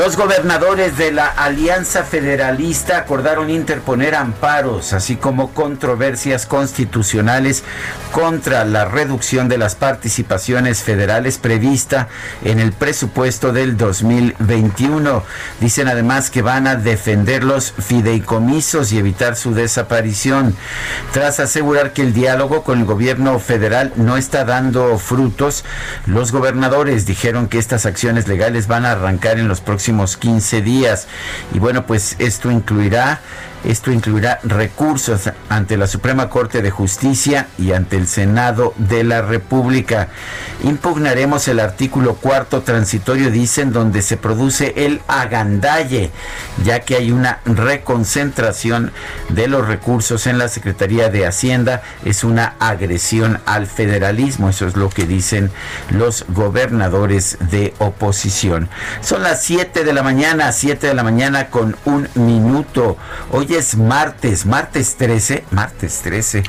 Los gobernadores de la Alianza Federalista acordaron interponer amparos, así como controversias constitucionales contra la reducción de las participaciones federales prevista en el presupuesto del 2021. Dicen además que van a defender los fideicomisos y evitar su desaparición. Tras asegurar que el diálogo con el gobierno federal no está dando frutos, los gobernadores dijeron que estas acciones legales van a arrancar en los próximos 15 días. Y bueno, pues esto incluirá esto incluirá recursos ante la Suprema Corte de Justicia y ante el Senado de la República. Impugnaremos el artículo cuarto transitorio, dicen, donde se produce el agandalle, ya que hay una reconcentración de los recursos en la Secretaría de Hacienda. Es una agresión al federalismo, eso es lo que dicen los gobernadores de oposición. Son las 7 de la mañana, 7 de la mañana con un minuto. Hoy es martes, martes 13, martes 13.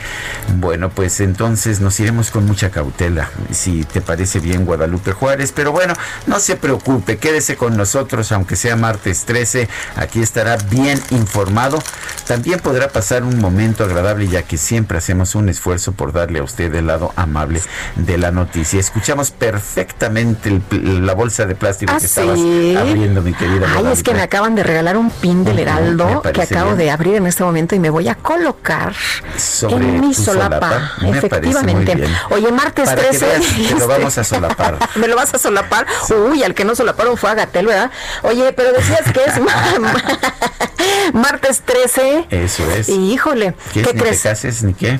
Bueno, pues entonces nos iremos con mucha cautela, si te parece bien Guadalupe Juárez, pero bueno, no se preocupe, quédese con nosotros, aunque sea martes 13, aquí estará bien informado. También podrá pasar un momento agradable, ya que siempre hacemos un esfuerzo por darle a usted el lado amable de la noticia. Escuchamos perfectamente la bolsa de plástico ¿Ah, que estabas abriendo, mi querida. Ay, es que me acaban de regalar un pin del Heraldo que acabo bien. de abrir en este momento y me voy a colocar Sobre en mi solapa. Efectivamente. Oye, martes Para que 13. veas que lo este, vamos a solapar. ¿Me lo vas a solapar? Uy, al que no solaparon fue a Gatel, ¿verdad? Oye, pero decías que es ma- ma- martes 13. Eso es. Y híjole, ¿Qué, ¿qué ni crees? te cases ni qué?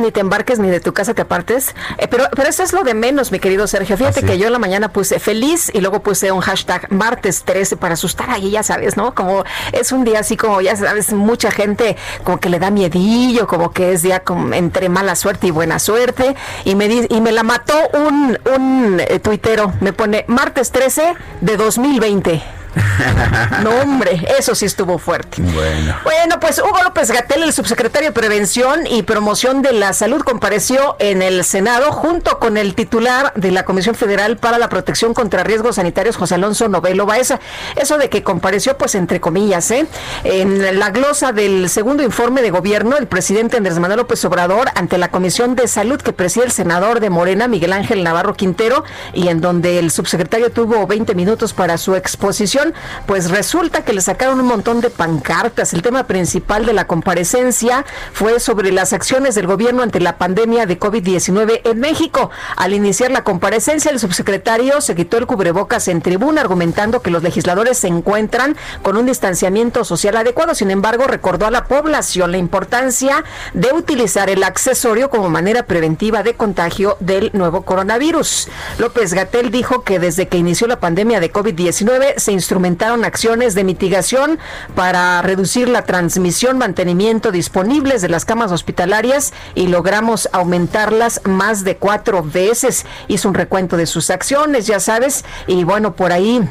Ni te embarques ni de tu casa te apartes. Eh, pero, pero eso es lo de menos, mi querido Sergio. Fíjate ¿Ah, sí? que yo en la mañana puse feliz y luego puse un hashtag martes 13 para asustar ahí, ya sabes, ¿no? Como es un día así como, ya sabes, mucha gente como que le da miedillo, como que es día como entre mala suerte y buena suerte. Y me, di- y me la mató un, un eh, tuitero. Me pone martes 13 de 2020. No, hombre, eso sí estuvo fuerte. Bueno. Bueno, pues Hugo López Gatel, el subsecretario de Prevención y Promoción de la Salud, compareció en el Senado junto con el titular de la Comisión Federal para la Protección contra Riesgos Sanitarios, José Alonso Novelo Baeza. Eso de que compareció, pues entre comillas, ¿eh? En la glosa del segundo informe de gobierno, el presidente Andrés Manuel López Obrador ante la Comisión de Salud que preside el senador de Morena, Miguel Ángel Navarro Quintero, y en donde el subsecretario tuvo 20 minutos para su exposición, pues resulta que le sacaron un montón de pancartas. El tema principal de la comparecencia fue sobre las acciones del gobierno ante la pandemia de COVID-19 en México. Al iniciar la comparecencia, el subsecretario se quitó el cubrebocas en tribuna, argumentando que los legisladores se encuentran con un distanciamiento social adecuado. Sin embargo, recordó a la población la importancia de utilizar el accesorio como manera preventiva de contagio del nuevo coronavirus. López Gatel dijo que desde que inició la pandemia de COVID-19 se instrumentaron acciones de mitigación para reducir la transmisión, mantenimiento disponibles de las camas hospitalarias y logramos aumentarlas más de cuatro veces. Hizo un recuento de sus acciones, ya sabes, y bueno, por ahí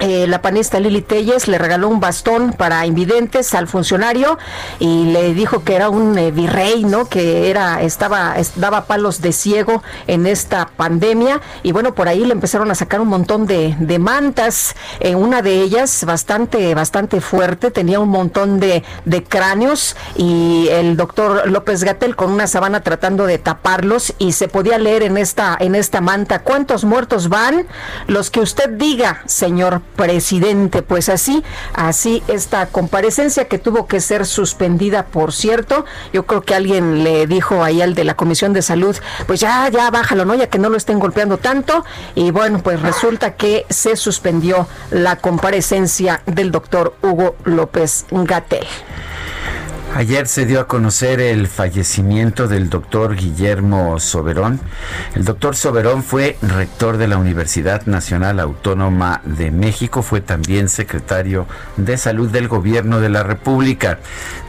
eh, la panista Lili Telles le regaló un bastón para invidentes al funcionario y le dijo que era un eh, virrey, ¿no? Que era estaba daba palos de ciego en esta pandemia y bueno por ahí le empezaron a sacar un montón de, mantas. eh, una de ellas bastante bastante fuerte tenía un montón de, de cráneos y el doctor López Gatel con una sabana tratando de taparlos y se podía leer en esta en esta manta cuántos muertos van los que usted diga, señor presidente. Pues así, así esta comparecencia que tuvo que ser suspendida, por cierto. Yo creo que alguien le dijo ahí al de la Comisión de Salud, pues ya, ya bájalo, ¿no? Ya que no lo estén golpeando tanto. Y bueno, pues resulta que se suspendió la comparecencia del doctor Hugo López Gatel. Ayer se dio a conocer el fallecimiento del doctor Guillermo Soberón. El doctor Soberón fue rector de la Universidad Nacional Autónoma de México, fue también secretario de salud del gobierno de la República.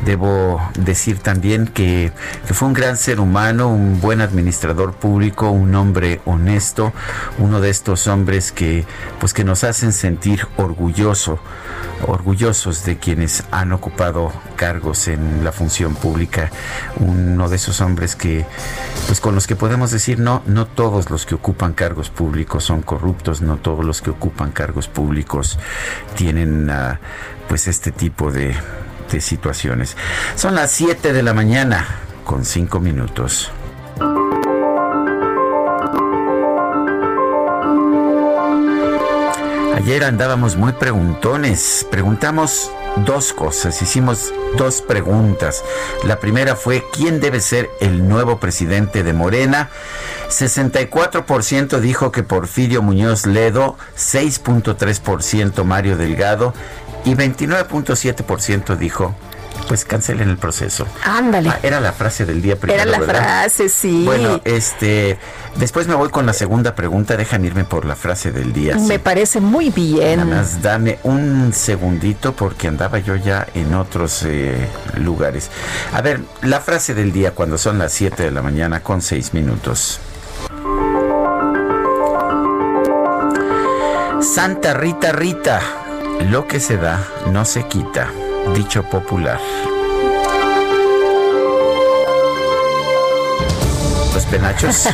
Debo decir también que, fue un gran ser humano, un buen administrador público, un hombre honesto, uno de estos hombres que, pues, que nos hacen sentir orgulloso, orgullosos de quienes han ocupado cargos en la función pública, uno de esos hombres que, pues con los que podemos decir, no, no todos los que ocupan cargos públicos son corruptos, no todos los que ocupan cargos públicos tienen, uh, pues este tipo de, de situaciones. Son las 7 de la mañana con 5 minutos. Ayer andábamos muy preguntones. Preguntamos dos cosas, hicimos dos preguntas. La primera fue, ¿quién debe ser el nuevo presidente de Morena? 64% dijo que Porfirio Muñoz Ledo, 6.3% Mario Delgado y 29.7% dijo pues cancelen el proceso. Ándale. Ah, era la frase del día primero. Era la frase, sí. Bueno, este, después me voy con la segunda pregunta. Dejan irme por la frase del día. Me parece muy bien. Nada más dame un segundito porque andaba yo ya en otros eh, lugares. A ver, la frase del día cuando son las 7 de la mañana con 6 minutos. Santa Rita Rita, lo que se da no se quita dicho popular. Los penachos.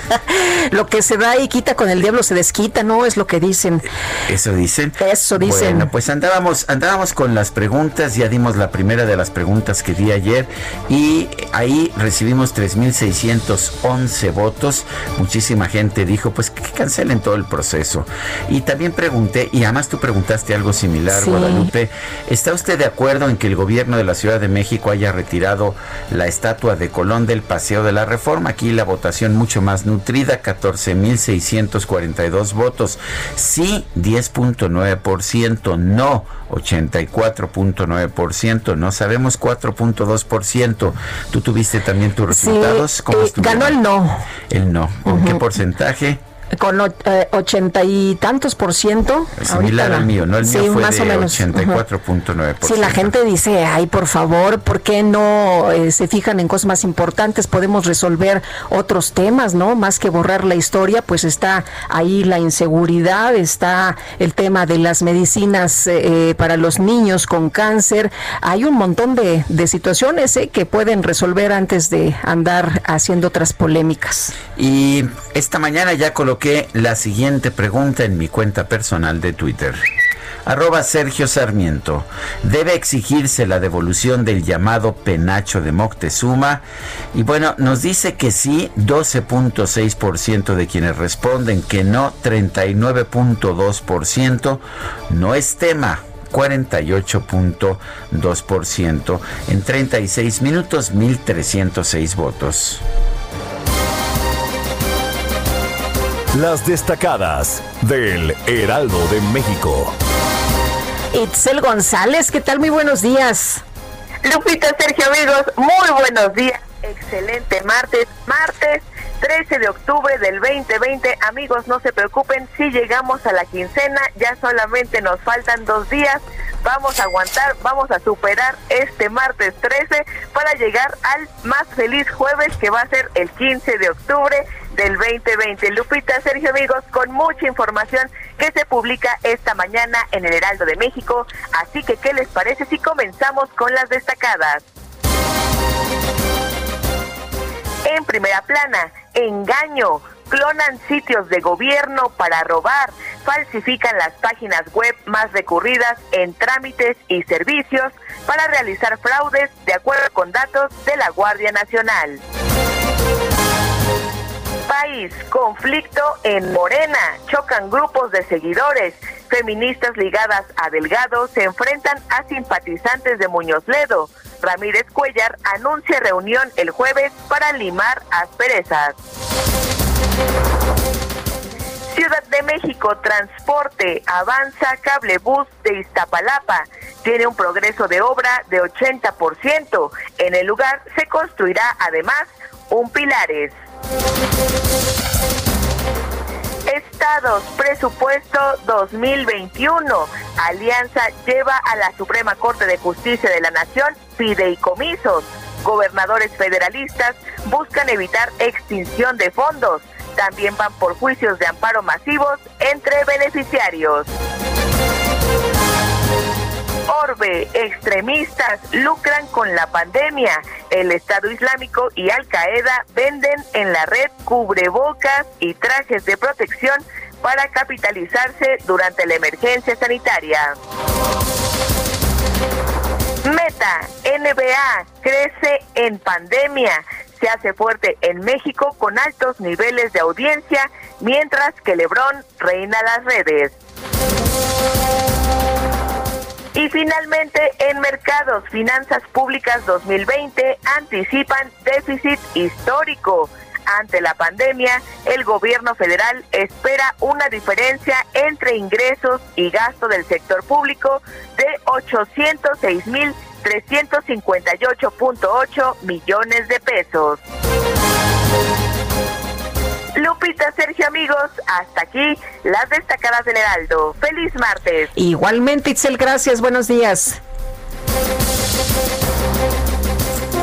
lo que se da y quita con el diablo se desquita, ¿no? Es lo que dicen. Eso dicen. Eso dicen. Bueno, pues andábamos, andábamos con las preguntas, ya dimos la primera de las preguntas que di ayer y ahí recibimos 3.611 votos. Muchísima gente dijo, pues que cancelen todo el proceso. Y también pregunté, y además tú preguntaste algo similar, Guadalupe, ¿está usted de acuerdo en que el gobierno de la Ciudad de México haya retirado la estatua de Colón del Paseo de la Reforma? Aquí la votación mucho más nutrida, 14.642 votos. Sí, 10.9%, no 84.9%, no sabemos 4.2%. Tú tuviste también tus resultados. ¿Cómo eh, ganó el no. El no. ¿Con qué porcentaje? Con eh, ochenta y tantos por ciento. Similar al mío, ¿no? El mío fue más de 84.9%. Si la gente dice, ay, por favor, ¿por qué no eh, se fijan en cosas más importantes? Podemos resolver otros temas, ¿no? Más que borrar la historia, pues está ahí la inseguridad, está el tema de las medicinas eh, para los niños con cáncer. Hay un montón de, de situaciones que pueden resolver antes de andar haciendo otras polémicas. Y esta mañana ya coloqué la siguiente pregunta en mi cuenta personal de Twitter. Arroba Sergio Sarmiento. ¿Debe exigirse la devolución del llamado penacho de Moctezuma? Y bueno, nos dice que sí, 12.6% de quienes responden que no, 39.2%. No es tema, 48.2%. En 36 minutos, 1.306 votos. Las destacadas del Heraldo de México. Itzel González, ¿qué tal? Muy buenos días. Lupita, Sergio, amigos, muy buenos días. Excelente martes, martes 13 de octubre del 2020. Amigos, no se preocupen, si llegamos a la quincena, ya solamente nos faltan dos días. Vamos a aguantar, vamos a superar este martes 13 para llegar al más feliz jueves que va a ser el 15 de octubre del 2020. Lupita, Sergio, amigos, con mucha información que se publica esta mañana en el Heraldo de México. Así que, ¿qué les parece si comenzamos con las destacadas? En primera plana, engaño. Clonan sitios de gobierno para robar, falsifican las páginas web más recurridas en trámites y servicios para realizar fraudes de acuerdo con datos de la Guardia Nacional. País, conflicto en Morena, chocan grupos de seguidores, feministas ligadas a Delgado se enfrentan a simpatizantes de Muñoz Ledo. Ramírez Cuellar anuncia reunión el jueves para limar asperezas. Ciudad de México, transporte, avanza cablebús de Iztapalapa. Tiene un progreso de obra de 80%. En el lugar se construirá además un pilares. Estados, presupuesto 2021. Alianza lleva a la Suprema Corte de Justicia de la Nación fideicomisos. Gobernadores federalistas buscan evitar extinción de fondos. También van por juicios de amparo masivos entre beneficiarios. Orbe, extremistas lucran con la pandemia. El Estado Islámico y Al Qaeda venden en la red cubrebocas y trajes de protección para capitalizarse durante la emergencia sanitaria. Meta, NBA, crece en pandemia. Se hace fuerte en México con altos niveles de audiencia, mientras que Lebron reina las redes. Y finalmente, en mercados, finanzas públicas 2020 anticipan déficit histórico. Ante la pandemia, el gobierno federal espera una diferencia entre ingresos y gasto del sector público de 806.358.8 millones de pesos. Lupita, Sergio, amigos, hasta aquí las destacadas del Heraldo. Feliz martes. Igualmente, Itzel, gracias. Buenos días.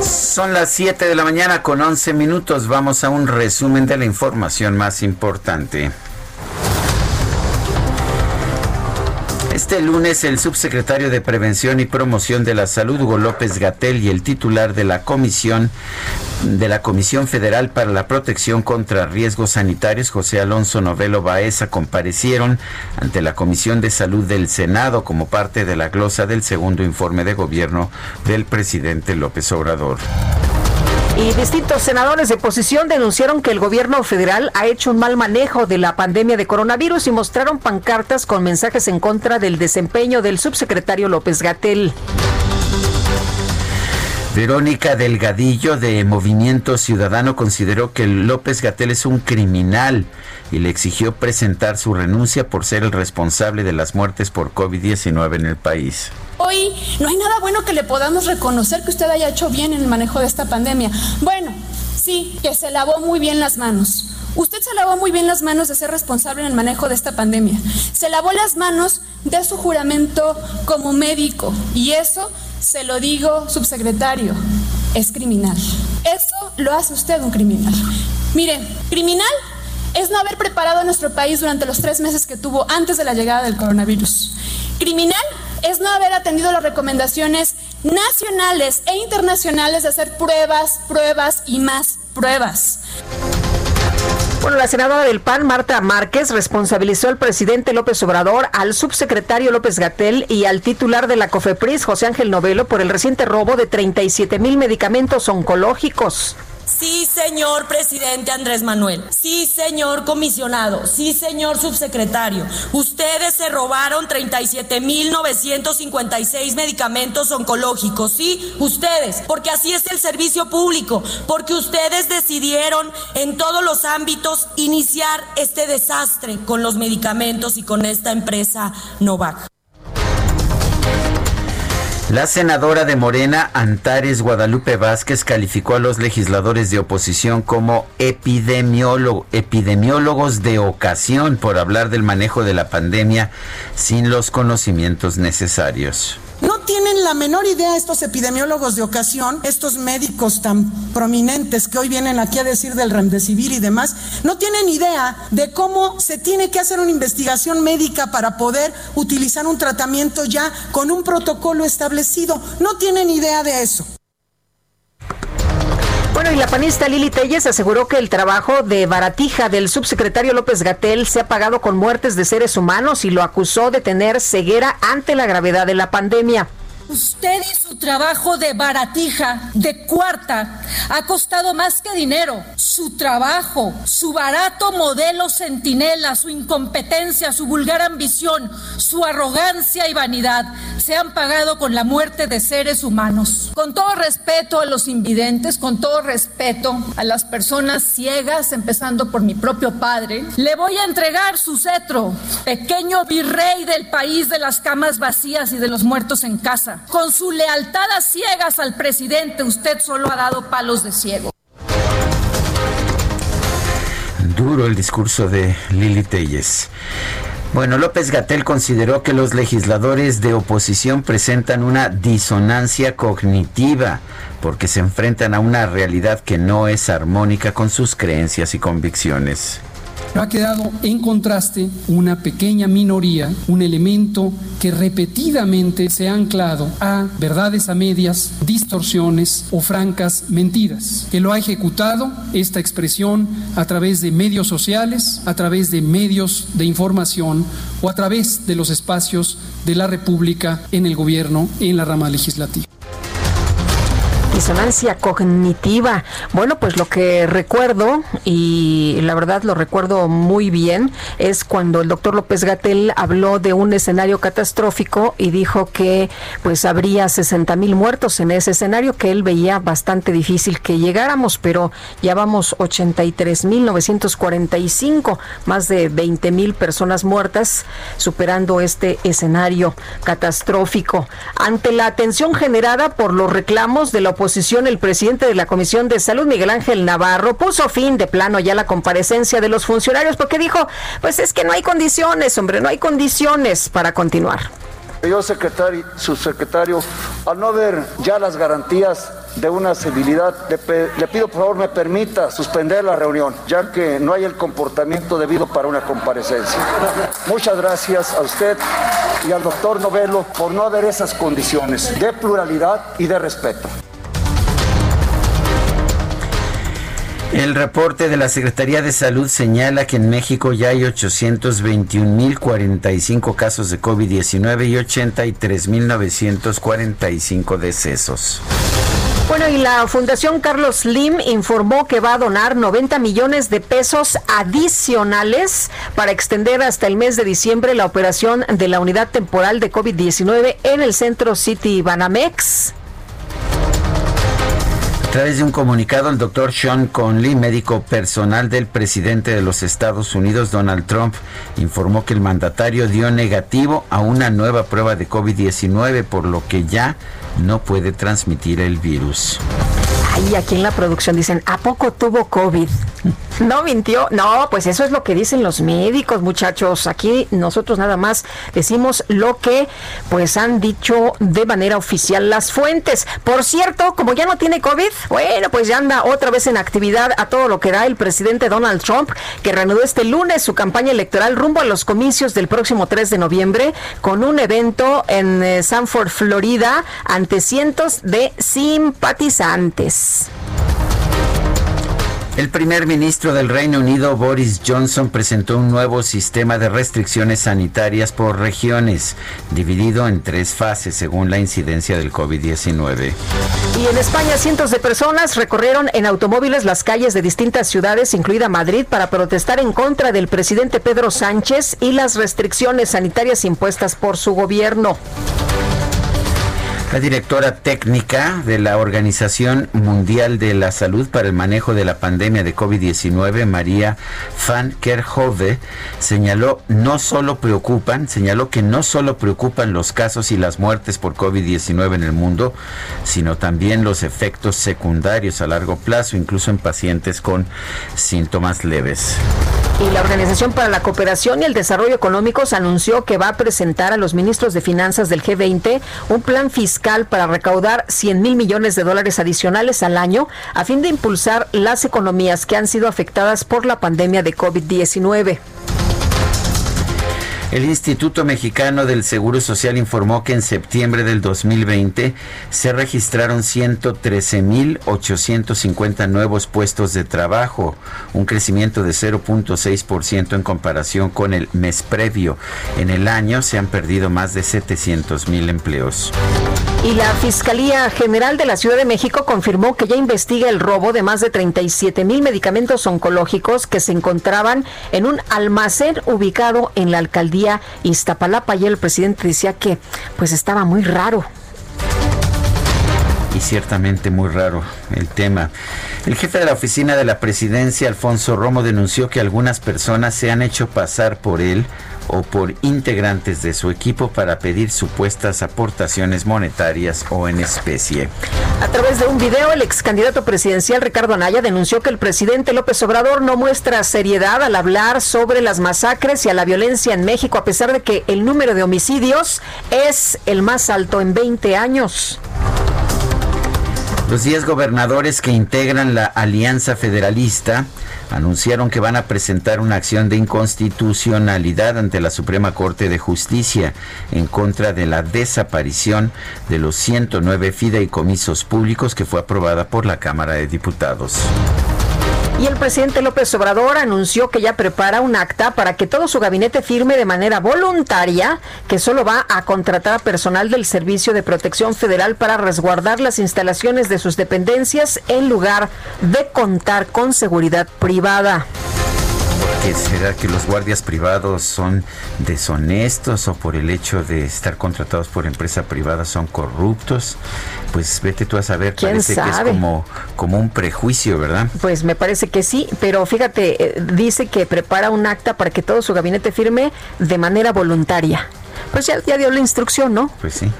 Son las 7 de la mañana con 11 minutos. Vamos a un resumen de la información más importante. Este lunes el subsecretario de Prevención y Promoción de la Salud, Hugo López Gatel, y el titular de la Comisión de la Comisión Federal para la Protección contra Riesgos Sanitarios, José Alonso Novelo Baeza, comparecieron ante la Comisión de Salud del Senado como parte de la glosa del segundo informe de gobierno del presidente López Obrador. Y distintos senadores de oposición denunciaron que el gobierno federal ha hecho un mal manejo de la pandemia de coronavirus y mostraron pancartas con mensajes en contra del desempeño del subsecretario López Gatel. Verónica Delgadillo de Movimiento Ciudadano consideró que López Gatel es un criminal y le exigió presentar su renuncia por ser el responsable de las muertes por COVID-19 en el país. Hoy no hay nada bueno que le podamos reconocer que usted haya hecho bien en el manejo de esta pandemia. Bueno, sí, que se lavó muy bien las manos. Usted se lavó muy bien las manos de ser responsable en el manejo de esta pandemia. Se lavó las manos de su juramento como médico. Y eso, se lo digo, subsecretario, es criminal. Eso lo hace usted un criminal. Mire, criminal es no haber preparado a nuestro país durante los tres meses que tuvo antes de la llegada del coronavirus. Criminal es no haber atendido las recomendaciones nacionales e internacionales de hacer pruebas, pruebas y más pruebas. Bueno, la senadora del PAN, Marta Márquez, responsabilizó al presidente López Obrador, al subsecretario López Gatel y al titular de la COFEPRIS, José Ángel Novelo, por el reciente robo de 37 mil medicamentos oncológicos. Sí, señor presidente Andrés Manuel. Sí, señor comisionado. Sí, señor subsecretario. Ustedes se robaron 37.956 medicamentos oncológicos. Sí, ustedes. Porque así es el servicio público. Porque ustedes decidieron en todos los ámbitos iniciar este desastre con los medicamentos y con esta empresa Novak. La senadora de Morena, Antares Guadalupe Vázquez, calificó a los legisladores de oposición como epidemiólogos de ocasión por hablar del manejo de la pandemia sin los conocimientos necesarios. No tienen la menor idea estos epidemiólogos de ocasión, estos médicos tan prominentes que hoy vienen aquí a decir del remdesivir y demás, no tienen idea de cómo se tiene que hacer una investigación médica para poder utilizar un tratamiento ya con un protocolo establecido. No tienen idea de eso. Y la panista Lili Telles aseguró que el trabajo de baratija del subsecretario López Gatel se ha pagado con muertes de seres humanos y lo acusó de tener ceguera ante la gravedad de la pandemia. Usted y su trabajo de baratija, de cuarta, ha costado más que dinero. Su trabajo, su barato modelo centinela, su incompetencia, su vulgar ambición, su arrogancia y vanidad se han pagado con la muerte de seres humanos. Con todo respeto a los invidentes, con todo respeto a las personas ciegas, empezando por mi propio padre, le voy a entregar su cetro, pequeño virrey del país de las camas vacías y de los muertos en casa. Con su lealtad a ciegas al presidente, usted solo ha dado palos de ciego. Duro el discurso de Lili Telles. Bueno, López Gatel consideró que los legisladores de oposición presentan una disonancia cognitiva porque se enfrentan a una realidad que no es armónica con sus creencias y convicciones ha quedado en contraste una pequeña minoría, un elemento que repetidamente se ha anclado a verdades a medias, distorsiones o francas mentiras, que lo ha ejecutado esta expresión a través de medios sociales, a través de medios de información o a través de los espacios de la República en el gobierno, en la rama legislativa. Disonancia cognitiva. Bueno, pues lo que recuerdo, y la verdad lo recuerdo muy bien, es cuando el doctor López Gatel habló de un escenario catastrófico y dijo que pues habría 60 mil muertos en ese escenario que él veía bastante difícil que llegáramos, pero ya vamos 83 mil 945, más de 20 mil personas muertas, superando este escenario catastrófico. Ante la atención generada por los reclamos de la oposición, el presidente de la Comisión de Salud, Miguel Ángel Navarro, puso fin de plano ya la comparecencia de los funcionarios porque dijo, pues es que no hay condiciones, hombre, no hay condiciones para continuar. Señor secretario, subsecretario, al no ver ya las garantías de una civilidad, le, le, pido por favor me permita suspender la reunión, ya que no hay el comportamiento debido para una comparecencia. Muchas gracias a usted y al doctor Novelo por no haber esas condiciones de pluralidad y de respeto. El reporte de la Secretaría de Salud señala que en México ya hay 821.045 casos de COVID-19 y 83.945 decesos. Bueno, y la Fundación Carlos Slim informó que va a donar 90 millones de pesos adicionales para extender hasta el mes de diciembre la operación de la unidad temporal de COVID-19 en el centro City Banamex. A través de un comunicado, el doctor Sean Conley, médico personal del presidente de los Estados Unidos, Donald Trump, informó que el mandatario dio negativo a una nueva prueba de COVID-19, por lo que ya no puede transmitir el virus. Ahí aquí en la producción dicen, ¿a poco tuvo COVID? No mintió. No, pues eso es lo que dicen los médicos, muchachos. Aquí nosotros nada más decimos lo que pues han dicho de manera oficial las fuentes. Por cierto, como ya no tiene COVID, bueno, pues ya anda otra vez en actividad a todo lo que da el presidente Donald Trump, que reanudó este lunes su campaña electoral rumbo a los comicios del próximo 3 de noviembre con un evento en eh, Sanford, Florida, ante cientos de simpatizantes. El primer ministro del Reino Unido, Boris Johnson, presentó un nuevo sistema de restricciones sanitarias por regiones, dividido en tres fases según la incidencia del COVID-19. Y en España, cientos de personas recorrieron en automóviles las calles de distintas ciudades, incluida Madrid, para protestar en contra del presidente Pedro Sánchez y las restricciones sanitarias impuestas por su gobierno. La directora técnica de la Organización Mundial de la Salud para el Manejo de la Pandemia de COVID-19, María Van Kerkhove, señaló no solo preocupan, señaló que no solo preocupan los casos y las muertes por COVID-19 en el mundo, sino también los efectos secundarios a largo plazo, incluso en pacientes con síntomas leves. Y la Organización para la Cooperación y el Desarrollo Económicos anunció que va a presentar a los ministros de finanzas del G20 un plan fiscal para recaudar 100 mil millones de dólares adicionales al año a fin de impulsar las economías que han sido afectadas por la pandemia de COVID-19. El Instituto Mexicano del Seguro Social informó que en septiembre del 2020 se registraron 113.850 nuevos puestos de trabajo, un crecimiento de 0.6% en comparación con el mes previo. En el año se han perdido más de 700.000 empleos. Y la Fiscalía General de la Ciudad de México confirmó que ya investiga el robo de más de 37 mil medicamentos oncológicos que se encontraban en un almacén ubicado en la alcaldía Iztapalapa. Y el presidente decía que pues estaba muy raro y ciertamente muy raro el tema. El jefe de la oficina de la presidencia, Alfonso Romo, denunció que algunas personas se han hecho pasar por él o por integrantes de su equipo para pedir supuestas aportaciones monetarias o en especie. A través de un video, el ex candidato presidencial Ricardo Anaya denunció que el presidente López Obrador no muestra seriedad al hablar sobre las masacres y a la violencia en México, a pesar de que el número de homicidios es el más alto en 20 años. Los 10 gobernadores que integran la Alianza Federalista anunciaron que van a presentar una acción de inconstitucionalidad ante la Suprema Corte de Justicia en contra de la desaparición de los 109 fideicomisos públicos que fue aprobada por la Cámara de Diputados. Y el presidente López Obrador anunció que ya prepara un acta para que todo su gabinete firme de manera voluntaria que solo va a contratar a personal del Servicio de Protección Federal para resguardar las instalaciones de sus dependencias en lugar de contar con seguridad privada será que los guardias privados son deshonestos o por el hecho de estar contratados por empresa privada son corruptos? Pues vete tú a saber, parece que es como, como un prejuicio, ¿verdad? Pues me parece que sí, pero fíjate, eh, dice que prepara un acta para que todo su gabinete firme de manera voluntaria. Pues ya, ya dio la instrucción, ¿no? Pues sí.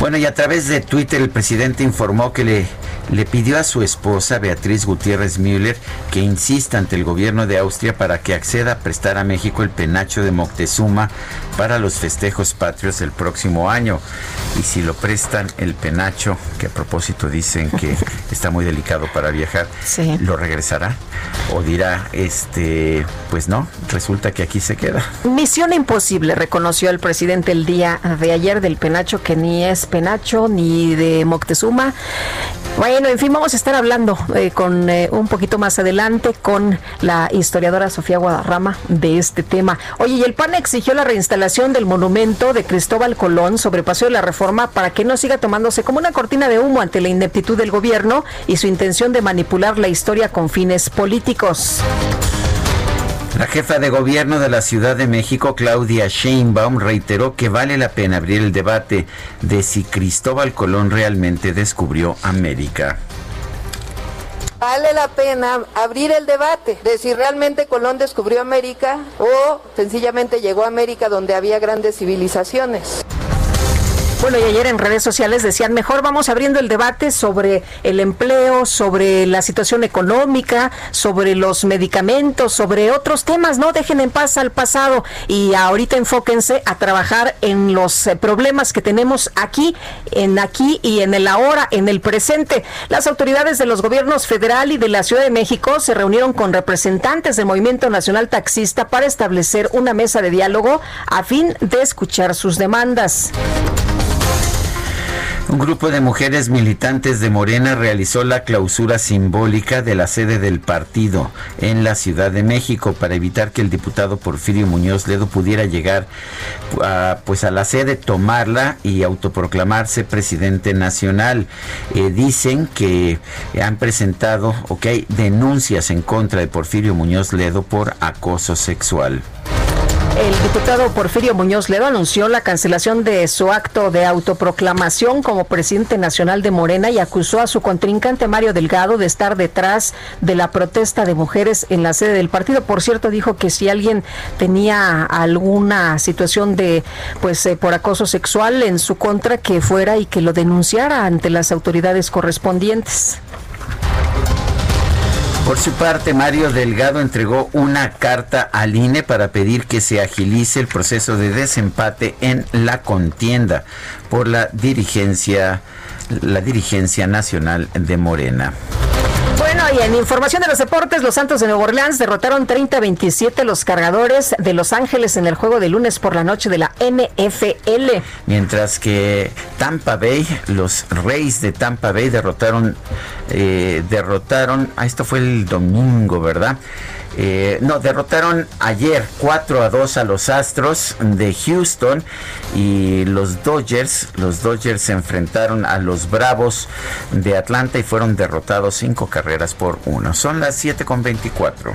Bueno, y a través de Twitter el presidente informó que le, le pidió a su esposa, Beatriz Gutiérrez Müller, que insista ante el gobierno de Austria para que acceda a prestar a México el penacho de Moctezuma para los festejos patrios del próximo año. Y si lo prestan el penacho, que a propósito dicen que está muy delicado para viajar, ¿lo regresará? ¿O dirá, este, pues no, resulta que aquí se queda? Misión imposible, reconoció el presidente el día de ayer del penacho que ni es penacho ni de Moctezuma. Bueno, en fin, vamos a estar hablando eh, con eh, un poquito más adelante con la historiadora Sofía Guadarrama de este tema. Oye, y el PAN exigió la reinstalación del monumento de Cristóbal Colón sobre Paseo de la Reforma para que no siga tomándose como una cortina de humo ante la ineptitud del gobierno y su intención de manipular la historia con fines políticos. La jefa de gobierno de la Ciudad de México, Claudia Sheinbaum, reiteró que vale la pena abrir el debate de si Cristóbal Colón realmente descubrió América. Vale la pena abrir el debate de si realmente Colón descubrió América o sencillamente llegó a América donde había grandes civilizaciones. Bueno, y ayer en redes sociales decían, mejor vamos abriendo el debate sobre el empleo, sobre la situación económica, sobre los medicamentos, sobre otros temas, no dejen en paz al pasado y ahorita enfóquense a trabajar en los eh, problemas que tenemos aquí, en aquí y en el ahora, en el presente. Las autoridades de los gobiernos federal y de la Ciudad de México se reunieron con representantes del Movimiento Nacional Taxista para establecer una mesa de diálogo a fin de escuchar sus demandas. Un grupo de mujeres militantes de Morena realizó la clausura simbólica de la sede del partido en la Ciudad de México para evitar que el diputado Porfirio Muñoz Ledo pudiera llegar a, pues a la sede, tomarla y autoproclamarse presidente nacional. Eh, dicen que han presentado o que hay denuncias en contra de Porfirio Muñoz Ledo por acoso sexual. El diputado Porfirio Muñoz Ledo anunció la cancelación de su acto de autoproclamación como presidente nacional de Morena y acusó a su contrincante Mario Delgado de estar detrás de la protesta de mujeres en la sede del partido. Por cierto, dijo que si alguien tenía alguna situación de pues eh, por acoso sexual en su contra que fuera y que lo denunciara ante las autoridades correspondientes. Por su parte, Mario Delgado entregó una carta al INE para pedir que se agilice el proceso de desempate en la contienda por la dirigencia, la dirigencia nacional de Morena. Bueno, y en información de los deportes, los Santos de Nueva Orleans derrotaron 30-27 los cargadores de Los Ángeles en el juego de lunes por la noche de la NFL. Mientras que Tampa Bay, los Reyes de Tampa Bay derrotaron, eh, derrotaron, ah, esto fue el domingo, ¿verdad? Eh, no, derrotaron ayer 4 a 2 a los Astros de Houston y los Dodgers, los Dodgers se enfrentaron a los Bravos de Atlanta y fueron derrotados 5 carreras por 1. Son las 7 con 24.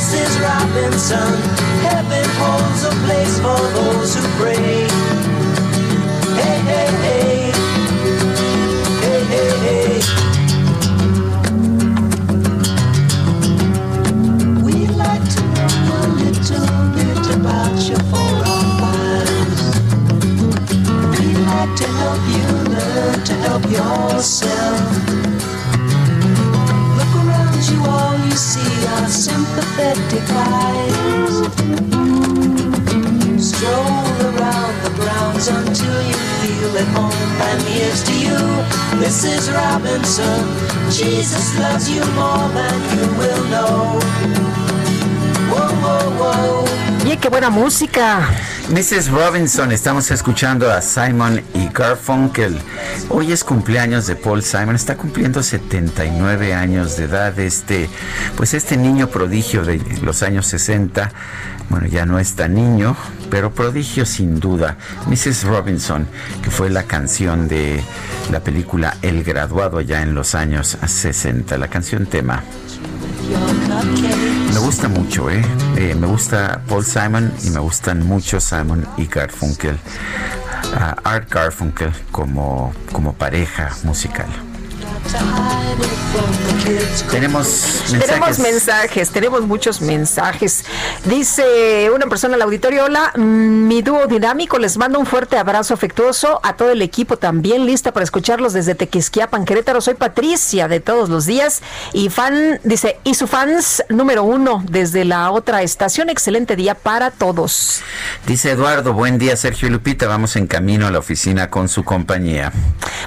Mrs. Robinson. Heaven holds a place for those who pray. Hey, hey, hey. Hey, hey, hey. We'd like to know a little bit about you for our lives. We'd like to help you learn to help yourself. See are sympathetic eyes. Stroll around the grounds until you feel at home. And here's to you, Mrs. Robinson. Jesus loves you more than you will know. Whoa, whoa, whoa. Oye, qué buena música. Mrs. Robinson, estamos escuchando a Simon y Garfunkel. Hoy es cumpleaños de Paul Simon, está cumpliendo 79 años de edad. Este, pues este niño prodigio de los años 60, bueno, ya no es tan niño, pero prodigio sin duda. Mrs. Robinson, que fue la canción de la película El Graduado ya en los años 60, la canción tema. Me gusta mucho, ¿eh? Eh, Me gusta Paul Simon y me gustan mucho Simon y Garfunkel. Ah, Art Garfunkel como, como pareja musical. Tenemos mensajes. Tenemos mensajes, tenemos muchos mensajes. Dice una persona al auditorio, hola, mm, mi dúo dinámico, les mando un fuerte abrazo afectuoso a todo el equipo también, lista para escucharlos desde Tequisquiapan, Querétaro. Soy Patricia de todos los días y fan, dice, y su fans número uno desde la otra estación. Excelente día para todos. Dice Eduardo, buen día Sergio y Lupita, vamos en camino a la oficina con su compañía.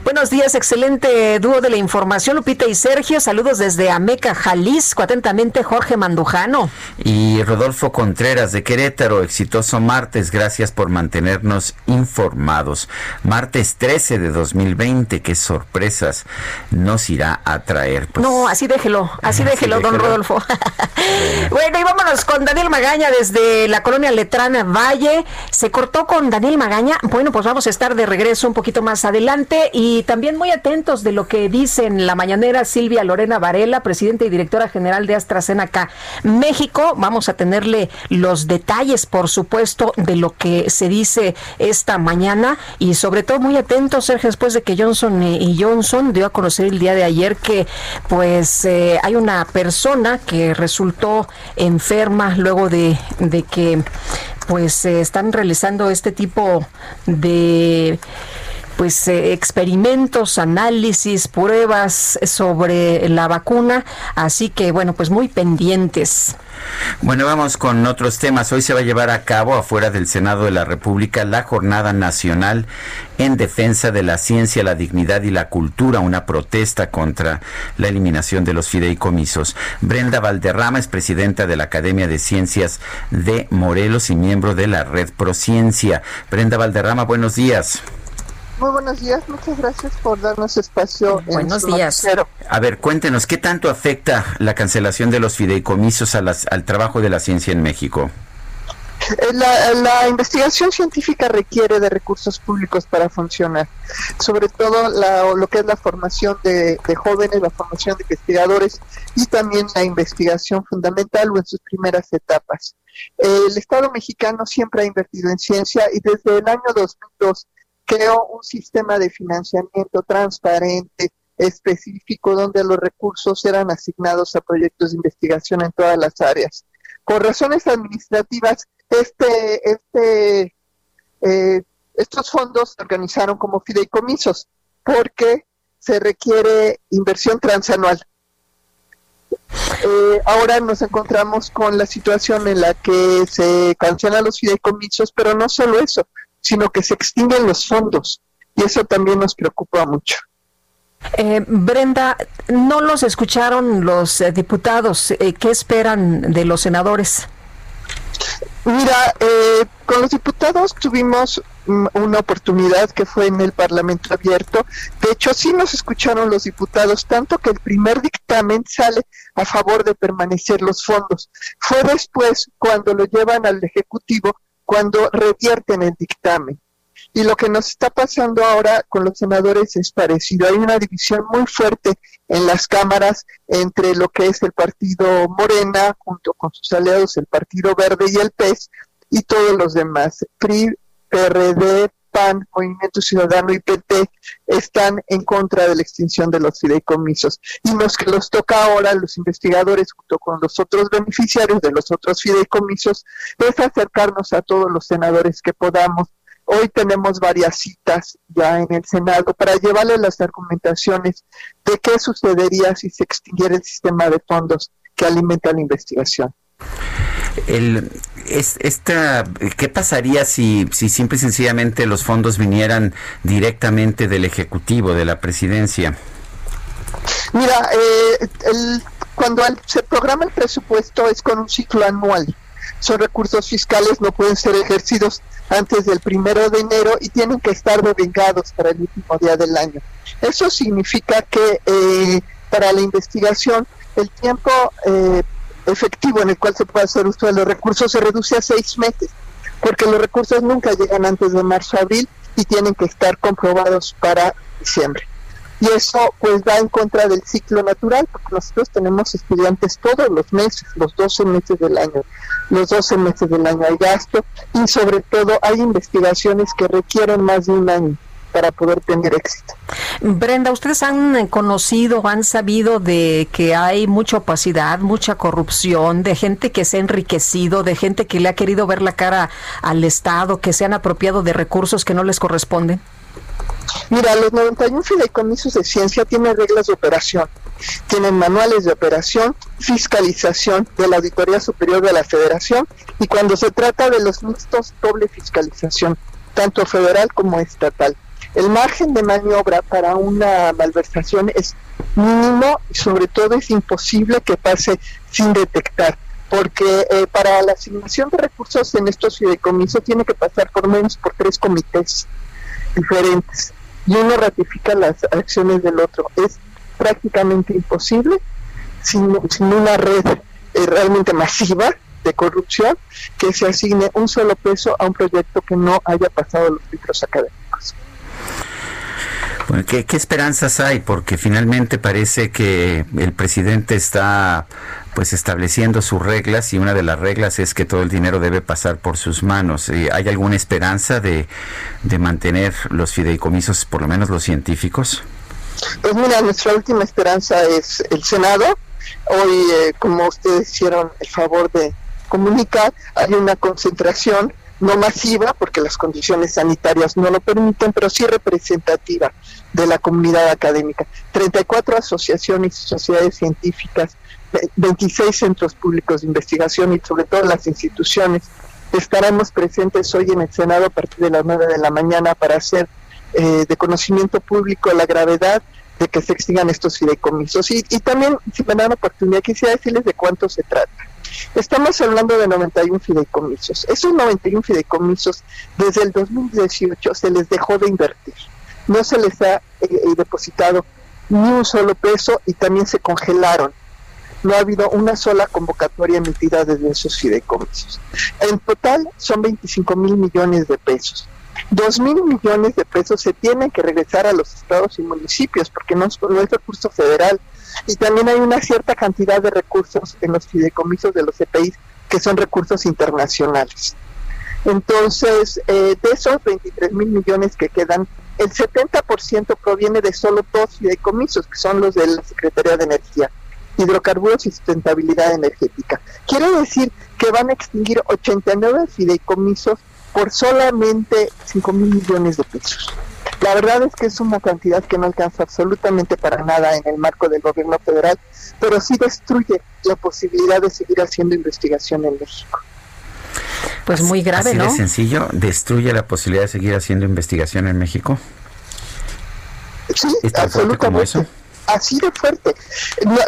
Buenos días, excelente dúo de la información, Lupita y Sergio. Saludos desde Ameca, Jalisco. Atentamente, Jorge Mandujano. Y Rodolfo Contreras de Querétaro, exitoso martes, gracias por mantenernos informados. Martes 13 de 2020, qué sorpresas nos irá a traer. Pues, No, así déjelo, así Así déjelo, don. Rodolfo. bueno, y vámonos con Daniel Magaña desde la colonia Letrana Valle. Se cortó con Daniel Magaña. Bueno, pues vamos a estar de regreso un poquito más adelante y también muy atentos de lo que dice en la mañanera Silvia Lorena Varela, presidenta y directora general de AstraZeneca México. Vamos a tenerle los detalles, por supuesto, de lo que se dice esta mañana y sobre todo muy atentos, Sergio, después de que Johnson y Johnson dio a conocer el día de ayer que pues eh, hay una persona que resultó enferma luego de, de que pues se están realizando este tipo de pues eh, experimentos, análisis, pruebas sobre la vacuna, así que bueno, pues muy pendientes. Bueno, vamos con otros temas. Hoy se va a llevar a cabo afuera del Senado de la República la Jornada Nacional en Defensa de la Ciencia, la Dignidad y la Cultura, una protesta contra la eliminación de los fideicomisos. Brenda Valderrama es presidenta de la Academia de Ciencias de Morelos y miembro de la Red Prociencia. Brenda Valderrama, buenos días. Muy buenos días, muchas gracias por darnos espacio. Buenos días. A ver, cuéntenos, ¿qué tanto afecta la cancelación de los fideicomisos a las, al trabajo de la ciencia en México? Eh, La, la investigación científica requiere de recursos públicos para funcionar, sobre todo la- lo que es la formación de, de jóvenes, la formación de investigadores y también la investigación fundamental o en sus primeras etapas. El Estado mexicano siempre ha invertido en ciencia y desde el año 2002 creó un sistema de financiamiento transparente, específico, donde los recursos eran asignados a proyectos de investigación en todas las áreas. Por razones administrativas, este, este, eh, estos fondos se organizaron como fideicomisos porque se requiere inversión transanual. Eh, ahora nos encontramos con la situación en la que se cancelan los fideicomisos, pero no solo eso, sino que se extinguen los fondos. Y eso también nos preocupa mucho. Eh, Brenda, no los escucharon los eh, diputados. Eh, ¿Qué esperan de los senadores? Mira, eh, con los diputados tuvimos mm, una oportunidad que fue en el Parlamento abierto. De hecho, sí nos escucharon los diputados, tanto que el primer dictamen sale a favor de permanecer los fondos. Fue después, cuando lo llevan al Ejecutivo, cuando revierten el dictamen. Y lo que nos está pasando ahora con los senadores es parecido. Hay una división muy fuerte en las cámaras entre lo que es el partido Morena, junto con sus aliados, el Partido Verde y el PES, y todos los demás. PRI, PRD, PAN, Movimiento Ciudadano y PT están en contra de la extinción de los fideicomisos. Y los que los toca ahora, los investigadores, junto con los otros beneficiarios de los otros fideicomisos, es acercarnos a todos los senadores que podamos Hoy tenemos varias citas ya en el Senado para llevarle las argumentaciones de qué sucedería si se extinguiera el sistema de fondos que alimenta la investigación. El, es, esta, ¿Qué pasaría si, si simple y sencillamente los fondos vinieran directamente del Ejecutivo, de la Presidencia? Mira, eh, el- cuando al- se programa el presupuesto es con un ciclo anual. Son recursos fiscales, no pueden ser ejercidos antes del primero de enero y tienen que estar devengados para el último día del año. Eso significa que eh, para la investigación el tiempo eh, efectivo en el cual se puede hacer uso de los recursos se reduce a seis meses, porque los recursos nunca llegan antes de marzo-abril y tienen que estar comprobados para diciembre. Y eso pues va en contra del ciclo natural porque nosotros tenemos estudiantes todos los meses, los 12 meses del año, los 12 meses del año hay gasto y sobre todo hay investigaciones que requieren más de un año para poder tener éxito. Brenda, ¿ustedes han eh, conocido, han sabido de que hay mucha opacidad, mucha corrupción, de gente que se ha enriquecido, de gente que le ha querido ver la cara al Estado, que se han apropiado de recursos que no les corresponden? Mira, los 91 fideicomisos de ciencia tienen reglas de operación, tienen manuales de operación, fiscalización de la Auditoría Superior de la Federación y cuando se trata de los mixtos, doble fiscalización, tanto federal como estatal. El margen de maniobra para una malversación es mínimo y sobre todo es imposible que pase sin detectar porque eh, para la asignación de recursos en estos fideicomisos tiene que pasar por menos por tres comités diferentes y uno ratifica las acciones del otro. Es prácticamente imposible sin, sin una red eh, realmente masiva de corrupción que se asigne un solo peso a un proyecto que no haya pasado los filtros académicos. ¿Qué, qué esperanzas hay? Porque finalmente parece que el presidente está pues estableciendo sus reglas y una de las reglas es que todo el dinero debe pasar por sus manos. Eh, ¿Hay alguna esperanza de, de mantener los fideicomisos, por lo menos los científicos? Pues mira, nuestra última esperanza es el Senado. Hoy, eh, como ustedes hicieron el favor de comunicar, hay una concentración no masiva, porque las condiciones sanitarias no lo permiten, pero sí representativa de la comunidad académica. 34 asociaciones y sociedades científicas, 26 centros públicos de investigación y sobre todo las instituciones. Estaremos presentes hoy en el Senado a partir de las 9 de la mañana para hacer eh, de conocimiento público la gravedad de que se extingan estos fideicomisos. Y, y también, si me dan oportunidad, quisiera decirles de cuánto se trata. Estamos hablando de 91 fideicomisos. Esos 91 fideicomisos, desde el 2018 se les dejó de invertir. No se les ha eh, eh, depositado ni un solo peso y también se congelaron. No ha habido una sola convocatoria emitida desde esos fideicomisos. En total son 25 mil millones de pesos. Dos mil millones de pesos se tienen que regresar a los estados y municipios porque no, no es recurso federal, y también hay una cierta cantidad de recursos en los fideicomisos de los EPIs que son recursos internacionales. Entonces, eh, de esos 23 mil millones que quedan, el 70% proviene de solo dos fideicomisos, que son los de la Secretaría de Energía, hidrocarburos y sustentabilidad energética. Quiere decir que van a extinguir 89 fideicomisos por solamente 5 mil millones de pesos. La verdad es que es una cantidad que no alcanza absolutamente para nada en el marco del gobierno federal, pero sí destruye la posibilidad de seguir haciendo investigación en México. Pues muy grave, Así ¿no? de sencillo, destruye la posibilidad de seguir haciendo investigación en México. Sí, ¿Es tan fuerte como eso? Así de fuerte.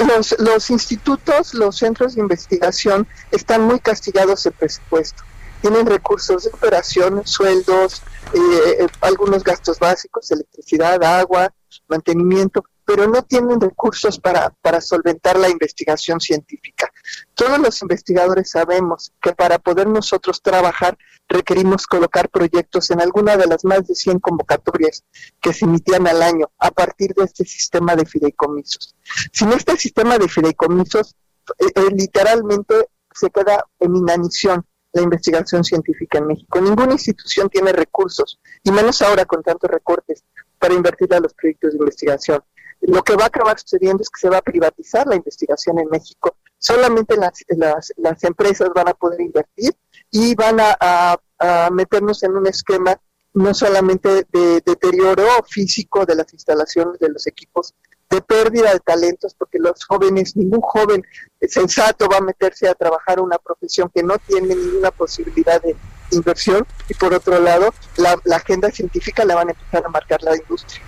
Los, los institutos, los centros de investigación están muy castigados el presupuesto. Tienen recursos de operación, sueldos, eh, algunos gastos básicos, electricidad, agua, mantenimiento, pero no tienen recursos para, para solventar la investigación científica. Todos los investigadores sabemos que para poder nosotros trabajar requerimos colocar proyectos en alguna de las más de 100 convocatorias que se emitían al año a partir de este sistema de fideicomisos. Sin este sistema de fideicomisos, eh, eh, literalmente se queda en inanición la investigación científica en México. Ninguna institución tiene recursos, y menos ahora con tantos recortes, para invertir a los proyectos de investigación. Lo que va a acabar sucediendo es que se va a privatizar la investigación en México. Solamente las, las, las empresas van a poder invertir y van a, a, a meternos en un esquema no solamente de deterioro físico de las instalaciones, de los equipos, de pérdida de talentos, porque los jóvenes, ningún joven sensato va a meterse a trabajar una profesión que no tiene ninguna posibilidad de inversión, y por otro lado, la, la agenda científica la van a empezar a marcar la industria.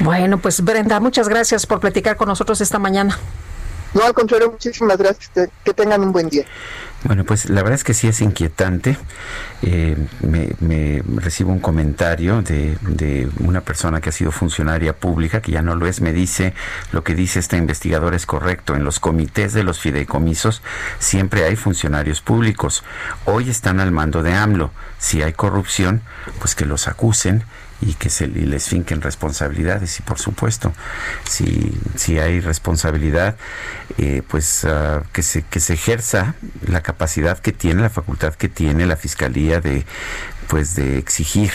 Bueno, pues Brenda, muchas gracias por platicar con nosotros esta mañana. No, al contrario, muchísimas gracias. Que, que tengan un buen día. Bueno, pues la verdad es que sí es inquietante. Eh, me, recibo un comentario de, de, una persona que ha sido funcionaria pública, que ya no lo es, me dice, lo que dice esta investigadora es correcto. En los comités de los fideicomisos siempre hay funcionarios públicos. Hoy están al mando de AMLO. Si hay corrupción, pues que los acusen y que se les finquen responsabilidades. Y por supuesto si, si hay responsabilidad eh, pues uh, que se que se ejerza la capacidad que tiene la facultad que tiene la fiscalía de pues de exigir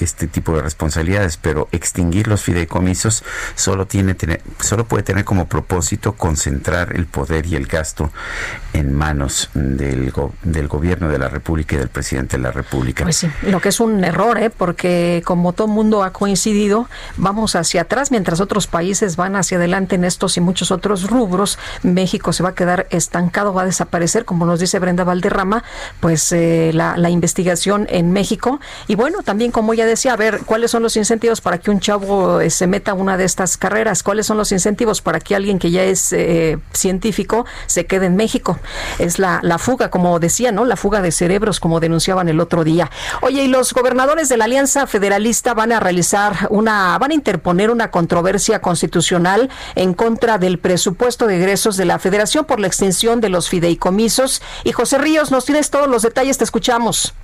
este tipo de responsabilidades, pero extinguir los fideicomisos solo tiene solo puede tener como propósito concentrar el poder y el gasto en manos del, go, del gobierno de la República y del presidente de la República. Pues sí, lo que es un error, ¿eh? porque como todo mundo ha coincidido, vamos hacia atrás mientras otros países van hacia adelante en estos y muchos otros rubros. México se va a quedar estancado, va a desaparecer, como nos dice Brenda Valderrama, pues eh, la, la investigación en México. Y bueno, también como ya decía, a ver, ¿cuáles son los incentivos para que un chavo eh, se meta a una de estas carreras? ¿Cuáles son los incentivos para que alguien que ya es eh, científico se quede en México? Es la, la fuga, como decía, ¿no? La fuga de cerebros, como denunciaban el otro día. Oye, y los gobernadores de la Alianza Federalista van a realizar una, van a interponer una controversia constitucional en contra del presupuesto de egresos de la Federación por la extinción de los fideicomisos. Y José Ríos, nos tienes todos los detalles, te escuchamos.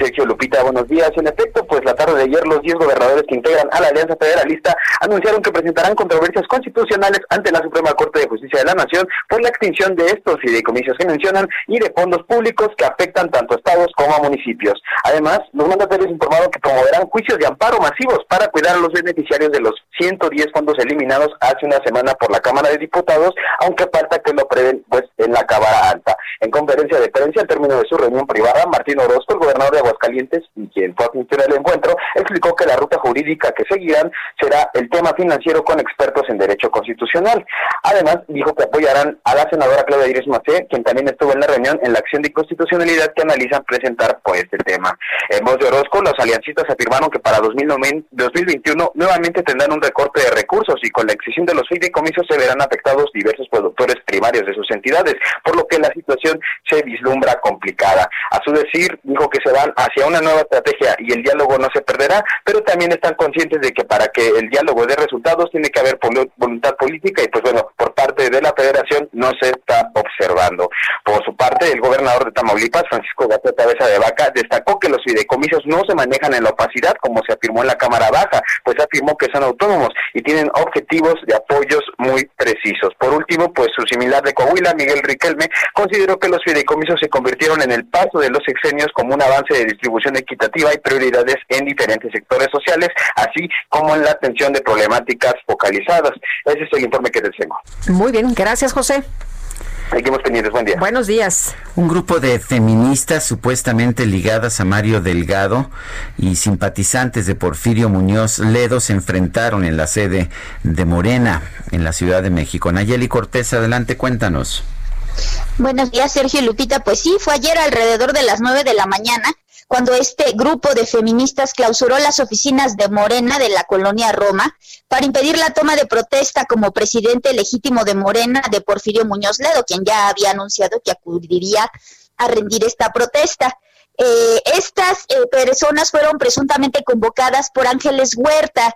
Sergio Lupita, buenos días. En efecto, pues la tarde de ayer los 10 gobernadores que integran a la Alianza Federalista anunciaron que presentarán controversias constitucionales ante la Suprema Corte de Justicia de la Nación por la extinción de estos fideicomisos que mencionan y de fondos públicos que afectan tanto a estados como a municipios. Además, los mandatarios informaron que promoverán juicios de amparo masivos para cuidar a los beneficiarios de los 110 fondos eliminados hace una semana por la Cámara de Diputados, aunque falta que lo aprueben pues en la Cámara Alta. En conferencia de prensa, al término de su reunión privada, Martín Orozco, el gobernador de Aguascalientes, y quien fue a asistir al encuentro, explicó que la ruta jurídica que seguirán será el tema financiero con expertos en derecho constitucional. Además, dijo que apoyarán a la senadora Claudia Iris Macé, quien también estuvo en la reunión en la acción de constitucionalidad que analizan presentar por este tema. En voz de Orozco, los aliancistas afirmaron que para 2021 nuevamente tendrán un recorte de recursos y con la excepción de los fideicomisos se verán afectados diversos productores primarios de sus entidades, por lo que la situación se vislumbra complicada. A su decir, dijo que se van hacia una nueva estrategia y el diálogo no se perderá, pero también están conscientes de que para que el diálogo dé resultados tiene que haber voluntad política y pues bueno, por parte de la federación no se está observando. Por su parte, el gobernador de Tamaulipas, Francisco García Cabeza de Vaca, destacó que los fideicomisos no se manejan en la opacidad como se afirmó en la Cámara Baja, pues afirmó que son autónomos y tienen objetivos de apoyos muy precisos. Por último, pues su similar de Coahuila, Miguel Riquelme, consideró que los fideicomisos se convirtieron en el paso de los sexenios como un avance de distribución equitativa y prioridades en diferentes sectores sociales, así como en la atención de problemáticas focalizadas. Ese es el informe que les tengo. Muy bien, gracias José. Seguimos pendientes, buen día. Buenos días. Un grupo de feministas supuestamente ligadas a Mario Delgado y simpatizantes de Porfirio Muñoz Ledo se enfrentaron en la sede de Morena en la Ciudad de México. Nayeli Cortés, adelante, cuéntanos. Buenos días, Sergio Lupita. Pues sí, fue ayer alrededor de las nueve de la mañana cuando este grupo de feministas clausuró las oficinas de Morena de la colonia Roma para impedir la toma de protesta como presidente legítimo de Morena de Porfirio Muñoz Ledo, quien ya había anunciado que acudiría a rendir esta protesta. Eh, estas eh, personas fueron presuntamente convocadas por Ángeles Huerta.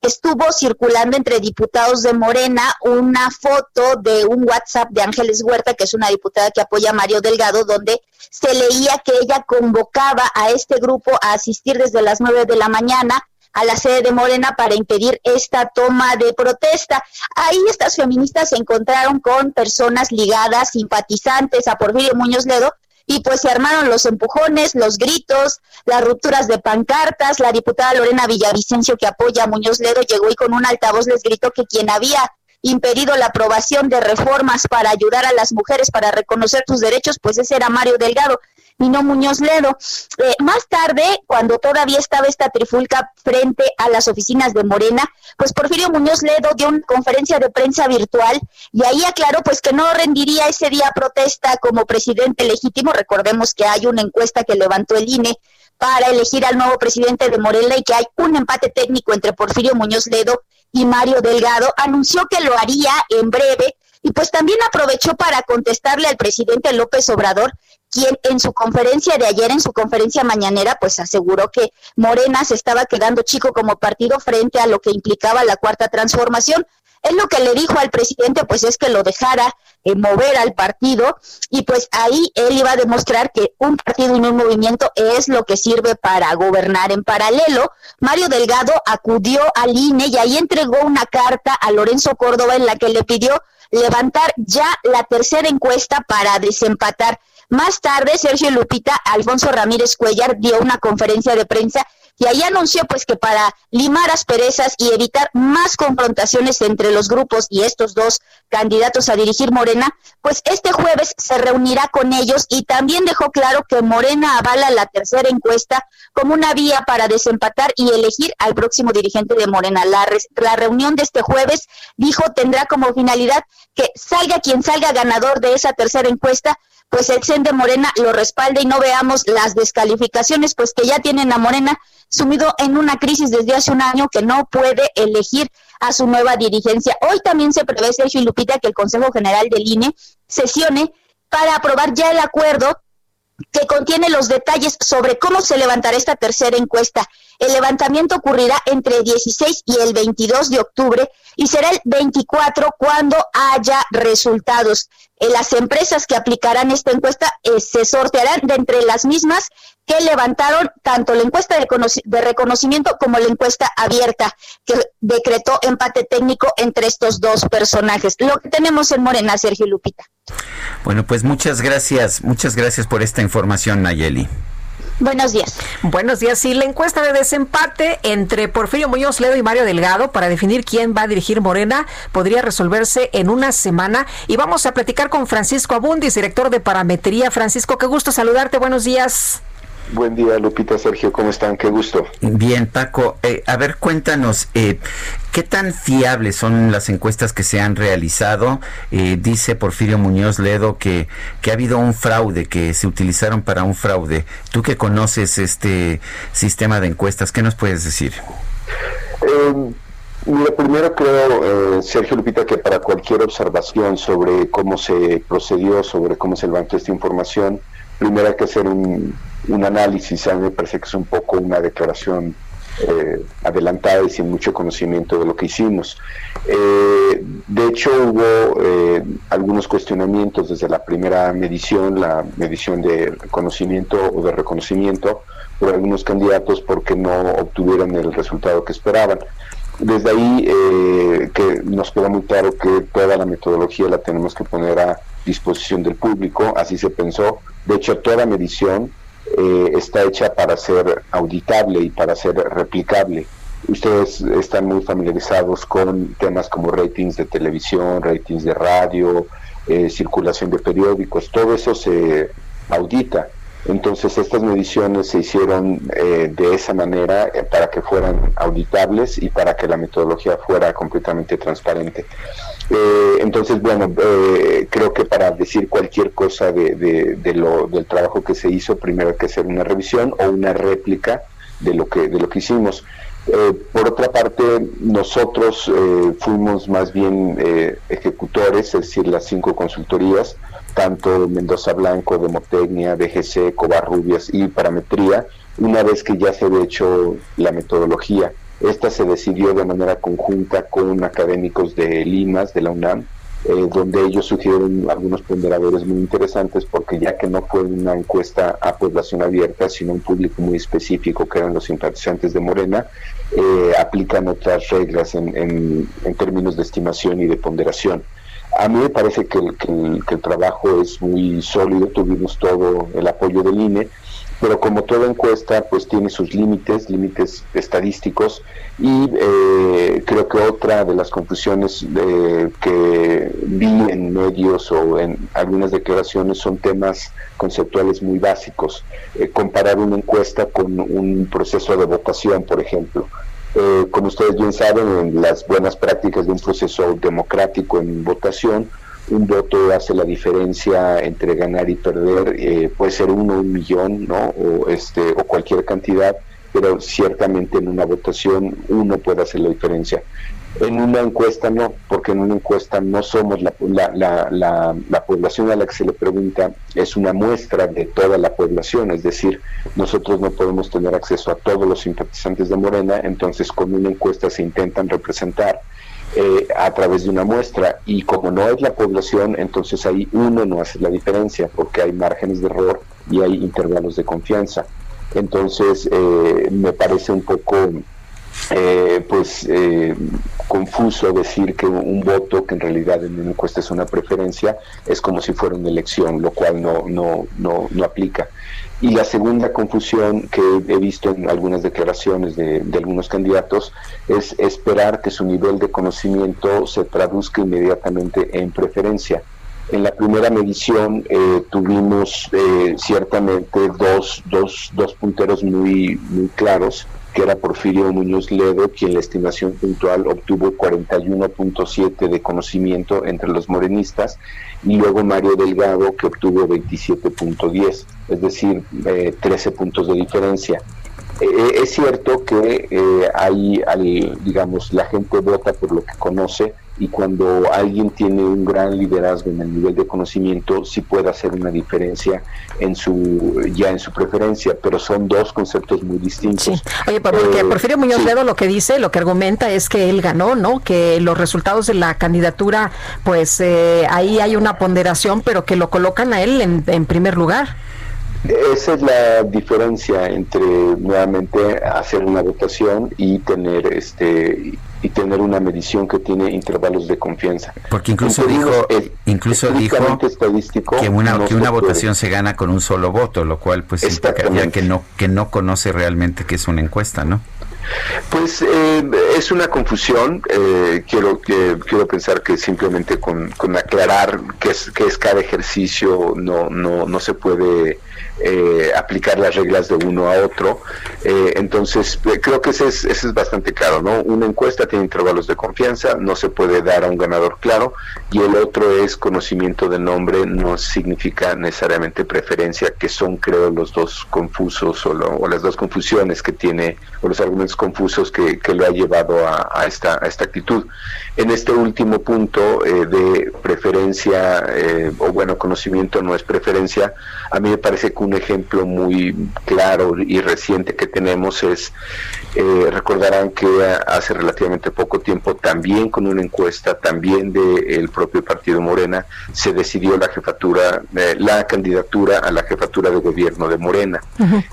estuvo circulando entre diputados de Morena una foto de un WhatsApp de Ángeles Huerta, que es una diputada que apoya a Mario Delgado, donde se leía que ella convocaba a este grupo a asistir desde las nueve de la mañana a la sede de Morena para impedir esta toma de protesta. Ahí estas feministas se encontraron con personas ligadas, simpatizantes a Porfirio Muñoz Ledo, y pues se armaron los empujones, los gritos, las rupturas de pancartas. La diputada Lorena Villavicencio, que apoya a Muñoz Ledo, llegó y con un altavoz les gritó que quien había impedido la aprobación de reformas para ayudar a las mujeres para reconocer sus derechos, pues ese era Mario Delgado y no Muñoz Ledo. Eh, más tarde, cuando todavía estaba esta trifulca frente a las oficinas de Morena, pues Porfirio Muñoz Ledo dio una conferencia de prensa virtual y ahí aclaró pues que no rendiría ese día protesta como presidente legítimo. Recordemos que hay una encuesta que levantó el INE para elegir al nuevo presidente de Morena y que hay un empate técnico entre Porfirio Muñoz Ledo y Mario Delgado. Anunció que lo haría en breve y pues también aprovechó para contestarle al presidente López Obrador quien en su conferencia de ayer, en su conferencia mañanera, pues aseguró que Morena se estaba quedando chico como partido frente a lo que implicaba la cuarta transformación. Él lo que le dijo al presidente pues es que lo dejara eh, mover al partido y pues ahí él iba a demostrar que un partido y un movimiento es lo que sirve para gobernar en paralelo. Mario Delgado acudió al INE y ahí entregó una carta a Lorenzo Córdoba en la que le pidió levantar ya la tercera encuesta para desempatar. Más tarde, Sergio Lupita, Alfonso Ramírez Cuellar dio una conferencia de prensa y ahí anunció pues que para limar asperezas y evitar más confrontaciones entre los grupos y estos dos candidatos a dirigir Morena, pues este jueves se reunirá con ellos y también dejó claro que Morena avala la tercera encuesta como una vía para desempatar y elegir al próximo dirigente de Morena. La, la reunión de este jueves, dijo, tendrá como finalidad que salga quien salga ganador de esa tercera encuesta, pues el CEN de Morena lo respalde y no veamos las descalificaciones, pues que ya tienen a Morena sumido en una crisis desde hace un año que no puede elegir a su nueva dirigencia. Hoy también se prevé, Sergio y Lupita, que el Consejo General del INE sesione para aprobar ya el acuerdo que contiene los detalles sobre cómo se levantará esta tercera encuesta. El levantamiento ocurrirá entre el 16 y el 22 de octubre y será el 24 cuando haya resultados. Eh, las empresas que aplicarán esta encuesta eh, se sortearán de entre las mismas que levantaron tanto la encuesta de, reconocimiento como la encuesta abierta, que decretó empate técnico entre estos dos personajes. Lo que tenemos en Morena, Sergio Lupita. Bueno, pues muchas gracias, muchas gracias por esta información, Nayeli. Buenos días. Buenos días. Sí, la encuesta de desempate entre Porfirio Muñoz Ledo y Mario Delgado para definir quién va a dirigir Morena podría resolverse en una semana. Y vamos a platicar con Francisco Abundis, director de Parametría. Francisco, qué gusto saludarte. Buenos días. Buen día, Lupita, Sergio, ¿cómo están? Qué gusto. Bien, Paco. Eh, a ver, cuéntanos, eh, ¿qué tan fiables son las encuestas que se han realizado? Eh, dice Porfirio Muñoz Ledo que, que ha habido un fraude, que se utilizaron para un fraude. Tú que conoces este sistema de encuestas, ¿qué nos puedes decir? Eh, mira, primero creo, eh, Sergio Lupita, que para cualquier observación sobre cómo se procedió, sobre cómo se levantó esta información, primero hay que hacer un, análisis. A mí me parece que es un poco una declaración eh, adelantada y sin mucho conocimiento de lo que hicimos. Eh, de hecho, hubo eh, algunos cuestionamientos desde la primera medición, la medición de conocimiento o de reconocimiento por algunos candidatos porque no obtuvieron el resultado que esperaban. Desde ahí eh, que nos queda muy claro que toda la metodología la tenemos que poner a disposición del público, así se pensó. De hecho, toda medición eh, está hecha para ser auditable y para ser replicable. Ustedes están muy familiarizados con temas como ratings de televisión, ratings de radio, eh, circulación de periódicos, todo eso se audita. Entonces estas mediciones se hicieron eh, de esa manera eh, para que fueran auditables y para que la metodología fuera completamente transparente. Eh, entonces, bueno, eh, creo que para decir cualquier cosa de, de- lo, del trabajo que se hizo, primero hay que hacer una revisión o una réplica de lo que, de lo que hicimos. Eh, por otra parte, nosotros eh, fuimos más bien eh, ejecutores, es decir, las cinco consultorías, tanto Mendoza Blanco, Demotecnia, DGC, Covarrubias y Parametría, una vez que ya se había hecho la metodología. Esta se decidió de manera conjunta con académicos de Limas, de la UNAM, eh, donde ellos sugirieron algunos ponderadores muy interesantes porque ya que no fue una encuesta a población abierta, sino un público muy específico que eran los simpatizantes de Morena, eh, aplican otras reglas en, en- términos de estimación y de ponderación. A mí me parece que el trabajo es muy sólido, tuvimos todo el apoyo del INE, pero como toda encuesta, pues tiene sus límites, límites estadísticos, y eh, creo que otra de las confusiones eh, que vi en medios o en algunas declaraciones son temas conceptuales muy básicos. Eh, comparar una encuesta con un proceso de votación, por ejemplo. Eh, como ustedes bien saben, en las buenas prácticas de un proceso democrático en votación, un voto hace la diferencia entre ganar y perder, eh, puede ser uno, un millón, ¿no? O, este, o cualquier cantidad, pero ciertamente en una votación uno puede hacer la diferencia. En una encuesta no, porque en una encuesta no somos la, la, la, la, la población a la que se le pregunta, es una muestra de toda la población, es decir, nosotros no podemos tener acceso a todos los simpatizantes de Morena, entonces con una encuesta se intentan representar eh, a través de una muestra y como no es la población, entonces ahí uno no hace la diferencia porque hay márgenes de error y hay intervalos de confianza. Entonces eh, me parece un poco eh, pues eh, confuso decir que un voto que en realidad en una encuesta es una preferencia es como si fuera una elección, lo cual no, no, no, no aplica. Y la segunda confusión que he visto en algunas declaraciones de, algunos candidatos es esperar que su nivel de conocimiento se traduzca inmediatamente en preferencia. En la primera medición eh, tuvimos eh, ciertamente dos, dos, dos punteros muy, muy claros, era Porfirio Muñoz Ledo, quien la estimación puntual obtuvo 41.7 de conocimiento entre los morenistas, y luego Mario Delgado, que obtuvo 27.10, es decir, eh, 13 puntos de diferencia. Eh, es cierto que eh, hay, hay, digamos, la gente vota por lo que conoce y cuando alguien tiene un gran liderazgo en el nivel de conocimiento, sí puede hacer una diferencia en su ya en su preferencia, pero son dos conceptos muy distintos. Oye, por- porque Eh, Porfirio Muñoz sí. Ledo lo que dice, lo que argumenta es que él ganó, ¿no? Que los resultados de la candidatura, pues eh, ahí hay una ponderación, pero que lo colocan a él en, en primer lugar. Esa es la diferencia entre nuevamente hacer una votación y tener este y tener una medición que tiene intervalos de confianza. Porque incluso dijo, eh, incluso dijo estadístico, que una, no que se una puede. votación se gana con un solo voto, lo cual pues implicaría que no, que no conoce realmente qué es una encuesta, ¿no? Pues eh, es una confusión. eh, quiero que quiero pensar que simplemente con, con aclarar qué es qué es cada ejercicio no no no se puede eh, aplicar las reglas de uno a otro. Eh, entonces eh, creo que ese es, bastante claro, ¿no? Una encuesta tiene intervalos de confianza, no se puede dar a un ganador claro y el otro es conocimiento del nombre, no significa necesariamente preferencia, que son creo los dos confusos o, lo- o las dos confusiones que tiene o los argumentos confusos que, lo ha llevado a, a esta, a esta actitud. En este último punto eh, de preferencia eh, o bueno, conocimiento no es preferencia, a mí me parece que un ejemplo muy claro y reciente que tenemos es, eh, recordarán que hace relativamente poco tiempo también con una encuesta, también del propio partido Morena, se decidió la jefatura, eh, la candidatura a la jefatura de gobierno de Morena.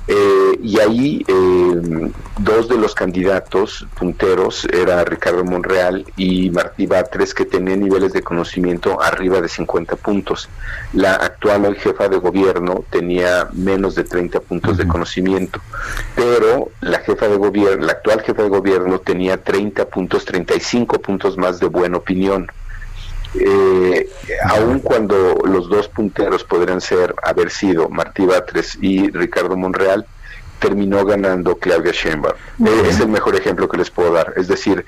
Eh, y ahí eh, dos de los candidatos punteros era Ricardo Monreal y Martí Batres que tenían niveles de conocimiento arriba de 50 puntos. La actual jefa de gobierno tenía menos de 30 puntos de conocimiento, pero la jefa de gobierno, la actual jefa de gobierno tenía 30 puntos, 35 puntos más de buena opinión. Eh, aun cuando los dos punteros podrían ser haber sido Martí Batres y Ricardo Monreal, terminó ganando Claudia Sheinbaum. Eh, es el mejor ejemplo que les puedo dar. Es decir,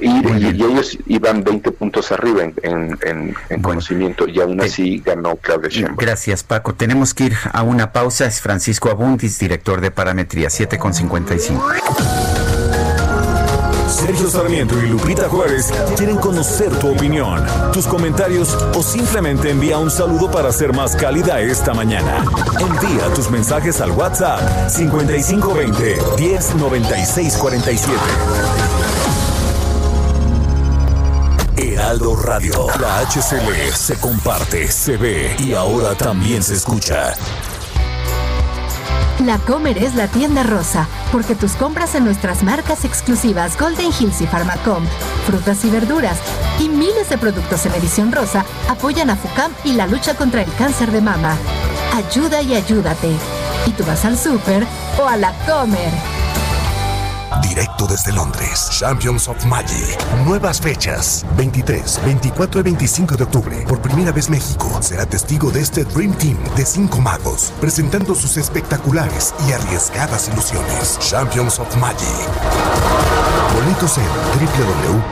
y, y- y ellos iban 20 puntos arriba en, en- en- en conocimiento y aún así ganó Claudia Sheinbaum. Gracias, Paco. Tenemos que ir a una pausa. Es Francisco Abundis, director de Parametría, 7,55. Sergio Sarmiento y Lupita Juárez quieren conocer tu opinión, tus comentarios o simplemente envía un saludo para ser más cálida esta mañana. Envía tus mensajes al WhatsApp 5520 109647. Heraldo Radio, la HCL se comparte, se ve y ahora también se escucha. La Comer es la tienda rosa, porque tus compras en nuestras marcas exclusivas Golden Hills y Pharmacom, frutas y verduras y miles de productos en edición rosa apoyan a FUCAM y la lucha contra el cáncer de mama. Ayuda y ayúdate. Y tú vas al súper o a la Comer. Directo desde Londres, Champions of Magic. Nuevas fechas, 23, 24 y 25 de octubre. Por primera vez México será testigo de este Dream Team de cinco magos, presentando sus espectaculares y arriesgadas ilusiones. Champions of Magic. Boletos en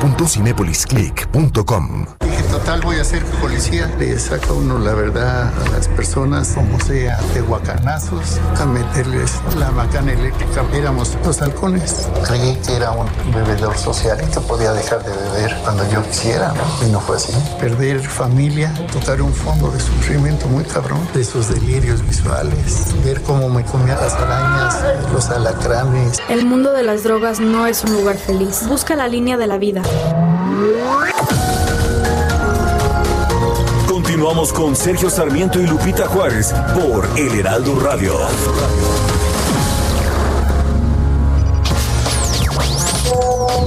www.cinepolisclick.com. Dije, total, voy a ser policía. Le saca uno la verdad a las personas, como sea, de guacanazos, a meterles la macana eléctrica. Éramos los halcones. Creí que era un bebedor social y que podía dejar de beber cuando yo quisiera, ¿no? Y no fue así. Perder familia, tocar un fondo de sufrimiento muy cabrón, de esos delirios visuales, ver cómo me comían las arañas, los alacranes. El mundo de las drogas no es un lugar feliz. Busca la línea de la vida. Continuamos con Sergio Sarmiento y Lupita Juárez por El Heraldo Radio.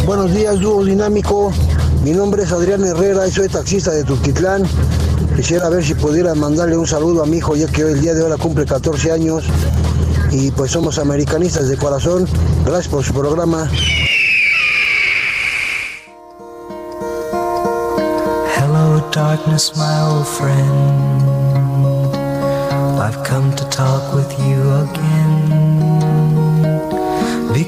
Buenos días, dúo dinámico. Mi nombre es Adrián Herrera y soy taxista de Tultitlán. Quisiera ver si pudiera mandarle un saludo a mi hijo, ya que hoy el día de hoy cumple 14 años. Y pues somos americanistas de corazón. Gracias por su programa. Hello, darkness, my old friend. I've come to talk with you again.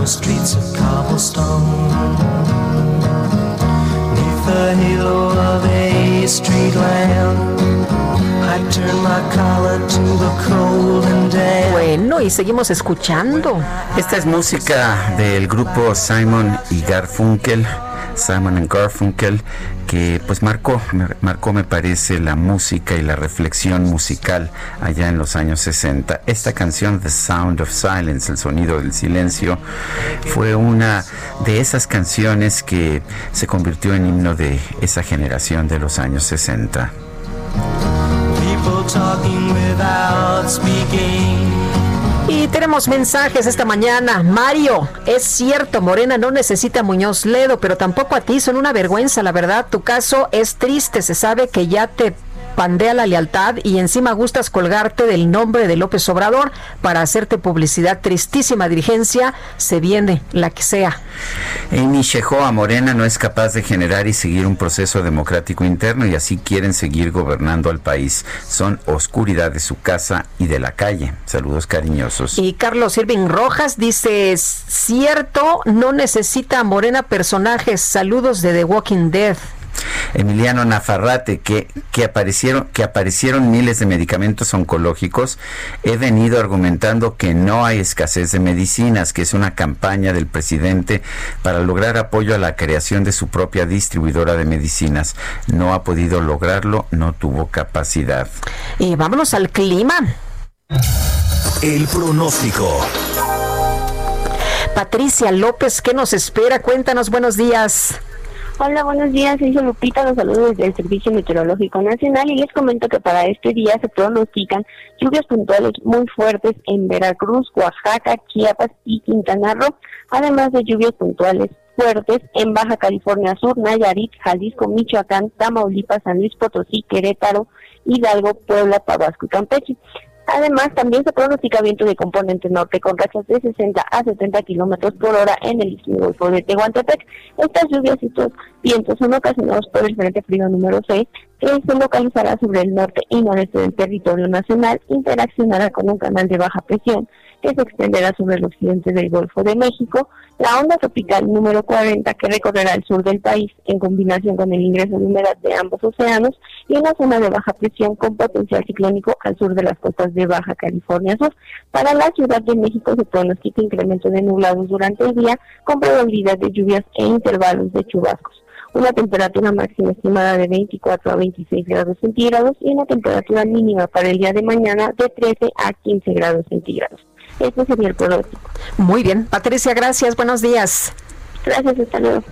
narrow streets of cobblestone. Neath the halo of a street lamp, I turned my collar to the cold and damp. Bueno, y seguimos escuchando. Esta es música del grupo Simon y Garfunkel. Simon and Garfunkel, que pues marcó, marcó me parece la música y la reflexión musical allá en los años 60. Esta canción, The Sound of Silence, el sonido del silencio, fue una de esas canciones que se convirtió en himno de esa generación de los años 60. Y tenemos mensajes esta mañana. Mario, es cierto, Morena no necesita Muñoz Ledo, pero tampoco a ti, son una vergüenza, la verdad. Tu caso es triste, se sabe que ya te pandea la lealtad y encima gustas colgarte del nombre de López Obrador para hacerte publicidad. Tristísima dirigencia, se viene la que sea. Amy a Morena no es capaz de generar y seguir un proceso democrático interno y así quieren seguir gobernando al país. Son oscuridad de su casa y de la calle. Saludos cariñosos. Y Carlos Irving Rojas dice, cierto, no necesita Morena personajes. Saludos de The Walking Dead. Emiliano Nafarrate, que, que, aparecieron, que aparecieron miles de medicamentos oncológicos, he venido argumentando que no hay escasez de medicinas, que es una campaña del presidente para lograr apoyo a la creación de su propia distribuidora de medicinas. No ha podido lograrlo, no tuvo capacidad. Y vámonos al clima. El pronóstico. Patricia López, ¿qué nos espera? Cuéntanos, buenos días. Hola, buenos días. Soy Lupita. Los saludos desde el Servicio Meteorológico Nacional y les comento que para este día se pronostican lluvias puntuales muy fuertes en Veracruz, Oaxaca, Chiapas y Quintana Roo, además de lluvias puntuales fuertes en Baja California Sur, Nayarit, Jalisco, Michoacán, Tamaulipas, San Luis Potosí, Querétaro, Hidalgo, Puebla, Tabasco y Campeche. Además, también se pronostica viento de componente norte con rachas de 60 a 70 kilómetros por hora en el istmo Golfo de Tehuantepec. Estas lluvias y estos vientos son ocasionados por el frente frío número 6, que se localizará sobre el norte y noreste del territorio nacional, interaccionará con un canal de baja presión que se extenderá sobre el occidente del Golfo de México, la onda tropical número 40 que recorrerá el sur del país en combinación con el ingreso de humedad de ambos océanos y una zona de baja presión con potencial ciclónico al sur de las costas de Baja California Sur. Para la Ciudad de México se pronostica incremento de nublados durante el día con probabilidad de lluvias e intervalos de chubascos una temperatura máxima estimada de 24 a 26 grados centígrados y una temperatura mínima para el día de mañana de 13 a 15 grados centígrados. Este sería el pronóstico. Muy bien. Patricia, gracias. Buenos días. Gracias, hasta luego.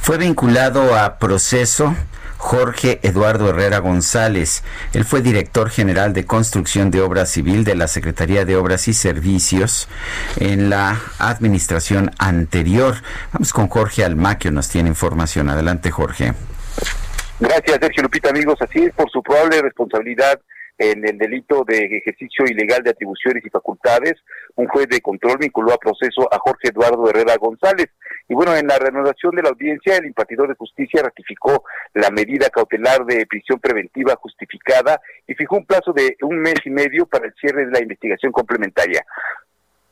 Fue vinculado a proceso Jorge Eduardo Herrera González. Él fue director general de construcción de obra civil de la Secretaría de Obras y Servicios en la administración anterior. Vamos con Jorge Almaquio, nos tiene información. Adelante, Jorge. Gracias, Sergio Lupita, amigos. Así es, por su probable responsabilidad en el delito de ejercicio ilegal de atribuciones y facultades, un juez de control vinculó a proceso a Jorge Eduardo Herrera González. Y bueno, en la reanudación de la audiencia, el impartidor de justicia ratificó la medida cautelar de prisión preventiva justificada y fijó un plazo de un mes y medio para el cierre de la investigación complementaria.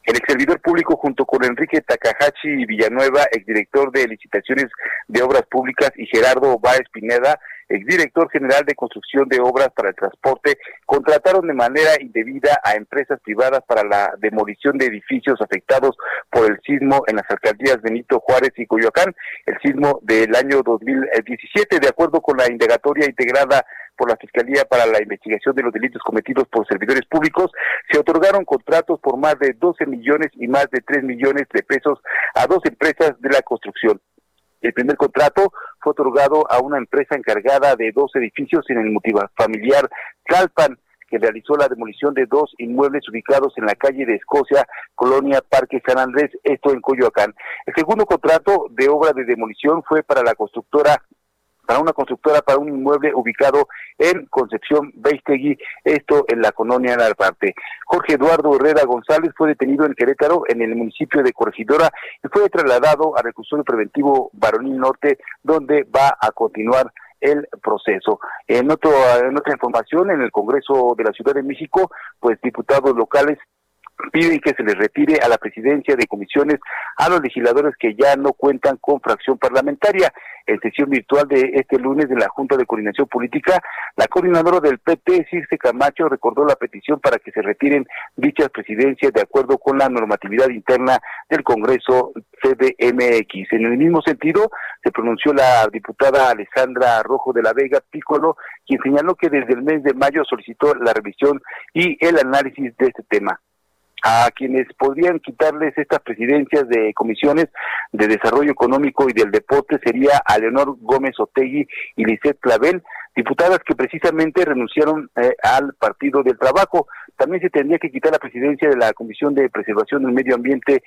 El ex servidor público, junto con Enrique Takahashi Villanueva, exdirector de licitaciones de obras públicas, y Gerardo Báez Pineda, exdirector general de construcción de obras para el transporte, contrataron de manera indebida a empresas privadas para la demolición de edificios afectados por el sismo en las alcaldías Benito Juárez y Coyoacán, el sismo del año 2017, de acuerdo con la indagatoria integrada por la Fiscalía para la Investigación de los Delitos Cometidos por Servidores Públicos, se otorgaron contratos por más de 12 millones y más de 3 millones de pesos a dos empresas de la construcción. El primer contrato fue otorgado a una empresa encargada de dos edificios en el familiar Calpan, que realizó la demolición de dos inmuebles ubicados en la calle de Escocia, Colonia Parque San Andrés, esto en Coyoacán. El segundo contrato de obra de demolición fue para la constructora para una constructora para un inmueble ubicado en Concepción Beistegui, esto en la colonia Narvarte. Jorge Eduardo Herrera González fue detenido en Querétaro, en el municipio de Corregidora, y fue trasladado al reclusorio preventivo Baronil Norte, donde va a continuar el proceso. En, otro, en otra información, en el Congreso de la Ciudad de México, pues diputados locales piden que se les retire a la presidencia de comisiones a los legisladores que ya no cuentan con fracción parlamentaria. En sesión virtual de este lunes de la Junta de Coordinación Política, la coordinadora del PT, Circe Camacho, recordó la petición para que se retiren dichas presidencias de acuerdo con la normatividad interna del Congreso CDMX. En el mismo sentido, se pronunció la diputada Alessandra Rojo de la Vega Pícolo, quien señaló que desde el mes de mayo solicitó la revisión y el análisis de este tema a quienes podrían quitarles estas presidencias de comisiones de desarrollo económico y del deporte sería a Leonor Gómez Otegui y Lisette Clavel, diputadas que precisamente renunciaron eh, al Partido del Trabajo. También se tendría que quitar la presidencia de la Comisión de Preservación del Medio Ambiente,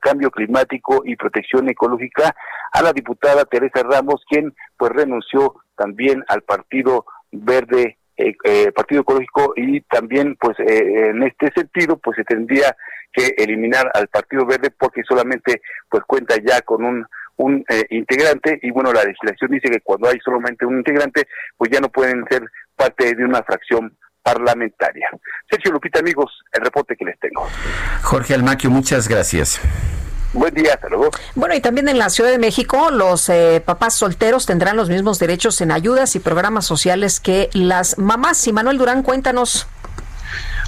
Cambio Climático y Protección Ecológica a la diputada Teresa Ramos, quien pues renunció también al Partido Verde eh, eh, Partido Ecológico y también pues eh, en este sentido pues se tendría que eliminar al Partido Verde porque solamente pues cuenta ya con un un eh, integrante y bueno la legislación dice que cuando hay solamente un integrante pues ya no pueden ser parte de una fracción parlamentaria. Sergio Lupita amigos, el reporte que les tengo. Jorge Almaquio, muchas gracias. Buen día, hasta luego. Bueno, y también en la Ciudad de México, los eh, papás solteros tendrán los mismos derechos en ayudas y programas sociales que las mamás. Y Manuel Durán, cuéntanos.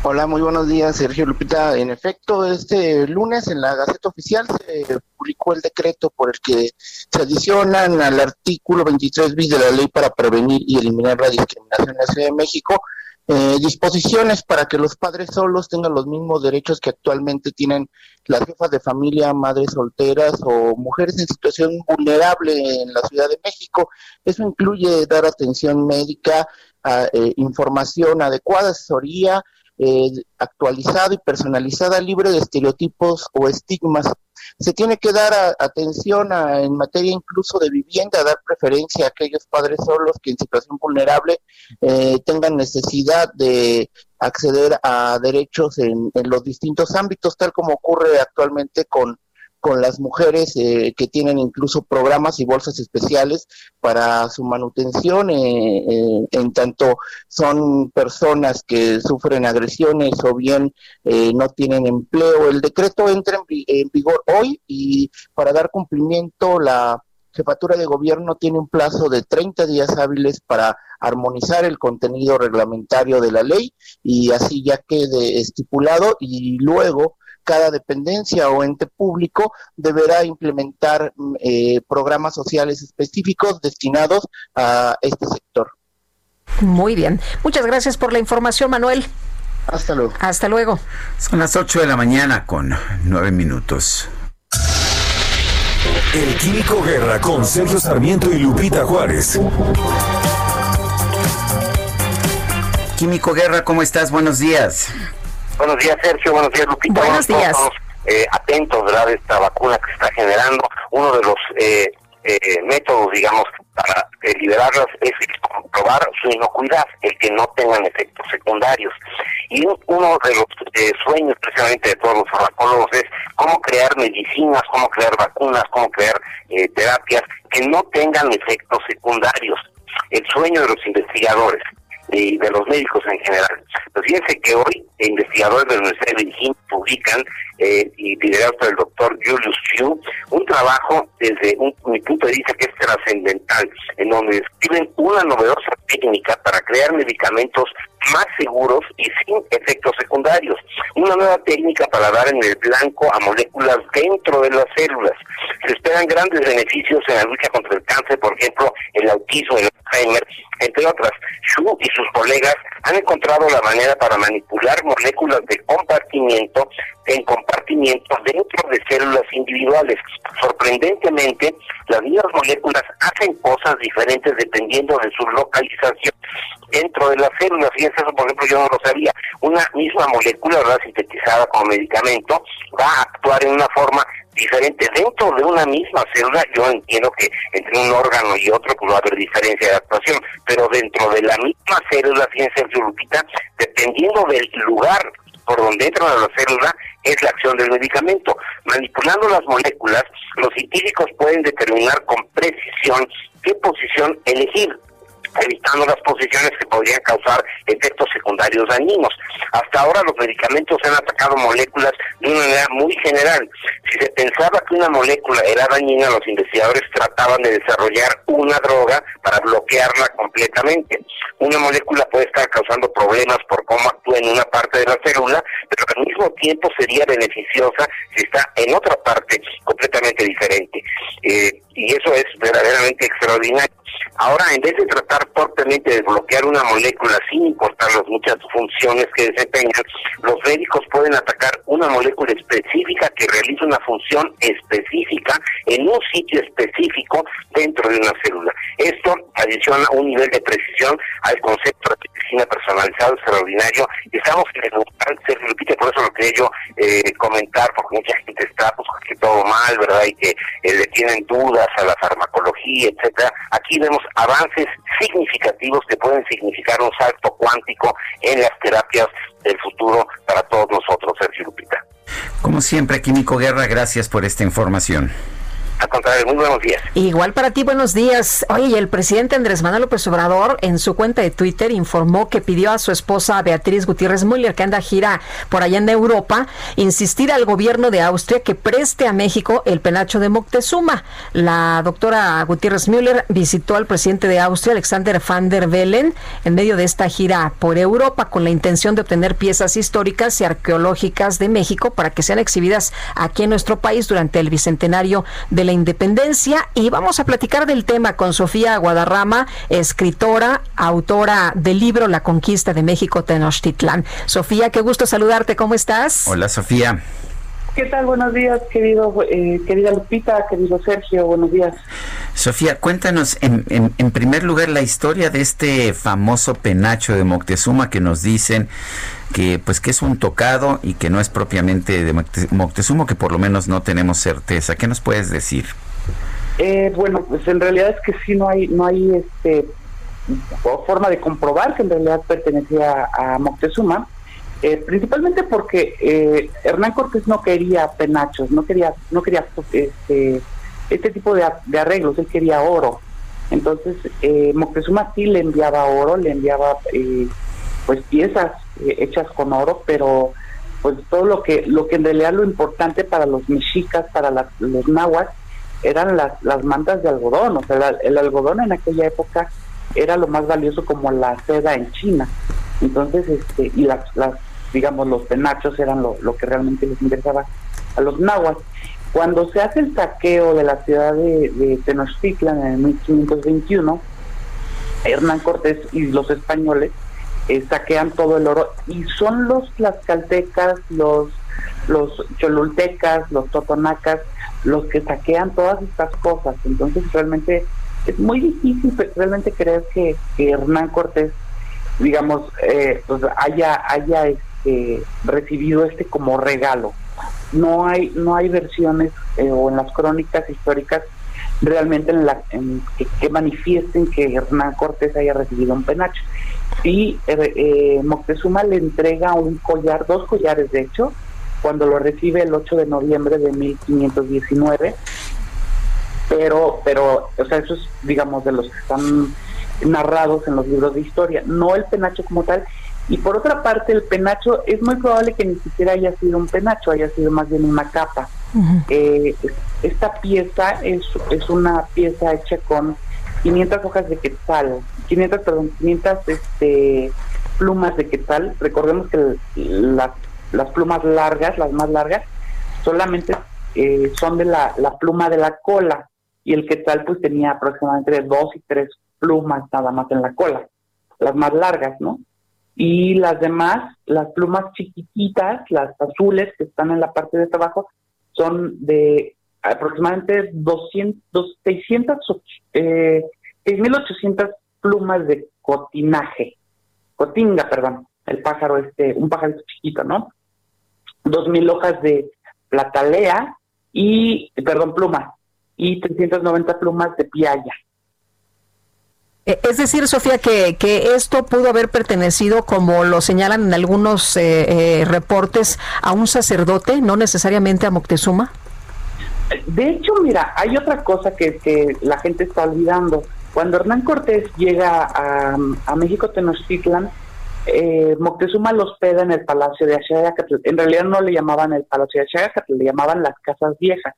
Hola, muy buenos días, Sergio Lupita. En efecto, este lunes en la Gaceta Oficial se publicó el decreto por el que se adicionan al artículo 23 bis de la Ley para prevenir y eliminar la discriminación en la Ciudad de México eh, disposiciones para que los padres solos tengan los mismos derechos que actualmente tienen las jefas de familia, madres solteras o mujeres en situación vulnerable en la Ciudad de México. Eso incluye dar atención médica, eh, información adecuada, asesoría eh, actualizada y personalizada, libre de estereotipos o estigmas. Se tiene que dar atención a- en materia incluso de vivienda, dar preferencia a aquellos padres solos que en situación vulnerable eh, tengan necesidad de acceder a derechos en los distintos ámbitos, tal como ocurre actualmente con, con las mujeres eh, que tienen incluso programas y bolsas especiales para su manutención, eh, eh, en tanto son personas que sufren agresiones o bien eh, no tienen empleo. El decreto entra en, en vigor hoy y para dar cumplimiento la jefatura de gobierno tiene un plazo de 30 días hábiles para armonizar el contenido reglamentario de la ley y así ya quede estipulado y luego cada dependencia o ente público deberá implementar mm, eh, programas sociales específicos destinados a este sector. Muy bien. Muchas gracias por la información, Manuel. Hasta luego. Hasta luego. Son las 8 de la mañana con 9 minutos. El Químico Guerra con Sergio Sarmiento y Lupita Juárez. Químico Guerra, ¿cómo estás? Buenos días. Buenos días, Sergio. Buenos días, Lupita. Buenos Bueno, todos días. estamos, eh, atentos, ¿verdad? De esta vacuna que se está generando. Uno de los eh, eh, métodos, digamos, para eh, liberarlas es comprobar su inocuidad, el que no tengan efectos secundarios. Y un- uno de los eh, sueños precisamente de todos los farmacólogos es cómo crear medicinas, cómo crear vacunas, cómo crear eh, terapias que no tengan efectos secundarios. El sueño de los investigadores y de los médicos en general. Pues fíjense que hoy investigadores de la Universidad de Virginia publican, eh, y liderados por el doctor Julius Few, un trabajo desde un, mi punto de vista que es trascendental, en donde describen una novedosa técnica para crear medicamentos más seguros y sin efectos secundarios. Una nueva técnica para dar en el blanco a moléculas dentro de las células. Se esperan grandes beneficios en la lucha contra el cáncer, por ejemplo, el autismo, el Alzheimer, entre otras. Shu y sus colegas han encontrado la manera para manipular moléculas de compartimiento en compartimientos dentro de células individuales. Sorprendentemente, las mismas moléculas hacen cosas diferentes dependiendo de su localización dentro de las células. Fíjense, eso por ejemplo yo no lo sabía. Una misma molécula, ¿verdad? sintetizada como medicamento, va a actuar en una forma diferente dentro de una misma célula. Yo entiendo que entre un órgano y otro pues va a haber diferencia de actuación, pero dentro de la misma célula, fíjense, Lupita, dependiendo del lugar por donde entra a la célula, es la acción del medicamento. Manipulando las moléculas, los científicos pueden determinar con precisión qué posición elegir evitando las posiciones que podrían causar efectos secundarios dañinos. Hasta ahora los medicamentos han atacado moléculas de una manera muy general. Si se pensaba que una molécula era dañina, los investigadores trataban de desarrollar una droga para bloquearla completamente. Una molécula puede estar causando problemas por cómo actúa en una parte de la célula, pero al mismo tiempo sería beneficiosa si está en otra parte completamente diferente. Eh, y eso es verdaderamente extraordinario. Ahora, en vez de tratar torpemente de bloquear una molécula sin importar las muchas funciones que desempeñan, los médicos pueden atacar una molécula específica que realiza una función específica en un sitio específico dentro de una célula. Esto adiciona un nivel de precisión al concepto de medicina personalizado extraordinario. Y estamos en el lugar, Sergio Lupita, por eso lo quería yo eh, comentar, porque mucha gente está pues que todo mal, ¿verdad? Y que eh, le tienen dudas a la farmacología, etcétera. Aquí vemos avances significativos que pueden significar un salto cuántico en las terapias del futuro para todos nosotros, Sergio Lupita. Como siempre, Químico Guerra, gracias por esta información. Al contrario, muy buenos días. Igual para ti, buenos días. Oye, el presidente Andrés Manuel López Obrador en su cuenta de Twitter informó que pidió a su esposa Beatriz Gutiérrez Müller, que anda gira por allá en Europa, insistir al gobierno de Austria que preste a México el penacho de Moctezuma. La doctora Gutiérrez Müller visitó al presidente de Austria, Alexander van der Bellen, en medio de esta gira por Europa con la intención de obtener piezas históricas y arqueológicas de México para que sean exhibidas aquí en nuestro país durante el bicentenario de la independencia y vamos a platicar del tema con Sofía Guadarrama, escritora, autora del libro La conquista de México Tenochtitlán. Sofía, qué gusto saludarte, ¿cómo estás? Hola Sofía. ¿Qué tal? Buenos días, querido, eh, querida Lupita, querido Sergio, buenos días. Sofía, cuéntanos en, en, en, primer lugar la historia de este famoso penacho de Moctezuma que nos dicen que pues que es un tocado y que no es propiamente de Moctezuma, que por lo menos no tenemos certeza. ¿Qué nos puedes decir? Eh, bueno, pues en realidad es que sí no hay no hay este forma de comprobar que en realidad pertenecía a Moctezuma. Eh, principalmente porque eh, Hernán Cortés no quería penachos, no quería, no quería este, este tipo de, arreglos, él quería oro. Entonces, eh, Moctezuma sí le enviaba oro, le enviaba eh, pues piezas eh, hechas con oro, pero pues todo lo que, lo que en realidad lo importante para los mexicas, para los nahuas, eran las, las mantas de algodón, o sea, la, el algodón en aquella época era lo más valioso como la seda en China. Entonces, este, y las, las digamos, los penachos eran lo, lo que realmente les interesaba a los nahuas. Cuando se hace el saqueo de la ciudad de, de Tenochtitlan en 1521, Hernán Cortés y los españoles eh, saquean todo el oro y son los tlaxcaltecas, los, los cholultecas, los totonacas, los que saquean todas estas cosas. Entonces realmente es muy difícil realmente creer que, que Hernán Cortés digamos, eh, pues haya, haya este, recibido este como regalo. No hay, no hay versiones eh, o en las crónicas históricas realmente en la, que, manifiesten que Hernán Cortés haya recibido un penacho. Y eh, Moctezuma le entrega un collar, dos collares de hecho, cuando lo recibe el 8 de noviembre de 1519. Pero, pero, o sea, eso es, digamos, de los que están narrados en los libros de historia, no el penacho como tal. Y por otra parte, el penacho es muy probable que ni siquiera haya sido un penacho, haya sido más bien una capa. Uh -huh. eh, esta pieza es, es una pieza hecha con 500 hojas de quetzal, 500, perdón, 500 este, plumas de quetzal. Recordemos que las, las plumas largas, las más largas, solamente eh, son de la, la pluma de la cola y el quetzal pues tenía aproximadamente dos y tres plumas nada más en la cola, las más largas, ¿no? Y las demás, las plumas chiquititas, las azules que están en la parte de abajo, son de aproximadamente 200, 600, eh, 6.800 plumas de cotinaje, cotinga, perdón, el pájaro este, un pajarito chiquito, ¿no? 2.000 hojas de platalea y, perdón, plumas, y 390 plumas de piaya. Es decir, Sofía, que, que esto pudo haber pertenecido, como lo señalan en algunos eh, eh, reportes, a un sacerdote, no necesariamente a Moctezuma. De hecho, mira, hay otra cosa que, que la gente está olvidando. Cuando Hernán Cortés llega a, a México Tenochtitlan, eh, Moctezuma los hospeda en el Palacio de Axayacatl. En realidad no le llamaban el Palacio de Axayacatl, le llamaban las casas viejas.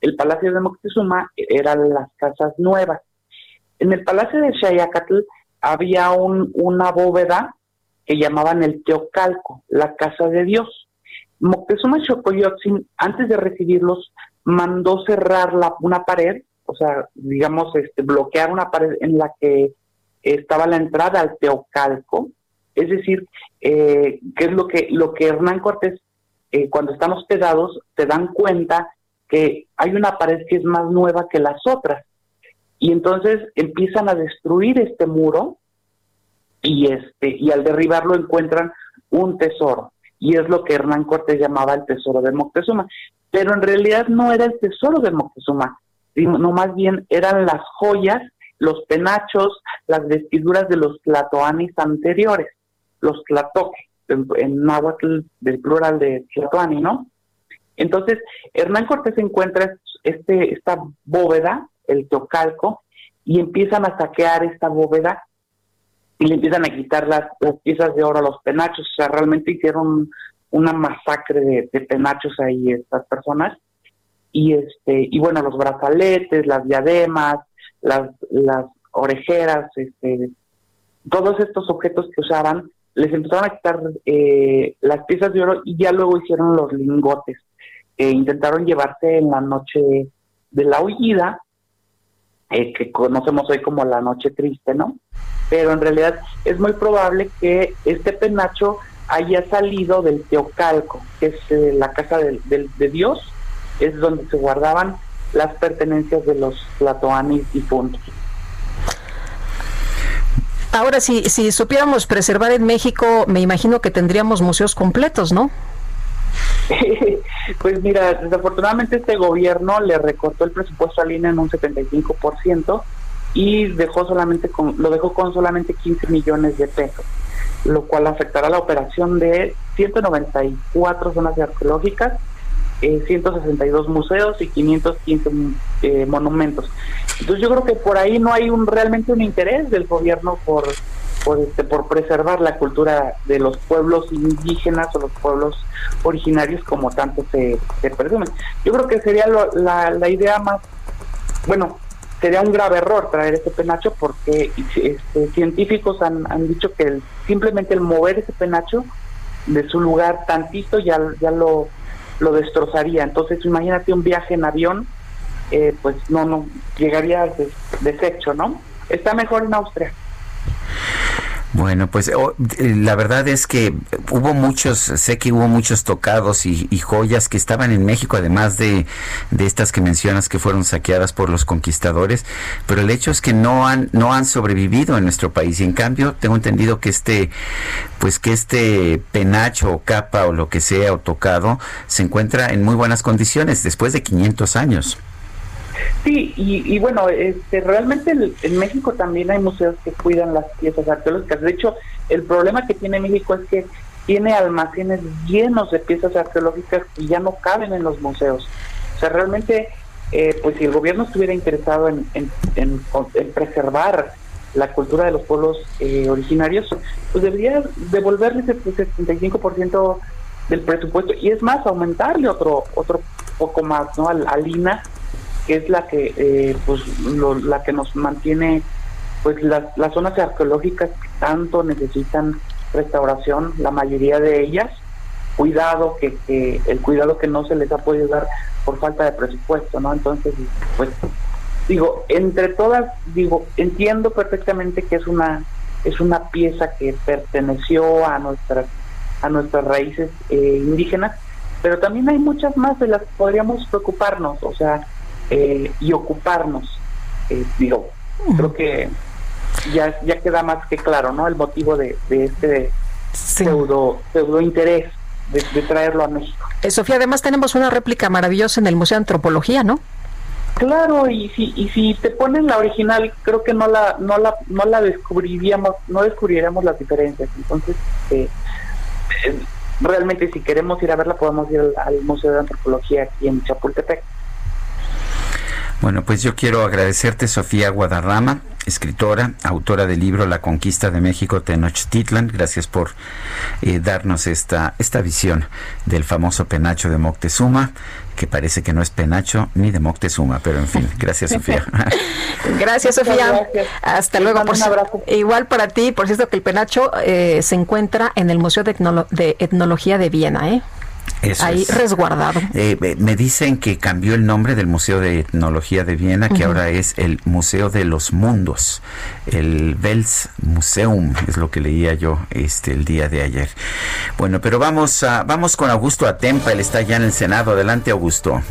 El Palacio de Moctezuma eran las casas nuevas. En el Palacio de Axayacatl había un, una bóveda que llamaban el Teocalco, la casa de Dios. Moctezuma Xocoyotzin, antes de recibirlos, mandó cerrar la, una pared, o sea, digamos, este, bloquear una pared en la que estaba la entrada al Teocalco, es decir, eh, que es lo que, lo que Hernán Cortés, eh, cuando están hospedados, te dan cuenta que hay una pared que es más nueva que las otras. Y entonces empiezan a destruir este muro y, este, y al derribarlo encuentran un tesoro. Y es lo que Hernán Cortés llamaba el tesoro de Moctezuma. Pero en realidad no era el tesoro de Moctezuma, no más bien eran las joyas, los penachos, las vestiduras de los tlatoanis anteriores los tlatoque, en, en náhuatl del plural de tlatoani, ¿no? Entonces, Hernán Cortés encuentra este, esta bóveda, el teocalco, y empiezan a saquear esta bóveda y le empiezan a quitar las, piezas de oro a los penachos. O sea, realmente hicieron una masacre de, penachos ahí estas personas. Y este, y bueno, los brazaletes, las diademas, las, las orejeras, este, todos estos objetos que usaban les empezaron a quitar eh, las piezas de oro y ya luego hicieron los lingotes. que intentaron llevarse en la noche de la huida, eh, que conocemos hoy como la noche triste, ¿no? Pero en realidad es muy probable que este penacho haya salido del Teocalco, que es eh, la casa de, de Dios, es donde se guardaban las pertenencias de los platoanis difuntos. Ahora, si, si supiéramos preservar en México, me imagino que tendríamos museos completos, ¿no? pues mira, desafortunadamente este gobierno le recortó el presupuesto al INE en un 75% y dejó solamente con, lo dejó con solamente 15 millones de pesos, lo cual afectará la operación de 194 zonas arqueológicas 162 eh, museos y 515 eh, monumentos. Entonces yo creo que por ahí no hay un realmente un interés del gobierno por por, este, por preservar la cultura de los pueblos indígenas o los pueblos originarios como tanto se, se. Yo creo que sería la, la idea más, bueno, sería un grave error traer este penacho porque este, científicos han, han dicho que simplemente el mover ese penacho de su lugar tantito ya, ya lo lo destrozaría. Entonces, imagínate un viaje en avión, eh, pues no, no, llegaría deshecho, ¿no? Está mejor en Austria. Bueno, pues oh, eh, la verdad es que hubo muchos, sé que hubo muchos tocados y, joyas que estaban en México, además de, de, estas que mencionas que fueron saqueadas por los conquistadores, pero el hecho es que no han, no han sobrevivido en nuestro país y en cambio tengo entendido que este, pues que este penacho o capa o lo que sea o tocado se encuentra en muy buenas condiciones después de 500 años. Sí, y, bueno, este, realmente en, México también hay museos que cuidan las piezas arqueológicas. De hecho, el problema que tiene México es que tiene almacenes llenos de piezas arqueológicas que ya no caben en los museos. O sea, realmente, eh, pues si el gobierno estuviera interesado en, preservar la cultura de los pueblos eh, originarios, pues debería devolverles el 75% del presupuesto y es más, aumentarle otro otro poco más, ¿no? Al, al INA que es la que eh, pues la que nos mantiene pues las, las zonas arqueológicas que tanto necesitan restauración la mayoría de ellas cuidado que, que el cuidado que no se les ha podido dar por falta de presupuesto no entonces pues digo entre todas digo entiendo perfectamente que es una es una pieza que perteneció a nuestras a nuestras raíces eh, indígenas pero también hay muchas más de las que podríamos preocuparnos o sea eh, y ocuparnos. Eh, digo, creo que ya, ya queda más que claro, ¿no? El motivo de, este pseudo, pseudo interés de, traerlo a México. Eh, Sofía, además tenemos una réplica maravillosa en el Museo de Antropología, ¿no? Claro, y si, y si te ponen la original, creo que no la, no la, no la descubriríamos, no descubriríamos las diferencias. Entonces, realmente si queremos ir a verla, podemos ir al Museo de Antropología aquí en Chapultepec. Bueno, pues yo quiero agradecerte, Sofía Guadarrama, escritora, autora del libro La conquista de México Tenochtitlan. Gracias por eh, darnos esta, esta visión del famoso penacho de Moctezuma, que parece que no es penacho ni de Moctezuma, pero en fin, gracias Sofía. Gracias, Sofía. Hasta luego. Por igual para ti, por cierto, que el penacho eh, se encuentra en el Museo de, Etnolo- de Etnología de Viena, ¿eh? Eso Ahí es. resguardado. Eh, me dicen que cambió el nombre del Museo de Etnología de Viena, que ahora es el Museo de los Mundos, el Weltmuseum, es lo que leía yo este el día de ayer. Bueno, pero vamos a, vamos con Augusto Atempa, él está ya en el Senado. Adelante, Augusto.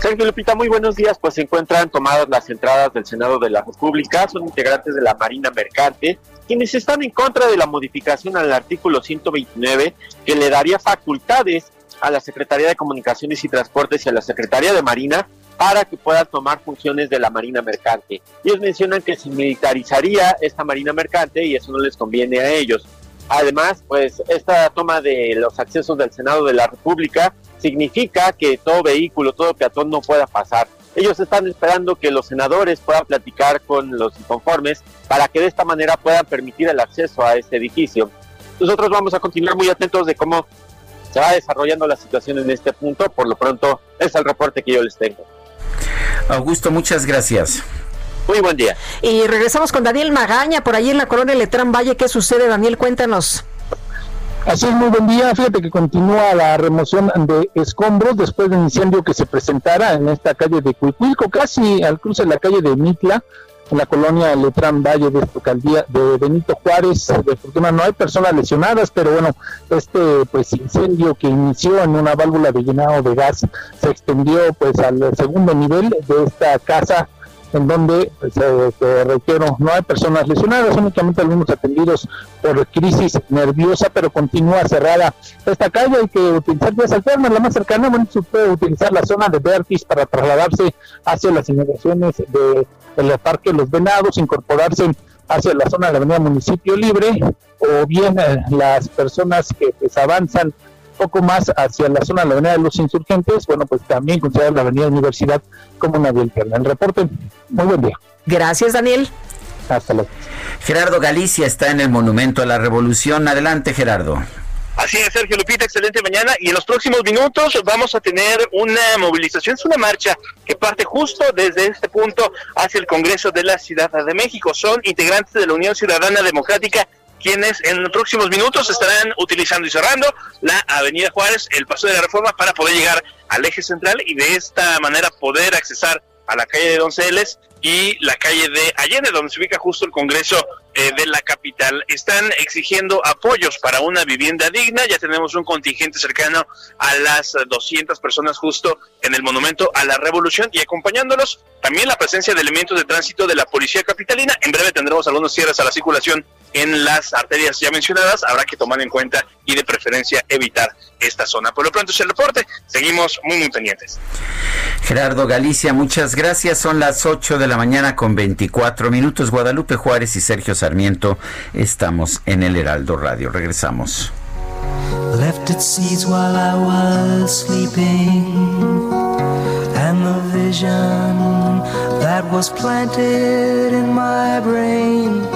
Sergio Lupita, muy buenos días. Pues se encuentran tomadas las entradas del Senado de la República. Son integrantes de la Marina Mercante, quienes están en contra de la modificación al artículo 129 que le daría facultades a la Secretaría de Comunicaciones y Transportes y a la Secretaría de Marina para que puedan tomar funciones de la Marina Mercante. Ellos mencionan que se militarizaría esta Marina Mercante y eso no les conviene a ellos. Además, pues esta toma de los accesos del Senado de la República significa que todo vehículo, todo peatón no pueda pasar. Ellos están esperando que los senadores puedan platicar con los inconformes para que de esta manera puedan permitir el acceso a este edificio. Nosotros vamos a continuar muy atentos de cómo se va desarrollando la situación en este punto. Por lo pronto, es el reporte que yo les tengo. Augusto, muchas gracias. Muy buen día. Y regresamos con Daniel Magaña, por ahí en la colonia Letrán Valle. ¿Qué sucede, Daniel? Cuéntanos. Así es, muy buen día. Fíjate que continúa la remoción de escombros después del incendio que se presentara en esta calle de Cuicuilco, casi al cruce de la calle de Mitla, en la colonia Letrán Valle de esta de Benito Juárez. De fortuna no hay personas lesionadas, pero bueno, este pues incendio que inició en una válvula de llenado de gas se extendió pues al segundo nivel de esta casa en donde, pues, eh, te reitero, no hay personas lesionadas, únicamente algunos atendidos por crisis nerviosa, pero continúa cerrada esta calle. Hay que utilizar vías alternas, la más cercana, bueno, se puede utilizar la zona de Vertis para trasladarse hacia las inmediaciones de, del Parque Los Venados, incorporarse hacia la zona de la Avenida Municipio Libre, o bien eh, las personas que pues, avanzan poco más hacia la zona de la Avenida de los Insurgentes, bueno, pues también considerar la Avenida Universidad como una vía alterna. El reporte, muy buen día. Gracias, Daniel. Hasta luego. Gerardo Galicia está en el Monumento a la Revolución. Adelante, Gerardo. Así es, Sergio Lupita, excelente mañana. Y en los próximos minutos vamos a tener una movilización, es una marcha que parte justo desde este punto hacia el Congreso de la Ciudad de México. Son integrantes de la Unión Ciudadana Democrática quienes en los próximos minutos estarán utilizando y cerrando la Avenida Juárez, el Paso de la Reforma, para poder llegar al eje central y de esta manera poder accesar a la calle de Donceles y la calle de Allende, donde se ubica justo el Congreso eh, de la capital. Están exigiendo apoyos para una vivienda digna. Ya tenemos un contingente cercano a las eh, 200 personas justo en el Monumento a la Revolución y acompañándolos también la presencia de elementos de tránsito de la Policía Capitalina. En breve tendremos algunos cierres a la circulación en las arterias ya mencionadas. Habrá que tomar en cuenta y de preferencia evitar esta zona. Por lo pronto es el reporte. Seguimos muy, muy pendientes. Gerardo Galicia, muchas gracias. Son las 8 de la mañana con 24 minutos. Guadalupe Juárez y Sergio Sarmiento estamos en el Heraldo Radio. Regresamos. Left its seeds while I was sleeping, and the vision that was planted in my brain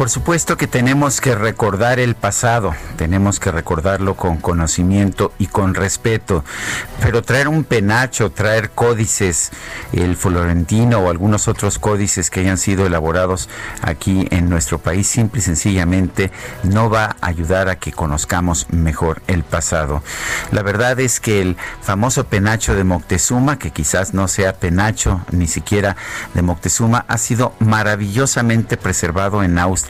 Por supuesto que tenemos que recordar el pasado, tenemos que recordarlo con conocimiento y con respeto, pero traer un penacho, traer códices, el florentino o algunos otros códices que hayan sido elaborados aquí en nuestro país, simple y sencillamente no va a ayudar a que conozcamos mejor el pasado. La verdad es que el famoso penacho de Moctezuma, que quizás no sea penacho ni siquiera de Moctezuma, ha sido maravillosamente preservado en Austria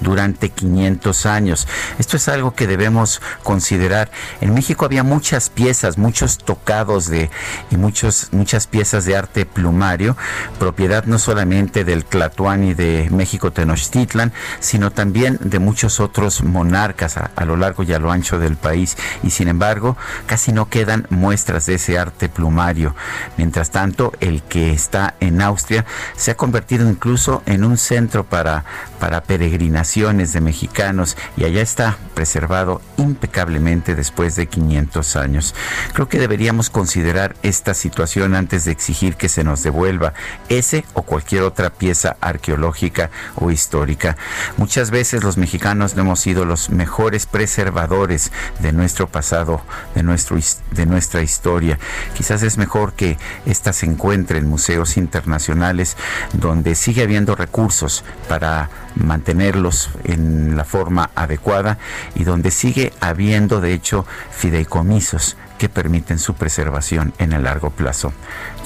durante 500 años. Esto es algo que debemos considerar. En México había muchas piezas, muchos tocados de y muchos muchas piezas de arte plumario, propiedad no solamente del Tlatuani de México Tenochtitlan, sino también de muchos otros monarcas a, lo largo y a lo ancho del país y sin embargo casi no quedan muestras de ese arte plumario. Mientras tanto, el que está en Austria se ha convertido incluso en un centro para, para peregrinaciones de mexicanos y allá está preservado impecablemente después de 500 años. Creo que deberíamos considerar esta situación antes de exigir que se nos devuelva ese o cualquier otra pieza arqueológica o histórica. Muchas veces los mexicanos no hemos sido los mejores preservadores de nuestro pasado, de, nuestro, de nuestra historia. Quizás es mejor que ésta se encuentre en museos internacionales donde sigue habiendo recursos para mantenerlos en la forma adecuada y donde sigue habiendo de hecho fideicomisos que permiten su preservación en el largo plazo.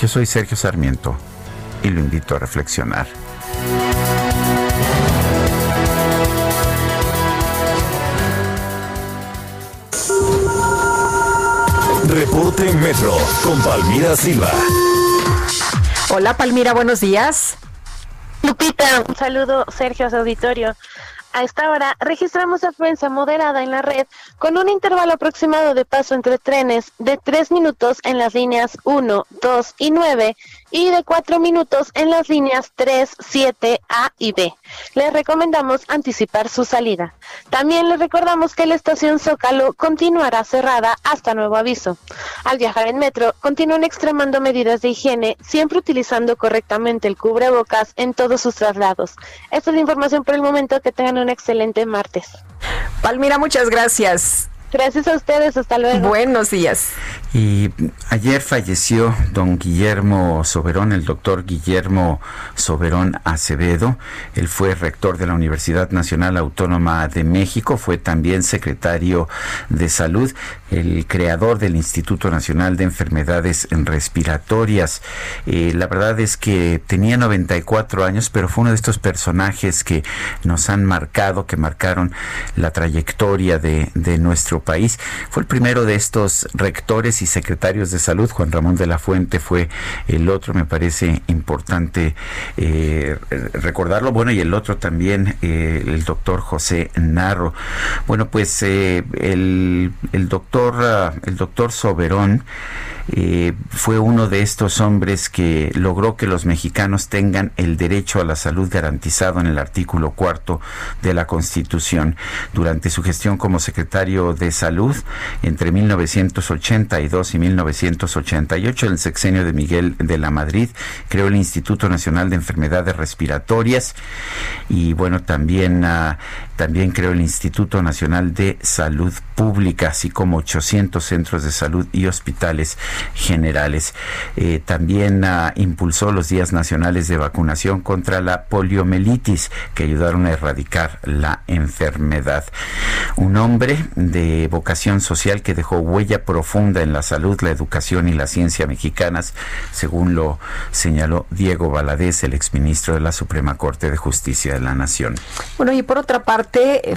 Yo soy Sergio Sarmiento y lo invito a reflexionar. Reporte en Metro con Palmira Silva. Hola Palmira, buenos días. Lupita, un saludo, Sergio, auditorio. A esta hora registramos afluencia moderada en la red con un intervalo aproximado de paso entre trenes de 3 minutos en las líneas 1, 2 y 9 y de 4 minutos en las líneas 3, 7, A y B. Les recomendamos anticipar su salida. También les recordamos que la estación Zócalo continuará cerrada hasta nuevo aviso. Al viajar en metro, continúen extremando medidas de higiene, siempre utilizando correctamente el cubrebocas en todos sus traslados. Esta es la información por el momento. Que tengan un excelente martes. Palmira, muchas gracias. Gracias a ustedes, hasta luego. Buenos días. Y ayer falleció don Guillermo Soberón, el doctor Guillermo Soberón Acevedo. Él fue rector de la Universidad Nacional Autónoma de México, fue también secretario de Salud, el creador del Instituto Nacional de Enfermedades Respiratorias. Eh, la verdad es que tenía 94 años, pero fue uno de estos personajes que nos han marcado, que marcaron la trayectoria de, de nuestro país. Fue el primero de estos rectores y secretarios de salud. Juan Ramón de la Fuente fue el otro, me parece importante eh, recordarlo. Bueno, y el otro también, eh, el doctor José Narro. Bueno, pues eh, el, el, doctor, uh, el doctor Soberón fue uno de estos hombres que logró que los mexicanos tengan el derecho a la salud garantizado en el artículo cuarto de la Constitución. Durante su gestión como secretario de Salud entre 1982 y 1988, en el sexenio de Miguel de la Madrid, creó el Instituto Nacional de Enfermedades Respiratorias y bueno, también, uh, también creó el Instituto Nacional de Salud Pública, así como 800 centros de salud y hospitales generales. Eh, también uh, impulsó los días nacionales de vacunación contra la poliomielitis que ayudaron a erradicar la enfermedad. Un hombre de vocación social que dejó huella profunda en la salud, la educación y la ciencia mexicanas, según lo señaló Diego Valadez, el exministro de la Suprema Corte de Justicia de la Nación. Bueno, y por otra parte,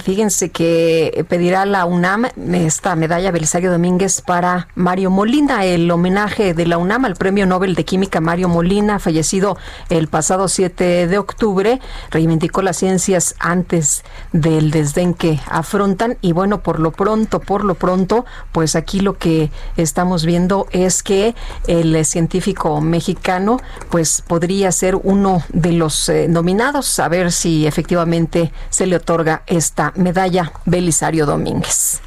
fíjense que pedirá la UNAM esta medalla Belisario Domínguez para Mario Molina, el homenaje de la UNAM al Premio Nobel de Química Mario Molina, fallecido el pasado 7 de octubre, reivindicó las ciencias antes del desdén que afrontan y bueno, por lo pronto, por lo pronto, pues aquí lo que estamos viendo es que el científico mexicano pues podría ser uno de los eh, nominados a ver si efectivamente se le otorga esta medalla Belisario Domínguez.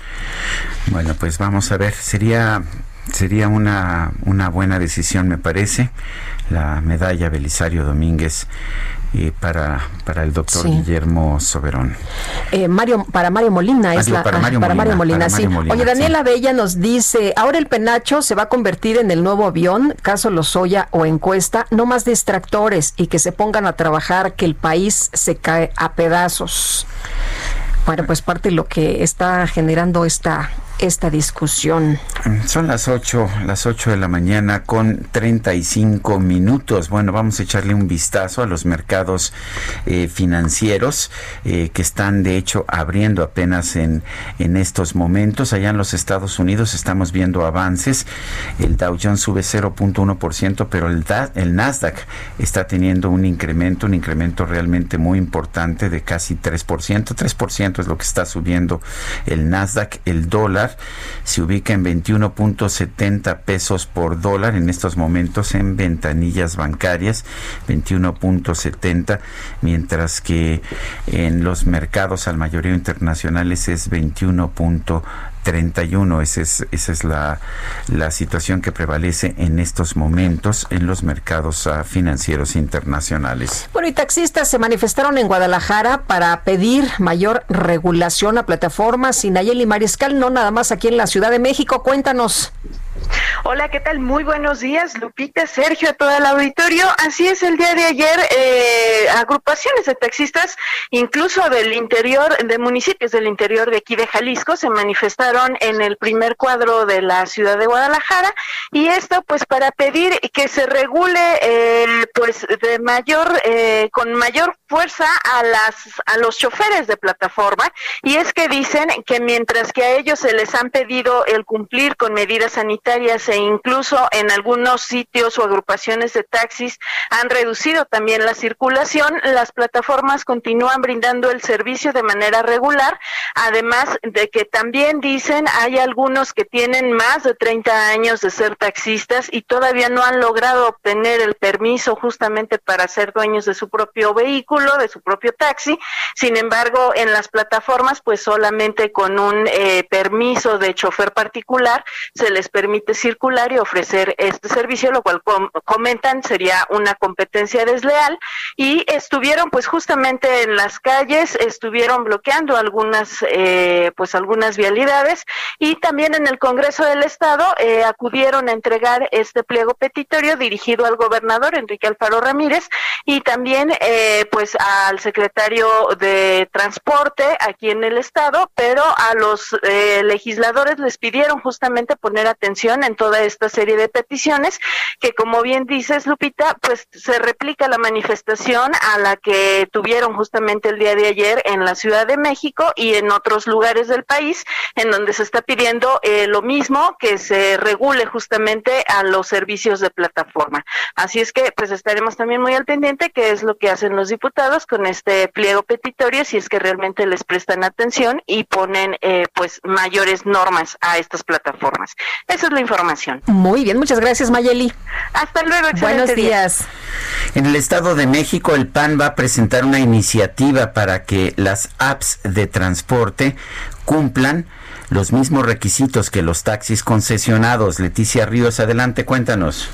Bueno, pues vamos a ver, sería sería una, una buena decisión, me parece. la medalla Belisario Domínguez eh, para, para el doctor Guillermo Soberón. Eh, Mario, para Mario Molina es la para Mario para Molina, Mario Molina, sí. Mario Molina, Oye, Daniela Bella nos dice, ahora el penacho se va a convertir en el nuevo avión, caso Lozoya o encuesta, no más distractores y que se pongan a trabajar, que el país se cae a pedazos. Bueno, pues parte de lo que está generando esta esta discusión. Son las 8, las 8 de la mañana con 35 minutos. Bueno, vamos a echarle un vistazo a los mercados eh, financieros eh, que están de hecho abriendo apenas en, en estos momentos. Allá en los Estados Unidos estamos viendo avances. El Dow Jones sube 0.1%, pero el, Da- el Nasdaq está teniendo un incremento, un incremento realmente muy importante de casi 3%. 3% es lo que está subiendo el Nasdaq. El dólar se ubica en 21.70 pesos por dólar en estos momentos en ventanillas bancarias, 21.70, mientras que en los mercados al mayoría internacionales es 21.31. Esa es, esa es la, la situación que prevalece en estos momentos en los mercados ah, financieros internacionales. Bueno, y taxistas se manifestaron en Guadalajara para pedir mayor regulación a plataformas. Y Nayeli Mariscal, no nada más aquí en la Ciudad de México. Cuéntanos. Hola, ¿qué tal? Muy buenos días, Lupita, Sergio, a todo el auditorio. Así es, el día de ayer, eh, agrupaciones de taxistas, incluso del interior, de municipios del interior de aquí de Jalisco, se manifestaron en el primer cuadro de la ciudad de Guadalajara y esto, pues, para pedir que se regule, eh, pues, de mayor, eh, con mayor fuerza a las, a los choferes de plataforma. Y es que dicen que mientras que a ellos se les han pedido el cumplir con medidas sanitarias e incluso en algunos sitios o agrupaciones de taxis han reducido también la circulación, las plataformas continúan brindando el servicio de manera regular, además de que también dicen hay algunos que tienen más de 30 años de ser taxistas y todavía no han logrado obtener el permiso justamente para ser dueños de su propio vehículo, de su propio taxi. Sin embargo, en las plataformas, pues solamente con un eh, permiso de chofer particular se les permite circular y ofrecer este servicio, lo cual com- comentan sería una competencia desleal y estuvieron pues justamente en las calles, estuvieron bloqueando algunas eh, pues algunas vialidades y también en el Congreso del Estado eh, acudieron a entregar este pliego petitorio dirigido al gobernador Enrique Alfaro Ramírez y también eh, pues al secretario de Transporte aquí en el Estado, pero a los eh, legisladores les pidieron justamente poner atención en toda esta serie de peticiones que como bien dices Lupita, pues se replica la manifestación a la que tuvieron justamente el día de ayer en la Ciudad de México y en otros lugares del país en donde se está pidiendo eh, lo mismo que se regule justamente a los servicios de plataforma. Así es que pues estaremos también muy al pendiente qué es lo que hacen los diputados con este pliego petitorio si es que realmente les prestan atención y ponen eh, pues mayores normas a estas plataformas. Esa es la información. Muy bien, muchas gracias, Mayeli. Hasta luego, Buenos día. días. En el Estado de México, el PAN va a presentar una iniciativa para que las apps de transporte cumplan los mismos requisitos que los taxis concesionados. Leticia Ríos, adelante, cuéntanos.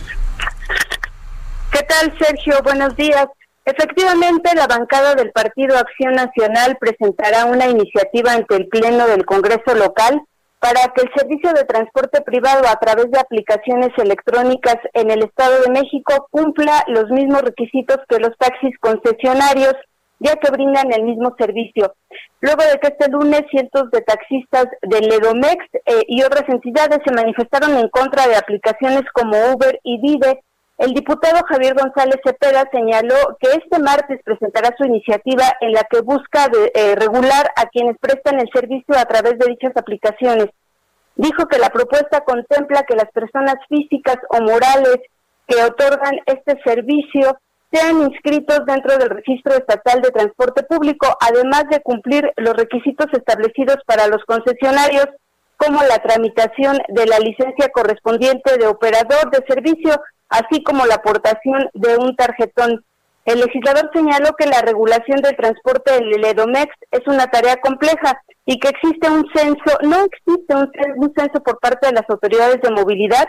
¿Qué tal, Sergio? Buenos días. Efectivamente, la bancada del Partido Acción Nacional presentará una iniciativa ante el Pleno del Congreso local para que el servicio de transporte privado a través de aplicaciones electrónicas en el Estado de México cumpla los mismos requisitos que los taxis concesionarios, ya que brindan el mismo servicio. Luego de que este lunes cientos de taxistas del Edomex eh, y otras entidades se manifestaron en contra de aplicaciones como Uber y Vive, el diputado Javier González Cepeda señaló que este martes presentará su iniciativa en la que busca eh, regular a quienes prestan el servicio a través de dichas aplicaciones. Dijo que la propuesta contempla que las personas físicas o morales que otorgan este servicio sean inscritos dentro del registro estatal de transporte público, además de cumplir los requisitos establecidos para los concesionarios, como la tramitación de la licencia correspondiente de operador de servicio, así como la aportación de un tarjetón. El legislador señaló que la regulación del transporte del Edomex es una tarea compleja y que existe un censo, no existe un, cen- un censo por parte de las autoridades de movilidad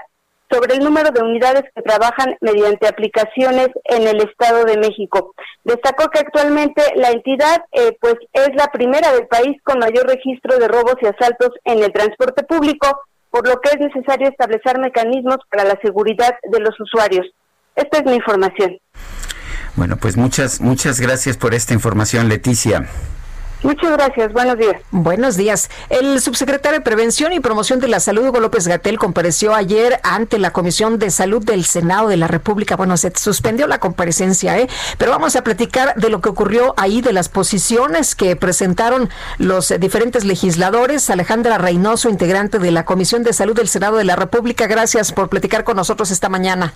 sobre el número de unidades que trabajan mediante aplicaciones en el Estado de México. Destacó que actualmente la entidad eh, pues es la primera del país con mayor registro de robos y asaltos en el transporte público, por lo que es necesario establecer mecanismos para la seguridad de los usuarios. Esta es mi información. Bueno, pues muchas, muchas gracias por esta información, Leticia. Muchas gracias, buenos días. Buenos días. El subsecretario de Prevención y Promoción de la Salud, Hugo López Gatel, compareció ayer ante la Comisión de Salud del Senado de la República. Bueno, se suspendió la comparecencia, ¿eh? Pero vamos a platicar de lo que ocurrió ahí, de las posiciones que presentaron los diferentes legisladores. Alejandra Reynoso, integrante de la Comisión de Salud del Senado de la República, gracias por platicar con nosotros esta mañana.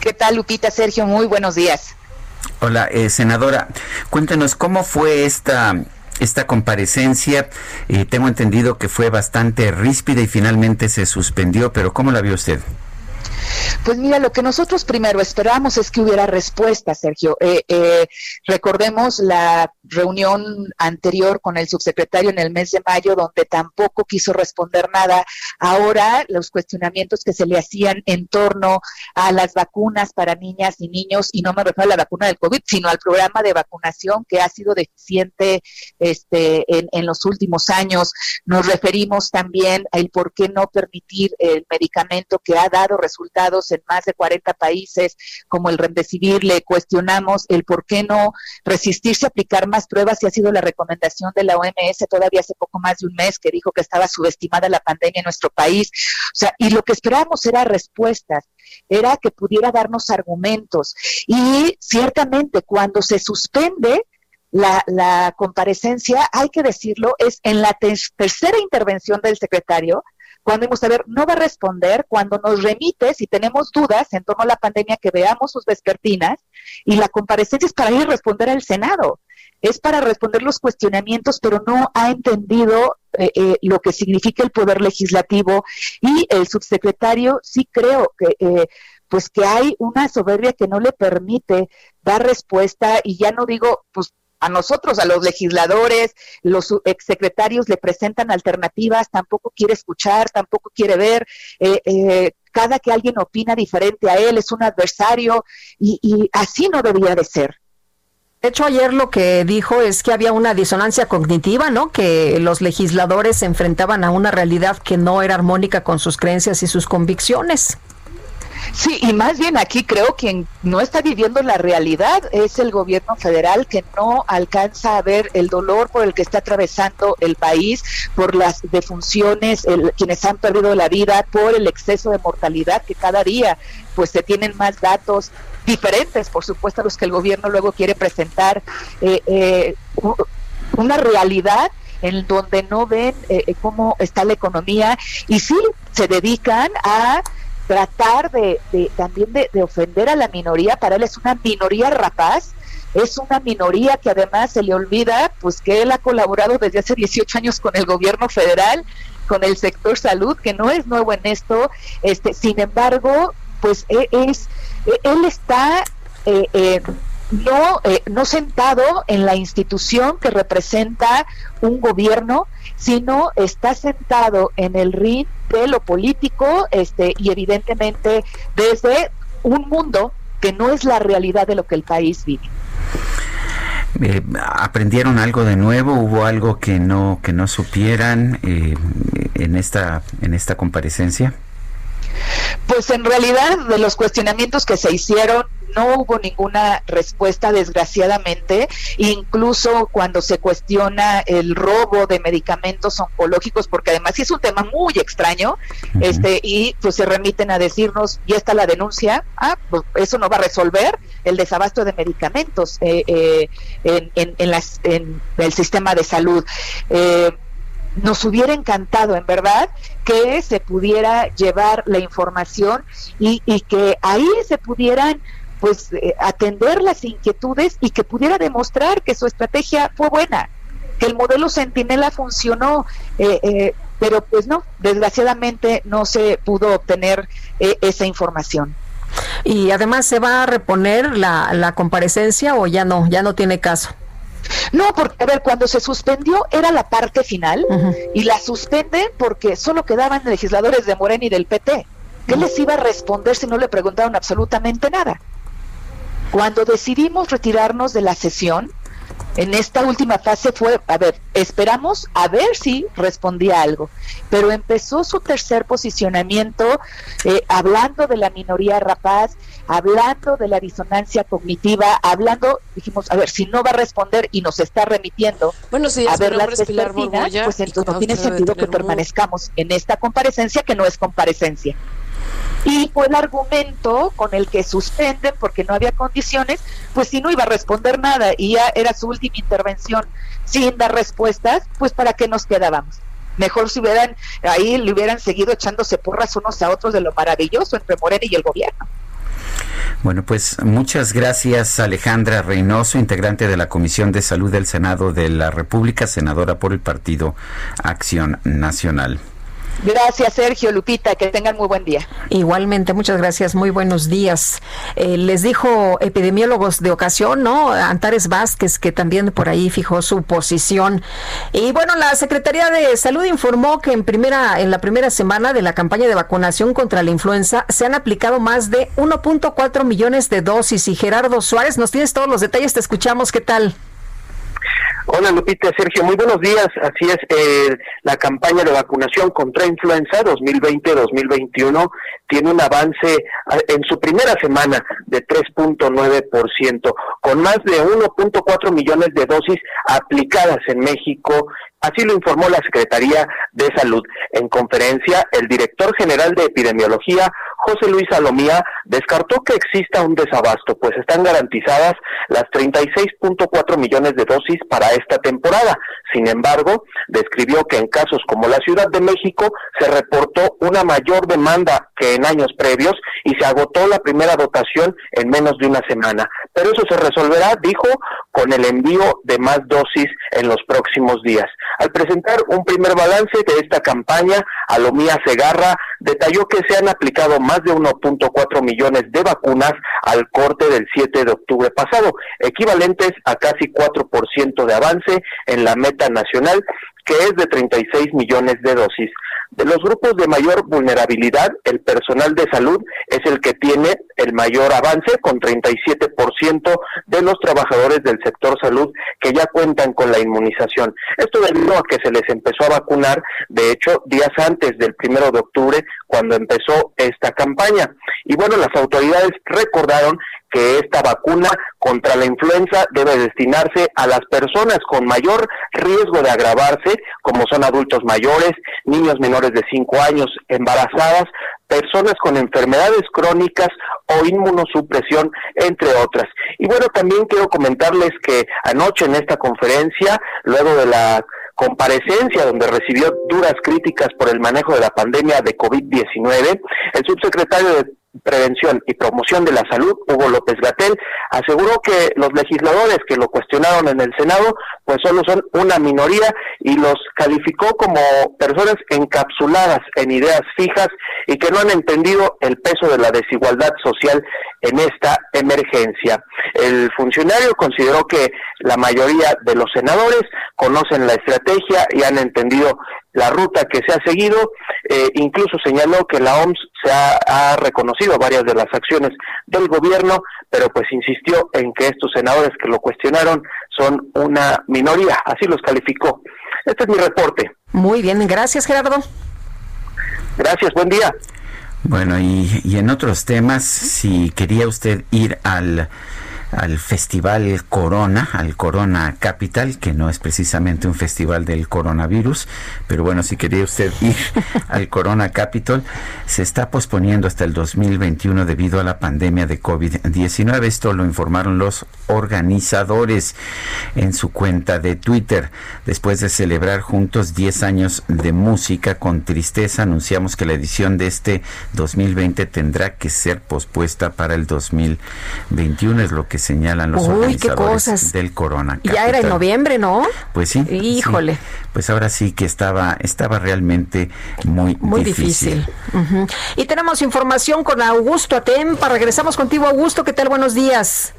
¿Qué tal, Lupita? Sergio, muy buenos días. Hola, eh, senadora, cuéntenos cómo fue esta esta comparecencia. Eh, tengo entendido que fue bastante ríspida y finalmente se suspendió, pero ¿cómo la vio usted? Pues mira, lo que nosotros primero esperamos es que hubiera respuesta, Sergio. Eh, eh, recordemos la reunión anterior con el subsecretario en el mes de mayo, donde tampoco quiso responder nada. Ahora, los cuestionamientos que se le hacían en torno a las vacunas para niñas y niños, y no me refiero a la vacuna del COVID, sino al programa de vacunación que ha sido deficiente este, en, en los últimos años. Nos referimos también al por qué no permitir el medicamento que ha dado resultados en más de 40 países, como el Remdesivir, le cuestionamos el por qué no resistirse a aplicar más pruebas y ha sido la recomendación de la OMS todavía hace poco más de un mes que dijo que estaba subestimada la pandemia en nuestro país. O sea, y lo que esperábamos era respuestas, era que pudiera darnos argumentos. Y ciertamente cuando se suspende, la, la, comparecencia, hay que decirlo, es en la ter tercera intervención del secretario, cuando ver, no va a responder cuando nos remite, si tenemos dudas en torno a la pandemia, que veamos sus vespertinas, y la comparecencia es para ir a responder al Senado, es para responder los cuestionamientos, pero no ha entendido eh, eh, lo que significa el poder legislativo, y el subsecretario sí creo que... Eh, pues que hay una soberbia que no le permite dar respuesta y ya no digo, pues a nosotros, a los legisladores, los exsecretarios le presentan alternativas, tampoco quiere escuchar, tampoco quiere ver. Eh, eh, cada que alguien opina diferente a él es un adversario y, y así no debería de ser. De hecho, ayer lo que dijo es que había una disonancia cognitiva, ¿no? Que los legisladores se enfrentaban a una realidad que no era armónica con sus creencias y sus convicciones. Sí, y más bien aquí creo que no está viviendo la realidad es el gobierno federal que no alcanza a ver el dolor por el que está atravesando el país, por las defunciones, el, quienes han perdido la vida, por el exceso de mortalidad que cada día pues se tienen más datos diferentes, por supuesto, a los que el gobierno luego quiere presentar eh, eh, una realidad en donde no ven eh, cómo está la economía y sí se dedican a tratar de, de también de, de, ofender a la minoría, para él es una minoría rapaz, es una minoría que además se le olvida pues que él ha colaborado desde hace 18 años con el gobierno federal, con el sector salud, que no es nuevo en esto, este, sin embargo, pues e, es, e, él está eh, eh, no, eh, no sentado en la institución que representa un gobierno, sino está sentado en el ring de lo político este, y evidentemente desde un mundo que no es la realidad de lo que el país vive. Eh, aprendieron algo de nuevo hubo algo que no que no supieran eh, en esta en esta comparecencia pues en realidad de los cuestionamientos que se hicieron no hubo ninguna respuesta, desgraciadamente, incluso cuando se cuestiona el robo de medicamentos oncológicos, porque además es un tema muy extraño, uh -huh. este, y pues se remiten a decirnos, ya está la denuncia, ah, pues eso no va a resolver el desabasto de medicamentos eh, eh, en, en, en, las, en, el sistema de salud. Eh, nos hubiera encantado, en verdad, que se pudiera llevar la información y, y que ahí se pudieran pues eh, atender las inquietudes y que pudiera demostrar que su estrategia fue buena, que el modelo Centinela funcionó, eh, eh, pero pues no, desgraciadamente no se pudo obtener eh, esa información. Y además se va a reponer la, la comparecencia o ya no, ya no tiene caso. No, porque, a ver, cuando se suspendió era la parte final uh -huh. y la suspenden porque solo quedaban legisladores de Morena y del PT. ¿Qué les iba a responder si no le preguntaron absolutamente nada? Cuando decidimos retirarnos de la sesión, en esta última fase fue, a ver, esperamos a ver si respondía algo, pero empezó su tercer posicionamiento eh, hablando de la minoría rapaz, hablando de la disonancia cognitiva, hablando, dijimos, a ver, si no va a responder y nos está remitiendo Buenos días, a ver las vespertinas, pues entonces no tiene sentido que permanezcamos en esta comparecencia que no es comparecencia. Y fue el argumento con el que suspenden porque no había condiciones, pues si no iba a responder nada y ya era su última intervención sin dar respuestas, pues para qué nos quedábamos. Mejor si hubieran ahí le hubieran seguido echándose porras unos a otros de lo maravilloso entre Morena y el gobierno. Bueno, pues muchas gracias Alejandra Reynoso, integrante de la Comisión de Salud del Senado de la República, senadora por el Partido Acción Nacional. Gracias Sergio, Lupita, que tengan muy buen día. Igualmente, muchas gracias, muy buenos días. Eh, les dijo epidemiólogos de ocasión, ¿no? Antares Vázquez, que también por ahí fijó su posición. Y bueno, la Secretaría de Salud informó que en primera, en la primera semana de la campaña de vacunación contra la influenza se han aplicado más de 1.4 millones de dosis. Y Gerardo Suárez, nos tienes todos los detalles, te escuchamos, ¿qué tal? Hola Lupita, Sergio, muy buenos días. Así es, eh, la campaña de vacunación contra influenza 2020-2021 tiene un avance en su primera semana de 3.9%, con más de 1.4 millones de dosis aplicadas en México. Así lo informó la Secretaría de Salud. En conferencia, el director general de epidemiología, José Luis Salomía, descartó que exista un desabasto, pues están garantizadas las 36.4 millones de dosis para esta temporada. Sin embargo, describió que en casos como la Ciudad de México se reportó una mayor demanda que en años previos y se agotó la primera dotación en menos de una semana. Pero eso se resolverá, dijo, con el envío de más dosis en los próximos días. Al presentar un primer balance de esta campaña, Alomía Segarra detalló que se han aplicado más de 1.4 millones de vacunas al corte del 7 de octubre pasado, equivalentes a casi 4% de avance en la meta nacional, que es de 36 millones de dosis. De los grupos de mayor vulnerabilidad, el personal de salud es el que tiene el mayor avance, con 37% de los trabajadores del sector salud que ya cuentan con la inmunización. Esto debido a que se les empezó a vacunar, de hecho, días antes del primero de octubre, cuando empezó esta campaña. Y bueno, las autoridades recordaron que esta vacuna contra la influenza debe destinarse a las personas con mayor riesgo de agravarse, como son adultos mayores, niños menores de 5 años, embarazadas, personas con enfermedades crónicas o inmunosupresión, entre otras. Y bueno, también quiero comentarles que anoche en esta conferencia, luego de la comparecencia donde recibió duras críticas por el manejo de la pandemia de COVID-19, el subsecretario de Prevención y Promoción de la Salud, Hugo López Gatel, aseguró que los legisladores que lo cuestionaron en el Senado, pues solo son una minoría y los calificó como personas encapsuladas en ideas fijas y que no han entendido el peso de la desigualdad social en esta emergencia. El funcionario consideró que la mayoría de los senadores conocen la estrategia y han entendido la ruta que se ha seguido, eh, incluso señaló que la OMS se ha, ha reconocido varias de las acciones del gobierno, pero pues insistió en que estos senadores que lo cuestionaron son una minoría, así los calificó. Este es mi reporte. Muy bien, gracias Gerardo. Gracias, buen día. Bueno, y, y en otros temas, si quería usted ir al, al Festival Corona, al Corona Capital, que no es precisamente un festival del coronavirus, pero bueno, si quería usted ir al Corona Capital, se está posponiendo hasta el 2021 debido a la pandemia de COVID-19. Esto lo informaron los organizadores en su cuenta de Twitter. Después de celebrar juntos 10 años de música con tristeza, anunciamos que la edición de este 2020 tendrá que ser pospuesta para el 2021, es lo que señalan los Uy, qué organizadores cosas. del Corona. Ya era en Capital. noviembre, ¿no? Pues sí. Híjole. sí. Pues ahora sí que estaba, estaba realmente muy, Muy difícil. Y tenemos información con Augusto Atempa. Regresamos contigo, Augusto. ¿Qué tal? Buenos días.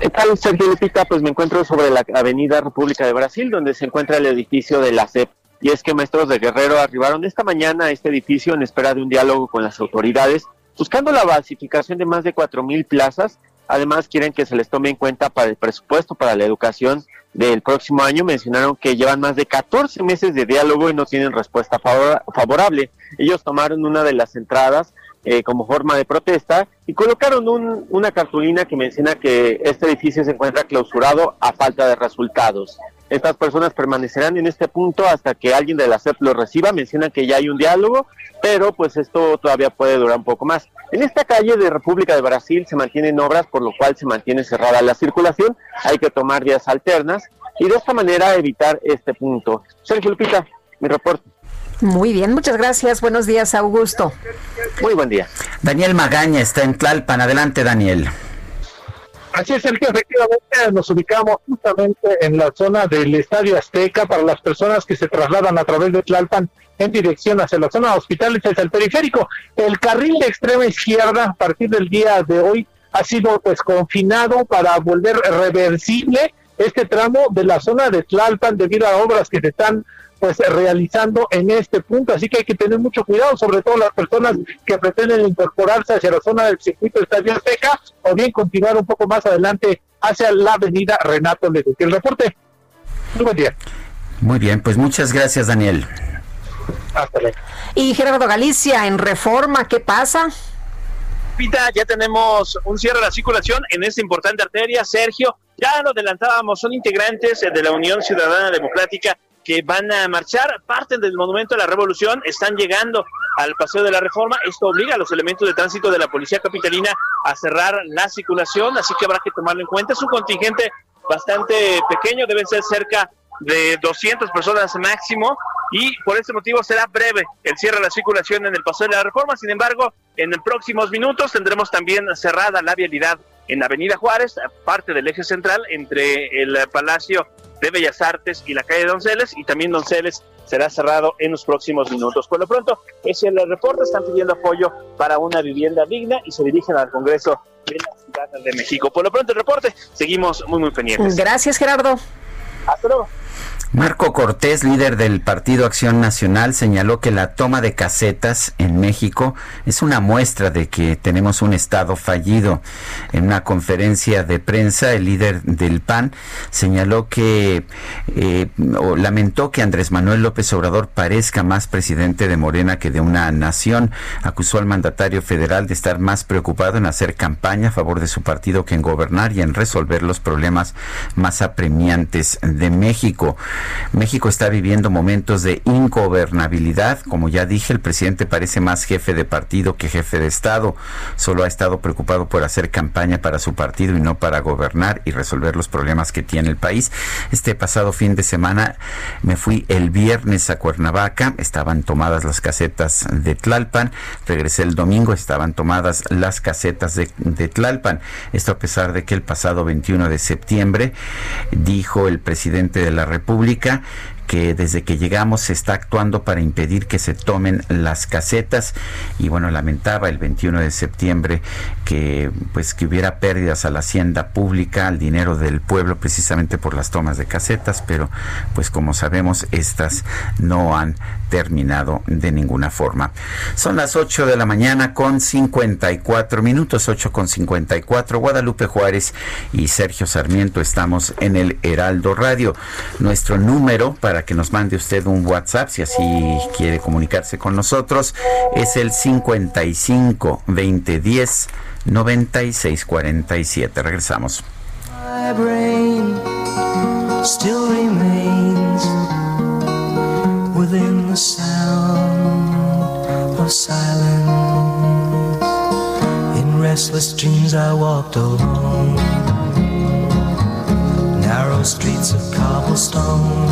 ¿Qué tal, Sergio Lupita? Pues me encuentro sobre la avenida República de Brasil, donde se encuentra el edificio de la CEP y es que maestros de Guerrero arribaron esta mañana a este edificio en espera de un diálogo con las autoridades, buscando la basificación de más de cuatro mil plazas. Además, quieren que se les tome en cuenta para el presupuesto para la educación del próximo año. Mencionaron que llevan más de 14 meses de diálogo y no tienen respuesta favor- favorable. Ellos tomaron una de las entradas eh, como forma de protesta y colocaron un- una cartulina que menciona que este edificio se encuentra clausurado a falta de resultados. Estas personas permanecerán en este punto hasta que alguien de la CEP lo reciba. Mencionan que ya hay un diálogo, pero pues esto todavía puede durar un poco más. En esta calle de República de Brasil se mantienen obras, por lo cual se mantiene cerrada la circulación. Hay que tomar vías alternas y de esta manera evitar este punto. Sergio Lupita, mi reporte. Muy bien, muchas gracias. Buenos días, Augusto. Muy buen día. Daniel Magaña está en Tlalpan. Adelante, Daniel. Así es, Sergio, efectivamente nos ubicamos justamente en la zona del Estadio Azteca para las personas que se trasladan a través de Tlalpan en dirección hacia la zona de hospitales, hacia el periférico. El carril de extrema izquierda a partir del día de hoy ha sido pues confinado para volver reversible este tramo de la zona de Tlalpan debido a obras que se están pues realizando en este punto, así que hay que tener mucho cuidado, sobre todo las personas que pretenden incorporarse hacia la zona del circuito Estadio Azteca o bien continuar un poco más adelante hacia la avenida Renato Leduc. El reporte. Muy buen día. Muy bien, pues muchas gracias, Daniel. Hasta luego. Y Gerardo Galicia, en reforma, ¿qué pasa? Pita, ya tenemos un cierre de la circulación en esta importante arteria. Sergio, ya lo adelantábamos, son integrantes eh, de la Unión Ciudadana Democrática que van a marchar, parten del Monumento de la Revolución, están llegando al Paseo de la Reforma. Esto obliga a los elementos de tránsito de la Policía Capitalina a cerrar la circulación, así que habrá que tomarlo en cuenta. Es un contingente bastante pequeño, deben ser cerca de 200 personas máximo y por este motivo será breve el cierre de la circulación en el Paseo de la Reforma. Sin embargo, en próximos minutos tendremos también cerrada la vialidad en Avenida Juárez, parte del eje central entre el Palacio de Bellas Artes y la calle Donceles y también Donceles será cerrado en los próximos minutos. Por lo pronto, es el reporte, están pidiendo apoyo para una vivienda digna y se dirigen al Congreso de la Ciudad de México. Por lo pronto el reporte, seguimos muy muy pendientes. Gracias, Gerardo. Marco Cortés, líder del Partido Acción Nacional, señaló que la toma de casetas en México es una muestra de que tenemos un Estado fallido. En una conferencia de prensa, el líder del PAN señaló que eh, o lamentó que Andrés Manuel López Obrador parezca más presidente de Morena que de una nación. Acusó al mandatario federal de estar más preocupado en hacer campaña a favor de su partido que en gobernar y en resolver los problemas más apremiantes de México. México está viviendo momentos de ingobernabilidad. Como ya dije, el presidente parece más jefe de partido que jefe de Estado. Solo ha estado preocupado por hacer campaña para su partido y no para gobernar y resolver los problemas que tiene el país. Este pasado fin de semana me fui el viernes a Cuernavaca. Estaban tomadas las casetas de Tlalpan. Regresé el domingo. Estaban tomadas las casetas de, Tlalpan. Esto a pesar de que el pasado 21 de septiembre dijo el presidente de la República que desde que llegamos se está actuando para impedir que se tomen las casetas. Y bueno lamentaba el 21 de septiembre que pues que hubiera pérdidas a la hacienda pública al dinero del pueblo precisamente por las tomas de casetas pero pues como sabemos estas no han terminado de ninguna forma. Son las 8 de la mañana con 54 minutos 8 con 54 Guadalupe Juárez y Sergio Sarmiento estamos en el Heraldo Radio. Nuestro número para que nos mande usted un WhatsApp si así quiere comunicarse con nosotros es el 55 2010 9647 regresamos My brain still remains within the sound of silence. In restless dreams, I walked alone, narrow streets of cobblestone.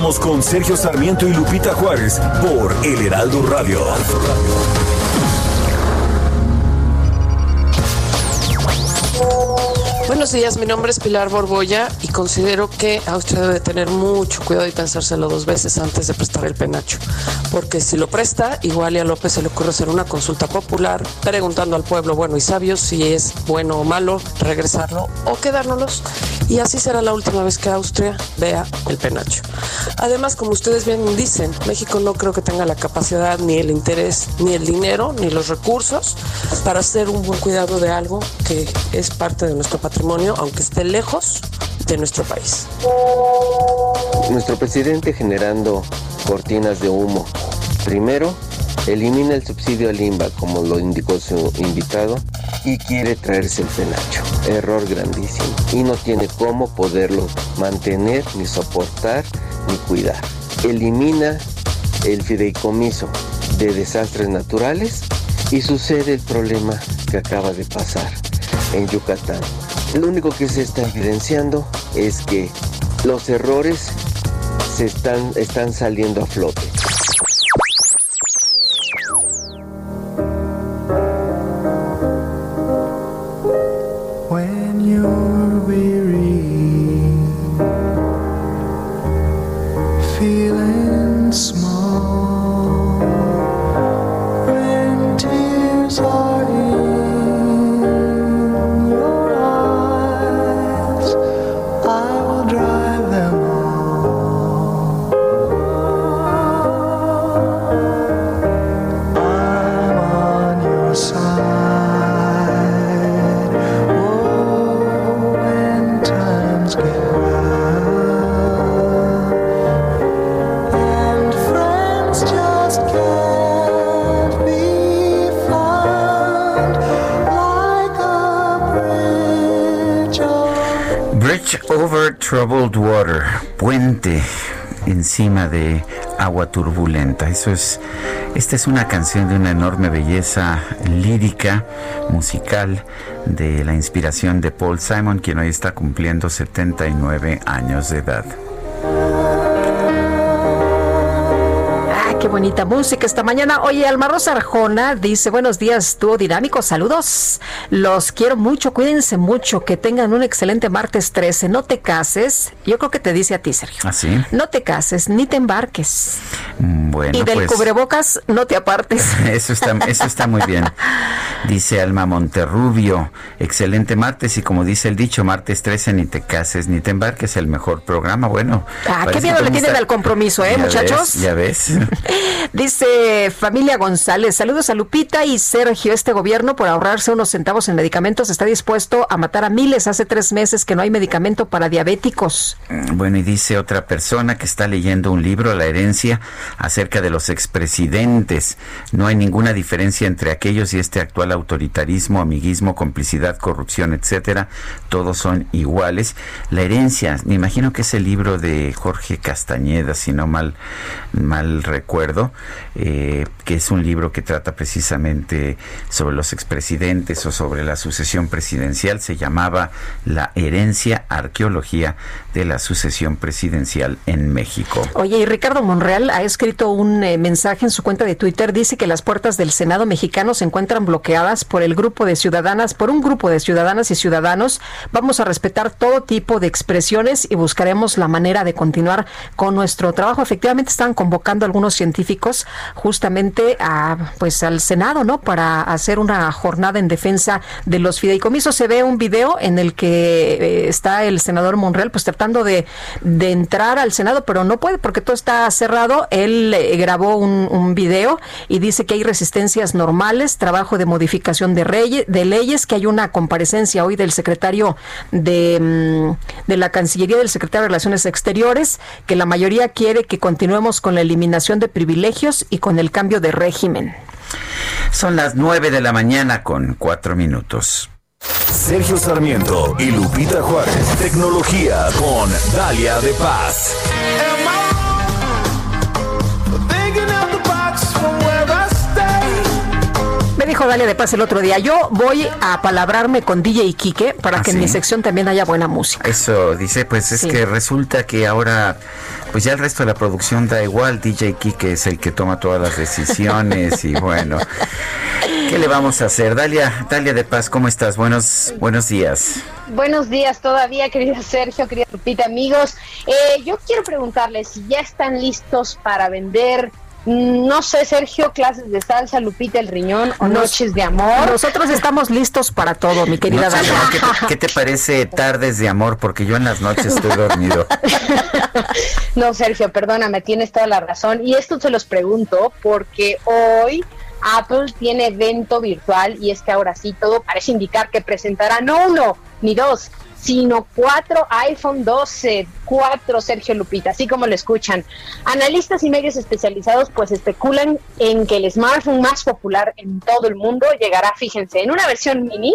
Continuamos con Sergio Sarmiento y Lupita Juárez por El Heraldo Radio. Buenos días, mi nombre es Pilar Borboya y considero que Austria debe tener mucho cuidado y pensárselo dos veces antes de prestar el penacho. Porque si lo presta, igual y a López se le ocurre hacer una consulta popular preguntando al pueblo bueno y sabio si es bueno o malo regresarlo o quedárnoslos. Y así será la última vez que Austria vea el penacho. Además, como ustedes bien dicen, México no creo que tenga la capacidad, ni el interés, ni el dinero, ni los recursos para hacer un buen cuidado de algo que es parte de nuestro patrimonio, aunque esté lejos de nuestro país. Nuestro presidente generando cortinas de humo. Primero, elimina el subsidio al INBA, como lo indicó su invitado, y quiere traerse el penacho. Error grandísimo. Y no tiene cómo poderlo mantener, ni soportar, ni cuidar. Elimina el fideicomiso de desastres naturales y sucede el problema que acaba de pasar en Yucatán. Lo único que se está evidenciando es que los errores se están, están saliendo a flote. Encima de agua turbulenta. Eso es, esta es una canción de una enorme belleza lírica, musical, de la inspiración de Paul Simon, quien hoy está cumpliendo 79 años de edad. Qué bonita música esta mañana. Oye, Alma Rosa Arjona dice, buenos días, dúo dinámico, saludos. Los quiero mucho, cuídense mucho, que tengan un excelente martes 13. No te cases, yo creo que te dice a ti, Sergio. ¿Así? No te cases, ni te embarques. Bueno, y del pues, cubrebocas, no te apartes. Eso está, eso está muy bien. Dice Alma Monterrubio, excelente martes y como dice el dicho, martes 13 ni te cases ni te embarques, el mejor programa. Bueno. Ah, qué miedo le tienen al compromiso, ¿eh, Ya muchachos? ves, ya ves. Dice familia González, saludos a Lupita y Sergio. Este gobierno, por ahorrarse unos centavos en medicamentos, está dispuesto a matar a miles. Hace tres meses que no hay medicamento para diabéticos. Bueno, y dice otra persona que está leyendo un libro, La herencia, acerca de los expresidentes. No hay ninguna diferencia entre aquellos y este actual autoritarismo, amiguismo, complicidad, corrupción, etcétera. Todos son iguales. La herencia, me imagino que es el libro de Jorge Castañeda, si no mal, mal recuerdo, eh, que es un libro que trata precisamente sobre los expresidentes o sobre la sucesión presidencial. Se llamaba La herencia, arqueología de la sucesión presidencial en México. Oye, y Ricardo Monreal ha escrito un eh, mensaje en su cuenta de Twitter. Dice que las puertas del Senado mexicano se encuentran bloqueadas por el grupo de ciudadanas, por un grupo de ciudadanas y ciudadanos. Vamos a respetar todo tipo de expresiones y buscaremos la manera de continuar con nuestro trabajo. Efectivamente, están convocando algunos científicos justamente a, pues, al Senado, ¿no? Para hacer una jornada en defensa de los fideicomisos. Se ve un video en el que eh, está el senador Monreal, pues tratando de, de entrar al Senado, pero no puede porque todo está cerrado. Él eh, grabó un, un video y dice que hay resistencias normales, trabajo de modificación de, reyes, de leyes, que hay una comparecencia hoy del secretario de, mm, de la Cancillería, del secretario de Relaciones Exteriores, que la mayoría quiere que continuemos con la eliminación de privilegios y con el cambio de régimen. Son las 9 de la mañana con cuatro minutos. Sergio Sarmiento y Lupita Juárez. Tecnología con Dalia de Paz. Dijo Dalia de Paz el otro día, yo voy a palabrarme con DJ Quique para ¿Ah, que en mi sección también haya buena música. Eso dice, pues es Sí. que resulta que ahora, pues ya el resto de la producción da igual, DJ Kike es el que toma todas las decisiones y bueno, ¿qué le vamos a hacer? Dalia, Dalia de Paz, ¿cómo estás? Buenos, buenos días. Buenos días todavía, querido Sergio, querida Lupita, amigos. Eh, yo quiero preguntarles si ya están listos para vender, no sé, Sergio, clases de salsa, Lupita el riñón o Nos- noches de amor. Nosotros estamos listos para todo, mi querida Noches de Dalia. amor, ¿qué, te, qué te parece tardes de amor? Porque yo en las noches estoy dormido. No, Sergio, perdóname, tienes toda la razón. Y esto se los pregunto porque hoy Apple tiene evento virtual y es que ahora sí todo parece indicar que presentará no uno ni dos, sino cuatro iPhone 12, cuatro Sergio Lupita, así como lo escuchan. Analistas y medios especializados pues especulan en que el smartphone más popular en todo el mundo llegará, fíjense, en una versión mini,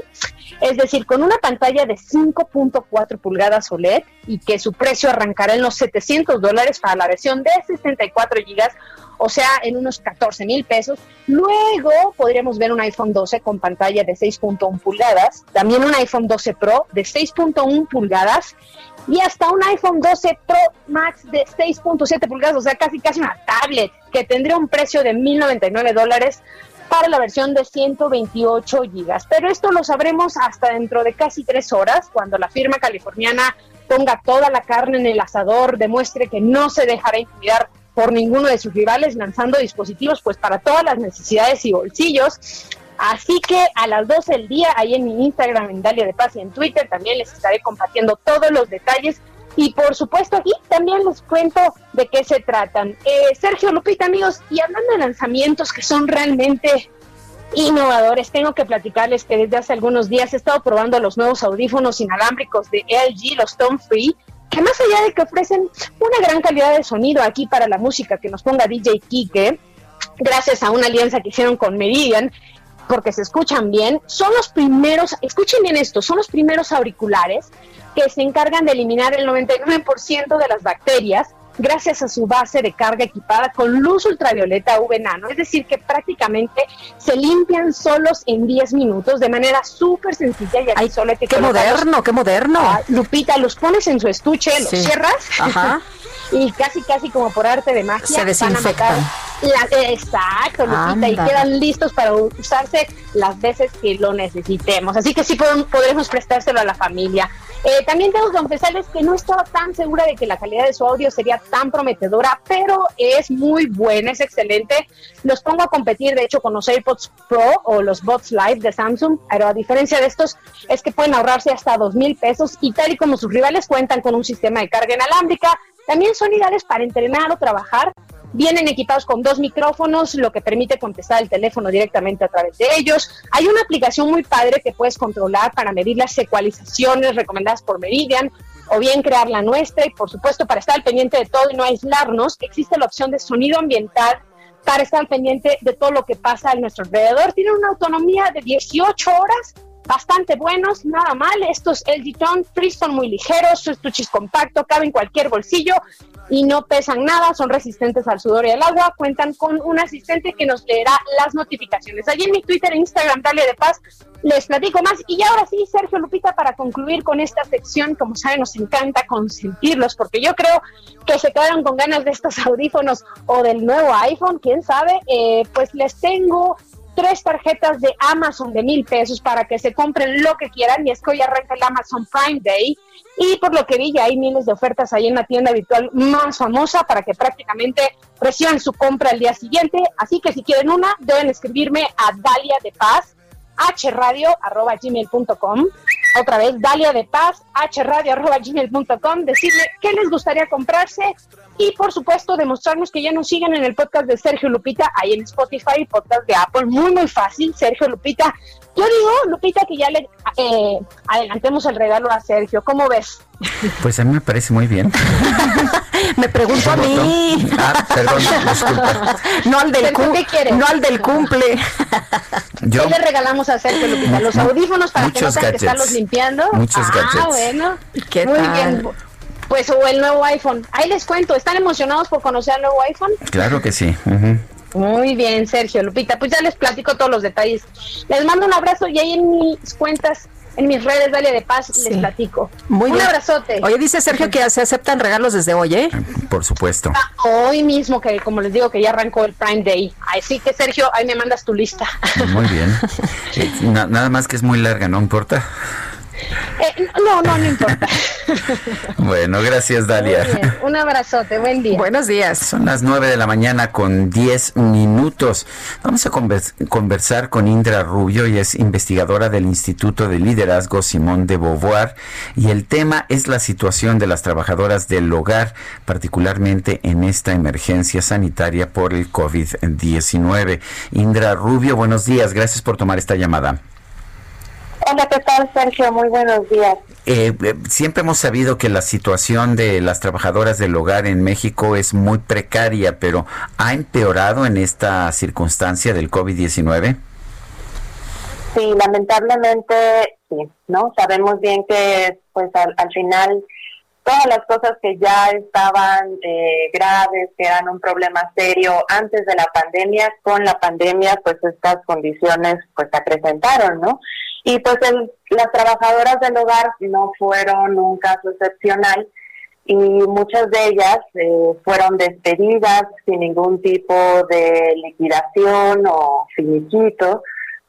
es decir, con una pantalla de 5.4 pulgadas OLED y que su precio arrancará en los 700 dólares para la versión de 64 gigas, o sea, en unos 14 mil pesos. Luego podríamos ver un iPhone 12 con pantalla de 6.1 pulgadas, también un iPhone 12 Pro de 6.1 pulgadas y hasta un iPhone 12 Pro Max de 6.7 pulgadas, o sea, casi casi una tablet que tendría un precio de 1.099 dólares para la versión de 128 gigas. Pero esto lo sabremos hasta dentro de casi tres horas, cuando la firma californiana ponga toda la carne en el asador, demuestre que no se dejará intimidar por ninguno de sus rivales, lanzando dispositivos pues para todas las necesidades y bolsillos. Así que a las 12 del día, ahí en mi Instagram, en Dalia de Paz y en Twitter, también les estaré compartiendo todos los detalles. Y por supuesto aquí también les cuento de qué se tratan. Eh, Sergio Lupita, amigos, y hablando de lanzamientos que son realmente innovadores, tengo que platicarles que desde hace algunos días he estado probando los nuevos audífonos inalámbricos de LG, los Tone Free, que más allá de que ofrecen una gran calidad de sonido aquí para la música que nos ponga DJ Kike, gracias a una alianza que hicieron con Meridian, porque se escuchan bien, son los primeros, escuchen bien esto, son los primeros auriculares que se encargan de eliminar el 99% de las bacterias gracias a su base de carga equipada con luz ultravioleta UV nano, es decir, que prácticamente se limpian solos en 10 minutos de manera súper sencilla y aquí solo hay que qué moderno, qué moderno. Ah, Lupita, los pones en su estuche, los cierras Ajá. y casi casi como por arte de magia Se van a desinfectan. matar la- exacto, Lupita, y quedan listos para usarse las veces que lo necesitemos. Así que sí podemos- podremos prestárselo a la familia. Eh, también tengo que confesarles que no estaba tan segura de que la calidad de su audio sería tan prometedora, pero es muy buena, es excelente. Los pongo a competir, de hecho, con los AirPods Pro o los Buds Live de Samsung, pero a diferencia de estos, es que pueden ahorrarse hasta dos mil pesos y tal y como sus rivales cuentan con un sistema de carga inalámbrica, también son ideales para entrenar o trabajar. Vienen equipados con dos micrófonos, lo que permite contestar el teléfono directamente a través de ellos. Hay una aplicación muy padre que puedes controlar para medir las ecualizaciones recomendadas por Meridian o bien crear la nuestra y por supuesto para estar al pendiente de todo y no aislarnos, existe la opción de sonido ambiental para estar al pendiente de todo lo que pasa a nuestro alrededor. Tiene una autonomía de 18 horas, bastante buenos, nada mal. Estos LG Tone Free son muy ligeros, su estuche es compacto, cabe cualquier bolsillo y no pesan nada, son resistentes al sudor y al agua, cuentan con un asistente que nos leerá las notificaciones. Allí en mi Twitter e Instagram, Dalia de Paz, les platico más. Y ahora sí, Sergio Lupita, para concluir con esta sección, como saben, nos encanta consentirlos, porque yo creo que se quedaron con ganas de estos audífonos o del nuevo iPhone, quién sabe, Eh, pues les tengo tres tarjetas de Amazon de mil pesos para que se compren lo que quieran y es que hoy arranca el Amazon Prime Day y por lo que vi ya hay miles de ofertas ahí en la tienda virtual más famosa para que prácticamente reciban su compra el día siguiente, así que si quieren una deben escribirme a Dalia de Paz hradio.gmail.com otra vez, Dalia de Paz, hradio.gmail.com decirle qué les gustaría comprarse y por supuesto demostrarnos que ya nos siguen en el podcast de Sergio Lupita, ahí en Spotify, podcast de Apple, muy muy fácil, Sergio Lupita. Yo digo, Lupita, que ya le eh, adelantemos el regalo a Sergio, ¿cómo ves? Pues a mí me parece muy bien. Me pregunto a mí. Ah, perdón, disculpa. No al del, Sergio, cu- ¿qué quieres? no al del cumple. Yo, ¿Qué le regalamos a Sergio Lupita? Los audífonos para que no Muchos tengan que gadgets. estarlos limpiando. Muchos ah, gadgets. bueno. ¿Qué Muy tal? bien. Pues o el nuevo iPhone. Ahí les cuento, ¿están emocionados por conocer el nuevo iPhone? claro que sí. Muy bien, Sergio, Lupita, pues ya les platico todos los detalles. Les mando un abrazo y ahí en mis cuentas, en mis redes, dale de paz, les platico. Muy un bien. abrazote. Oye, dice Sergio que se aceptan regalos desde hoy, ¿eh? Por supuesto. Hoy mismo, que como les digo, que ya arrancó el Prime Day. Así que, Sergio, ahí me mandas tu lista. Muy bien. Eh, na- nada más que es muy larga, ¿no importa? Eh, no, no, no importa. Bueno, gracias, Dalia. Un abrazote, buen día. Buenos días. Son las 9 de la mañana con 10 minutos. Vamos a convers- conversar con Indra Rubio, y es investigadora del Instituto de Liderazgo Simón de Beauvoir, y el tema es la situación de las trabajadoras del hogar, particularmente en esta emergencia sanitaria por el COVID-19. Indra Rubio, buenos días, gracias por tomar esta llamada. Hola, ¿qué tal, Sergio? Muy buenos días. Eh, eh, siempre hemos sabido que la situación de las trabajadoras del hogar en México es muy precaria, pero ¿ha empeorado en esta circunstancia del COVID-19? Sí, lamentablemente sí, ¿no? Sabemos bien que pues al, al final todas las cosas que ya estaban eh, graves, que eran un problema serio antes de la pandemia, con la pandemia pues estas condiciones pues se acrecentaron, ¿no? Y pues el- las trabajadoras del hogar no fueron un caso excepcional y muchas de ellas eh, fueron despedidas sin ningún tipo de liquidación o finiquito.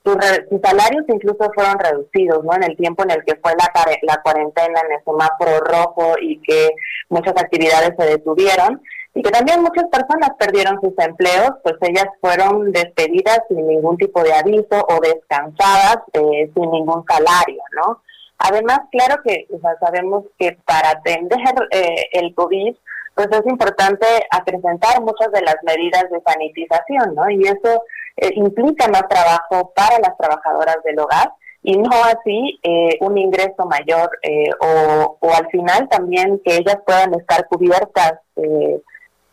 Sus, sus salarios incluso fueron reducidos, ¿no? En el tiempo en el que fue la, la cuarentena en el semáforo rojo y que muchas actividades se detuvieron y que también muchas personas perdieron sus empleos, pues ellas fueron despedidas sin ningún tipo de aviso o descansadas eh, sin ningún salario, ¿no? Además, claro que o sabemos que para atender eh, el COVID, pues es importante acrecentar muchas de las medidas de sanitización, ¿no? Y eso eh, implica más trabajo para las trabajadoras del hogar y no así eh, un ingreso mayor eh, o, o al final también que ellas puedan estar cubiertas eh,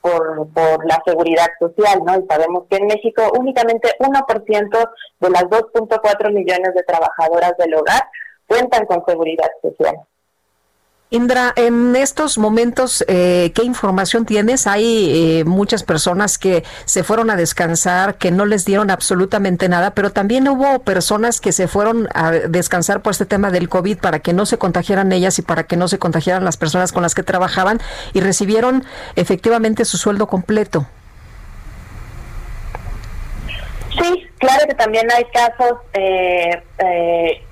por, por la seguridad social, ¿no? Y sabemos que en México únicamente 1% de las 2.4 millones de trabajadoras del hogar cuentan con seguridad social. Indra, en estos momentos, eh, ¿qué información tienes? Hay eh, muchas personas que se fueron a descansar, que no les dieron absolutamente nada, pero también hubo personas que se fueron a descansar por este tema del COVID para que no se contagiaran ellas y para que no se contagiaran las personas con las que trabajaban y recibieron efectivamente su sueldo completo. Sí, claro que también hay casos eh,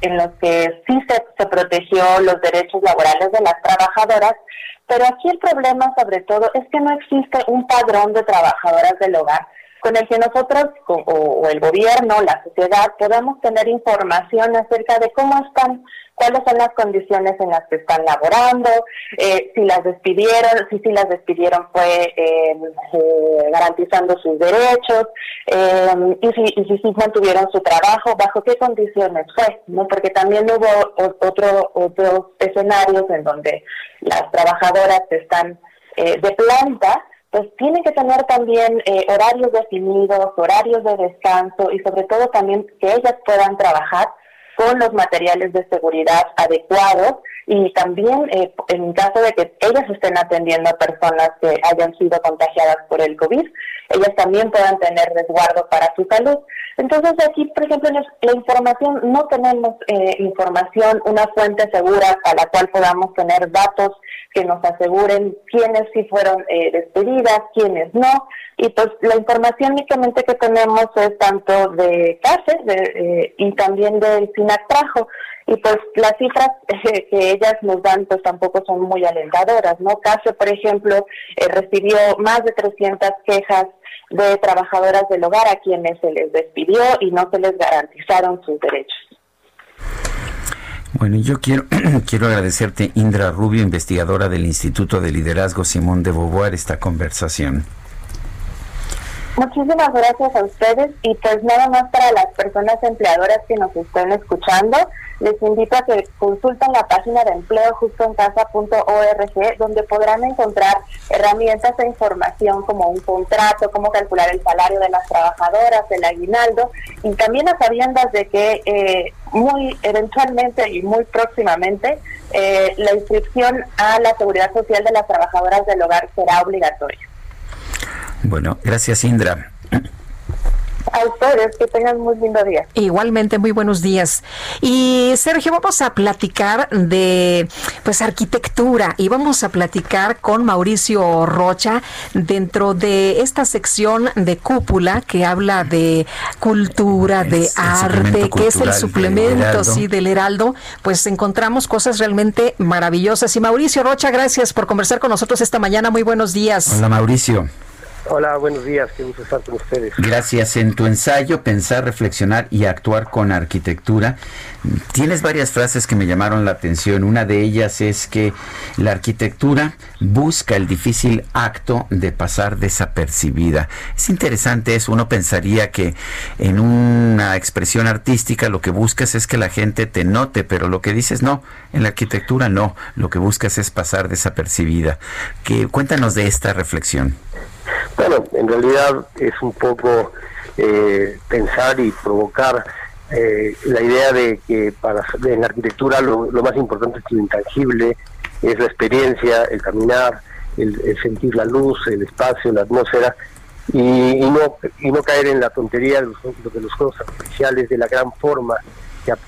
en los que sí se, se protegió los derechos laborales de las trabajadoras, pero aquí el problema sobre todo es que no existe un padrón de trabajadoras del hogar con el que nosotros o, el gobierno, la sociedad, podamos tener información acerca de cómo están, cuáles son las condiciones en las que están laborando, eh, si las despidieron, si sí las despidieron fue eh, eh, garantizando sus derechos, eh, y, si, y si sí mantuvieron su trabajo, bajo qué condiciones fue, ¿no? Porque también hubo otro, otros escenarios en donde las trabajadoras están de planta, pues tienen que tener también eh, horarios definidos, horarios de descanso y sobre todo también que ellas puedan trabajar con los materiales de seguridad adecuados y también eh, en caso de que ellas estén atendiendo a personas que hayan sido contagiadas por el COVID, ellas también puedan tener resguardo para su salud. Entonces aquí, por ejemplo, la información, no tenemos eh, información, una fuente segura a la cual podamos tener datos que nos aseguren quiénes sí fueron eh, despedidas, quiénes no. Y pues la información únicamente que tenemos es tanto de CASE de, eh, y también del SINACTRAJO. Y pues las cifras eh, que ellas nos dan pues tampoco son muy alentadoras, ¿no? CASE, por ejemplo, eh, recibió más de 300 quejas de trabajadoras del hogar a quienes se les despidió y no se les garantizaron sus derechos. Bueno, yo quiero, quiero agradecerte, Indra Rubio, investigadora del Instituto de Liderazgo Simón de Beauvoir, esta conversación. Muchísimas gracias a ustedes y pues nada más para las personas empleadoras que nos estén escuchando, les invito a que consulten la página de empleo justoencasa.org donde podrán encontrar herramientas e información como un contrato, cómo calcular el salario de las trabajadoras, el aguinaldo y también a sabiendas de que eh, muy eventualmente y muy próximamente eh, la inscripción a la seguridad social de las trabajadoras del hogar será obligatoria. Bueno, gracias, Indra. A ustedes, que tengan muy lindo día. Igualmente, muy buenos días. Y Sergio, vamos a platicar de pues arquitectura y vamos a platicar con Mauricio Rocha dentro de esta sección de cúpula que habla de cultura, de arte, que es el del suplemento sí del Heraldo, pues encontramos cosas realmente maravillosas. Y Mauricio Rocha, gracias por conversar con nosotros esta mañana. Muy buenos días. Hola Mauricio. Hola, buenos días, qué gusto estar con ustedes. Gracias. En tu ensayo Pensar, Reflexionar y Actuar con Arquitectura, tienes varias frases que me llamaron la atención. Una de ellas es que la arquitectura busca el difícil acto de pasar desapercibida. Es interesante eso. Uno pensaría que en una expresión artística lo que buscas es que la gente te note, pero lo que dices no. En la arquitectura no. Lo que buscas es pasar desapercibida. Que, cuéntanos de esta reflexión. Bueno, en realidad es un poco eh, pensar y provocar eh, la idea de que para en la arquitectura lo, más importante es lo intangible, es la experiencia, el caminar, el, sentir la luz, el espacio, la atmósfera, y, no y no caer en la tontería de los, de los juegos artificiales, de la gran forma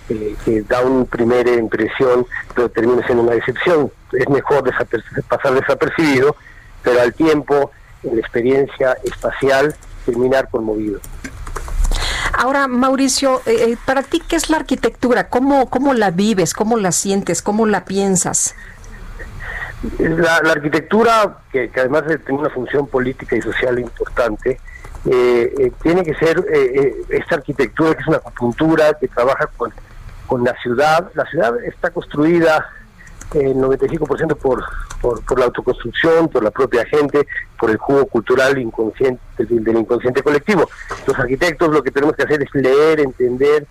que, que- da una primera impresión, pero termina siendo una decepción. Es mejor pasar desapercibido, pero al tiempo, en la experiencia espacial, terminar conmovido. Ahora, Mauricio, eh, eh, para ti, ¿qué es la arquitectura? ¿Cómo, ¿Cómo la vives? ¿Cómo la sientes? ¿Cómo la piensas? La, la arquitectura, que, que además de tener una función política y social importante, eh, eh, tiene que ser esta arquitectura que es una acupuntura que trabaja con, con la ciudad. La ciudad está construida el 95% por, por, por la autoconstrucción, por la propia gente, por el jugo cultural inconsciente del, inconsciente colectivo. Los arquitectos lo que tenemos que hacer es leer, entender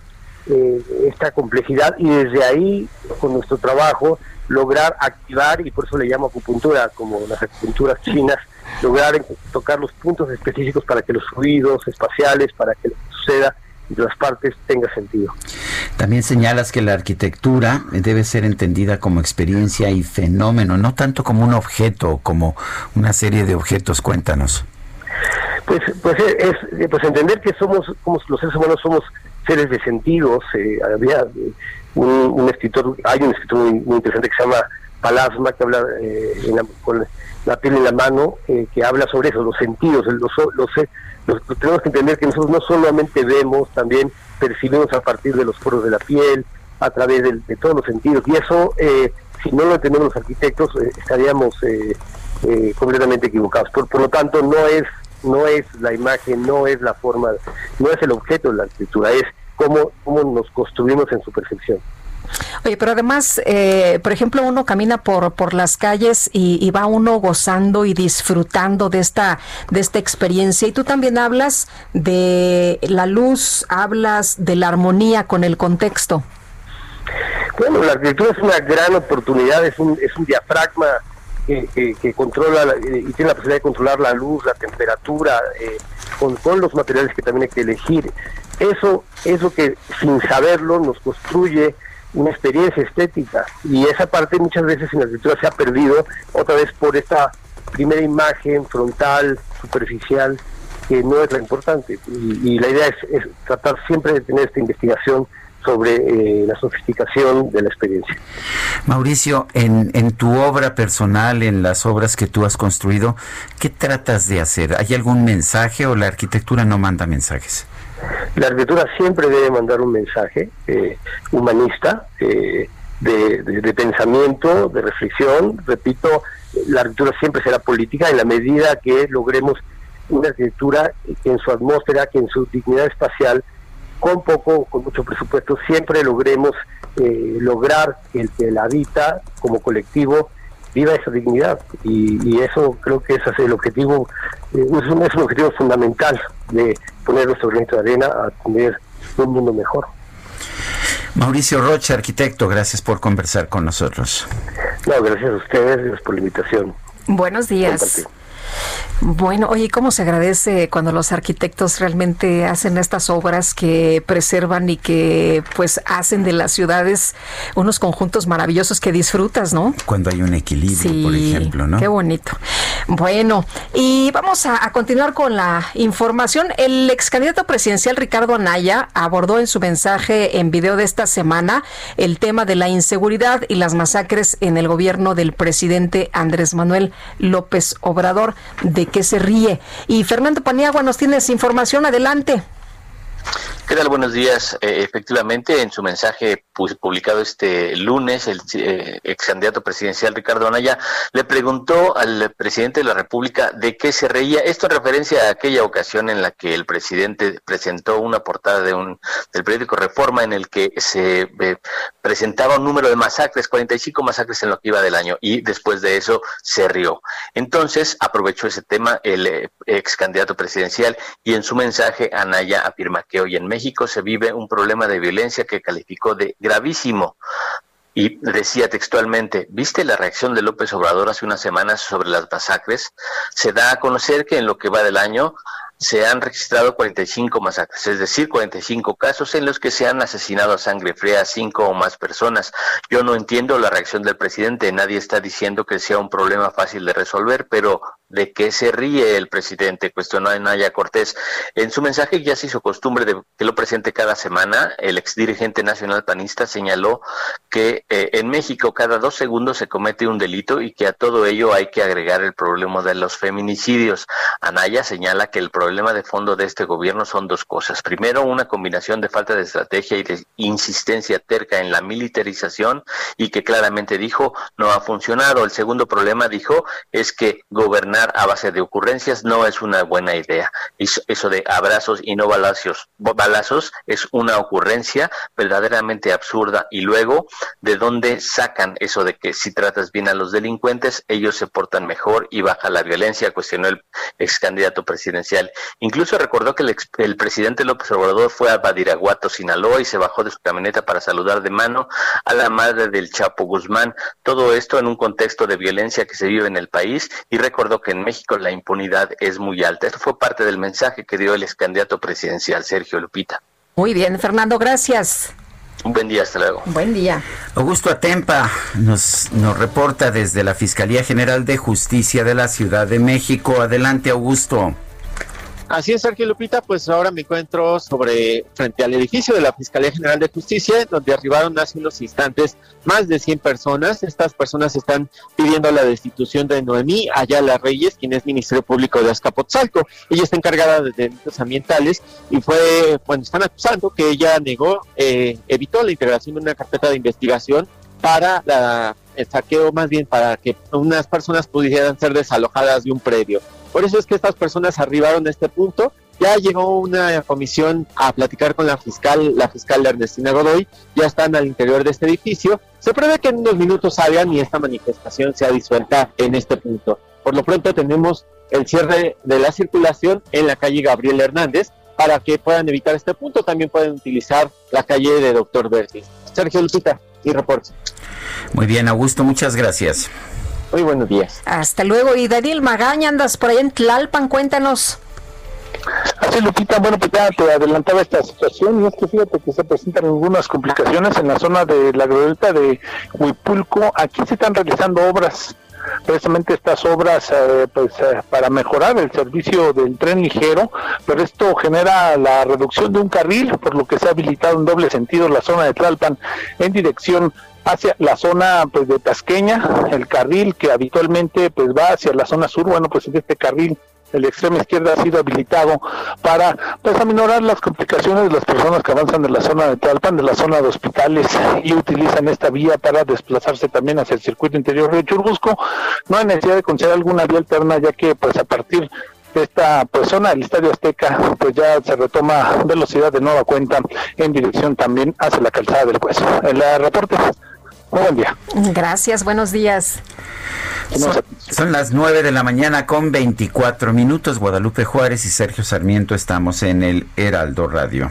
eh, esta complejidad y desde ahí, con nuestro trabajo, lograr activar, y por eso le llamo acupuntura, como las acupunturas chinas, lograr tocar los puntos específicos para que los ruidos espaciales, para que suceda las partes tenga sentido. También señalas que la arquitectura debe ser entendida como experiencia y fenómeno, no tanto como un objeto, como una serie de objetos. Cuéntanos. Pues, pues es, es, pues entender que somos, como los seres humanos somos seres de sentidos. eh, había eh, un, un escritor, hay un escritor muy, muy interesante que se llama Palasma, que habla eh, la- con la piel en la mano, eh, que habla sobre eso, los sentidos. Los, los, eh, los- tenemos que entender que nosotros no solamente vemos, también percibimos a partir de los poros de la piel, a través de, todos los sentidos. Y eso, eh, si no lo entendemos los arquitectos, eh, estaríamos completamente equivocados. Por, por lo tanto, no es no es la imagen, no es la forma, no es el objeto de la arquitectura, es cómo, cómo nos construimos en su percepción. Oye, pero además, eh, por ejemplo, uno camina por, por las calles y, va uno gozando y disfrutando de esta, de esta experiencia. Y tú también hablas de la luz, hablas de la armonía con el contexto. Bueno, la arquitectura es una gran oportunidad, es un, es un diafragma que, que- que controla la- eh, y tiene la posibilidad de controlar la luz, la temperatura, eh, con, con los materiales que también hay que elegir. Eso es lo que sin saberlo nos construye una experiencia estética y esa parte muchas veces en la arquitectura se ha perdido otra vez por esta primera imagen frontal, superficial, que no es la importante. Y, la idea es, es tratar siempre de tener esta investigación sobre eh, la sofisticación de la experiencia. Mauricio, en, en tu obra personal, en las obras que tú has construido, ¿qué tratas de hacer? ¿Hay algún mensaje o la arquitectura no manda mensajes? La arquitectura siempre debe mandar un mensaje eh, humanista, eh, de, de- pensamiento, de reflexión. Repito, la arquitectura siempre será política en la medida que logremos una arquitectura que en su atmósfera, que en su dignidad espacial, con poco, con mucho presupuesto, siempre logremos eh, lograr que el que la habita como colectivo viva esa dignidad. Y, y eso creo que es el objetivo, eh, un, es un objetivo fundamental de poner nuestro granito de arena a tener un mundo mejor. Mauricio Rocha, arquitecto, gracias por conversar con nosotros. No, gracias a ustedes, gracias por la invitación. Buenos días. Compartir. Bueno, oye, ¿cómo se agradece cuando los arquitectos realmente hacen estas obras que preservan y que pues hacen de las ciudades unos conjuntos maravillosos que disfrutas, ¿no? Cuando hay un equilibrio, Sí, por ejemplo, ¿no? Qué bonito. Bueno, y vamos a, a, continuar con la información. El ex candidato presidencial Ricardo Anaya abordó en su mensaje en video de esta semana el tema de la inseguridad y las masacres en el gobierno del presidente Andrés Manuel López Obrador. ¿De qué se ríe? Y Fernando Paniagua nos tiene esa información. Adelante. Buenos días. Eh, efectivamente, en su mensaje publicado este lunes, el eh, ex candidato presidencial Ricardo Anaya le preguntó al presidente de la República de qué se reía. Esto en referencia a aquella ocasión en la que el presidente presentó una portada de un del periódico Reforma en el que se eh, presentaba un número de masacres, 45 masacres en lo que iba del año, y después de eso se rió. Entonces aprovechó ese tema el eh, ex candidato presidencial y en su mensaje Anaya afirma que hoy en México se vive un problema de violencia que calificó de gravísimo. Y decía textualmente, ¿viste la reacción de López Obrador hace unas semanas sobre las masacres? Se da a conocer que en lo que va del año se han registrado 45 masacres, es decir, 45 casos en los que se han asesinado a sangre fría a cinco o más personas. Yo no entiendo la reacción del presidente, nadie está diciendo que sea un problema fácil de resolver, pero ¿de qué se ríe el presidente? Cuestionó a Naya Cortés. En su mensaje ya se hizo costumbre de que lo presente cada semana. El ex dirigente nacional panista señaló que eh, en México cada dos segundos se comete un delito y que a todo ello hay que agregar el problema de los feminicidios. Anaya señala que el problema de fondo de este gobierno son dos cosas. Primero, una combinación de falta de estrategia y de insistencia terca en la militarización y que claramente dijo no ha funcionado. El segundo problema, dijo, es que gobernar a base de ocurrencias no es una buena idea. Eso de abrazos y no balazos, balazos es una ocurrencia verdaderamente absurda. Y luego, ¿de dónde sacan eso de que si tratas bien a los delincuentes, ellos se portan mejor y baja la violencia? Cuestionó el ex candidato presidencial. Incluso recordó que el, ex, el, presidente López Obrador fue a Badiraguato, Sinaloa, y se bajó de su camioneta para saludar de mano a la madre del Chapo Guzmán. Todo esto en un contexto de violencia que se vive en el país y recordó que en México la impunidad es muy alta. Esto fue parte del mensaje que dio el ex candidato presidencial, Sergio Lupita. Muy bien, Fernando, gracias. Un buen día, hasta luego. Buen día. Augusto Atempa nos, nos reporta desde la Fiscalía General de Justicia de la Ciudad de México. Adelante, Augusto. Así es, Sergio Lupita, pues ahora me encuentro sobre frente al edificio de la Fiscalía General de Justicia, donde arribaron hace unos instantes más de 100 personas. Estas personas están pidiendo la destitución de Noemí Ayala Reyes, quien es Ministerio Público de Azcapotzalco. Ella está encargada de delitos ambientales y fue, bueno, están acusando que ella negó, eh, evitó la integración de una carpeta de investigación para la, el saqueo, más bien para que unas personas pudieran ser desalojadas de un predio. Por eso es que estas personas arribaron a este punto. Ya llegó una comisión a platicar con la fiscal, la fiscal Ernestina Godoy, ya están al interior de este edificio. Se prevé que en unos minutos salgan y esta manifestación sea disuelta en este punto. Por lo pronto tenemos el cierre de la circulación en la calle Gabriel Hernández para que puedan evitar este punto. También pueden utilizar la calle de Doctor Berti. Sergio Lupita y reporte. Muy bien, Augusto, muchas gracias. Muy buenos días. Hasta luego. Y Daniel Magaña, andas por allá en Tlalpan, cuéntanos. Así, Lupita, bueno, pues ya te adelantaba esta situación y es que fíjate que se presentan algunas complicaciones en la zona de la glorieta de Huipulco. Aquí se están realizando obras precisamente estas obras eh, pues eh, para mejorar el servicio del tren ligero, pero esto genera la reducción de un carril, por lo que se ha habilitado en doble sentido la zona de Tlalpan en dirección hacia la zona pues de Tasqueña, el carril que habitualmente pues va hacia la zona sur, bueno pues este carril el extremo izquierda ha sido habilitado para pues aminorar las complicaciones de las personas que avanzan de la zona de Talpan, de la zona de hospitales y utilizan esta vía para desplazarse también hacia el circuito interior de Churubusco. No hay necesidad de considerar alguna vía alterna ya que pues a partir de esta pues, zona del Estadio Azteca pues ya se retoma velocidad de nueva cuenta en dirección también hacia la calzada del Hueso. El reporte buen día. Gracias, buenos días. Son, son, las 9 de la mañana con 24 minutos. Guadalupe Juárez y Sergio Sarmiento estamos en el Heraldo Radio.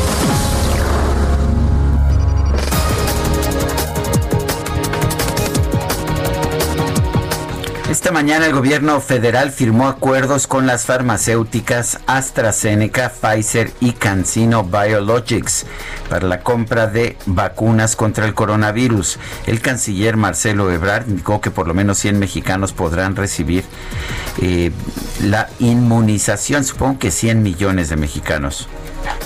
Esta mañana el gobierno federal firmó acuerdos con las farmacéuticas AstraZeneca, Pfizer y CanSino Biologics para la compra de vacunas contra el coronavirus. El canciller Marcelo Ebrard indicó que por lo menos 100 mexicanos podrán recibir eh, la inmunización, supongo que 100 millones de mexicanos.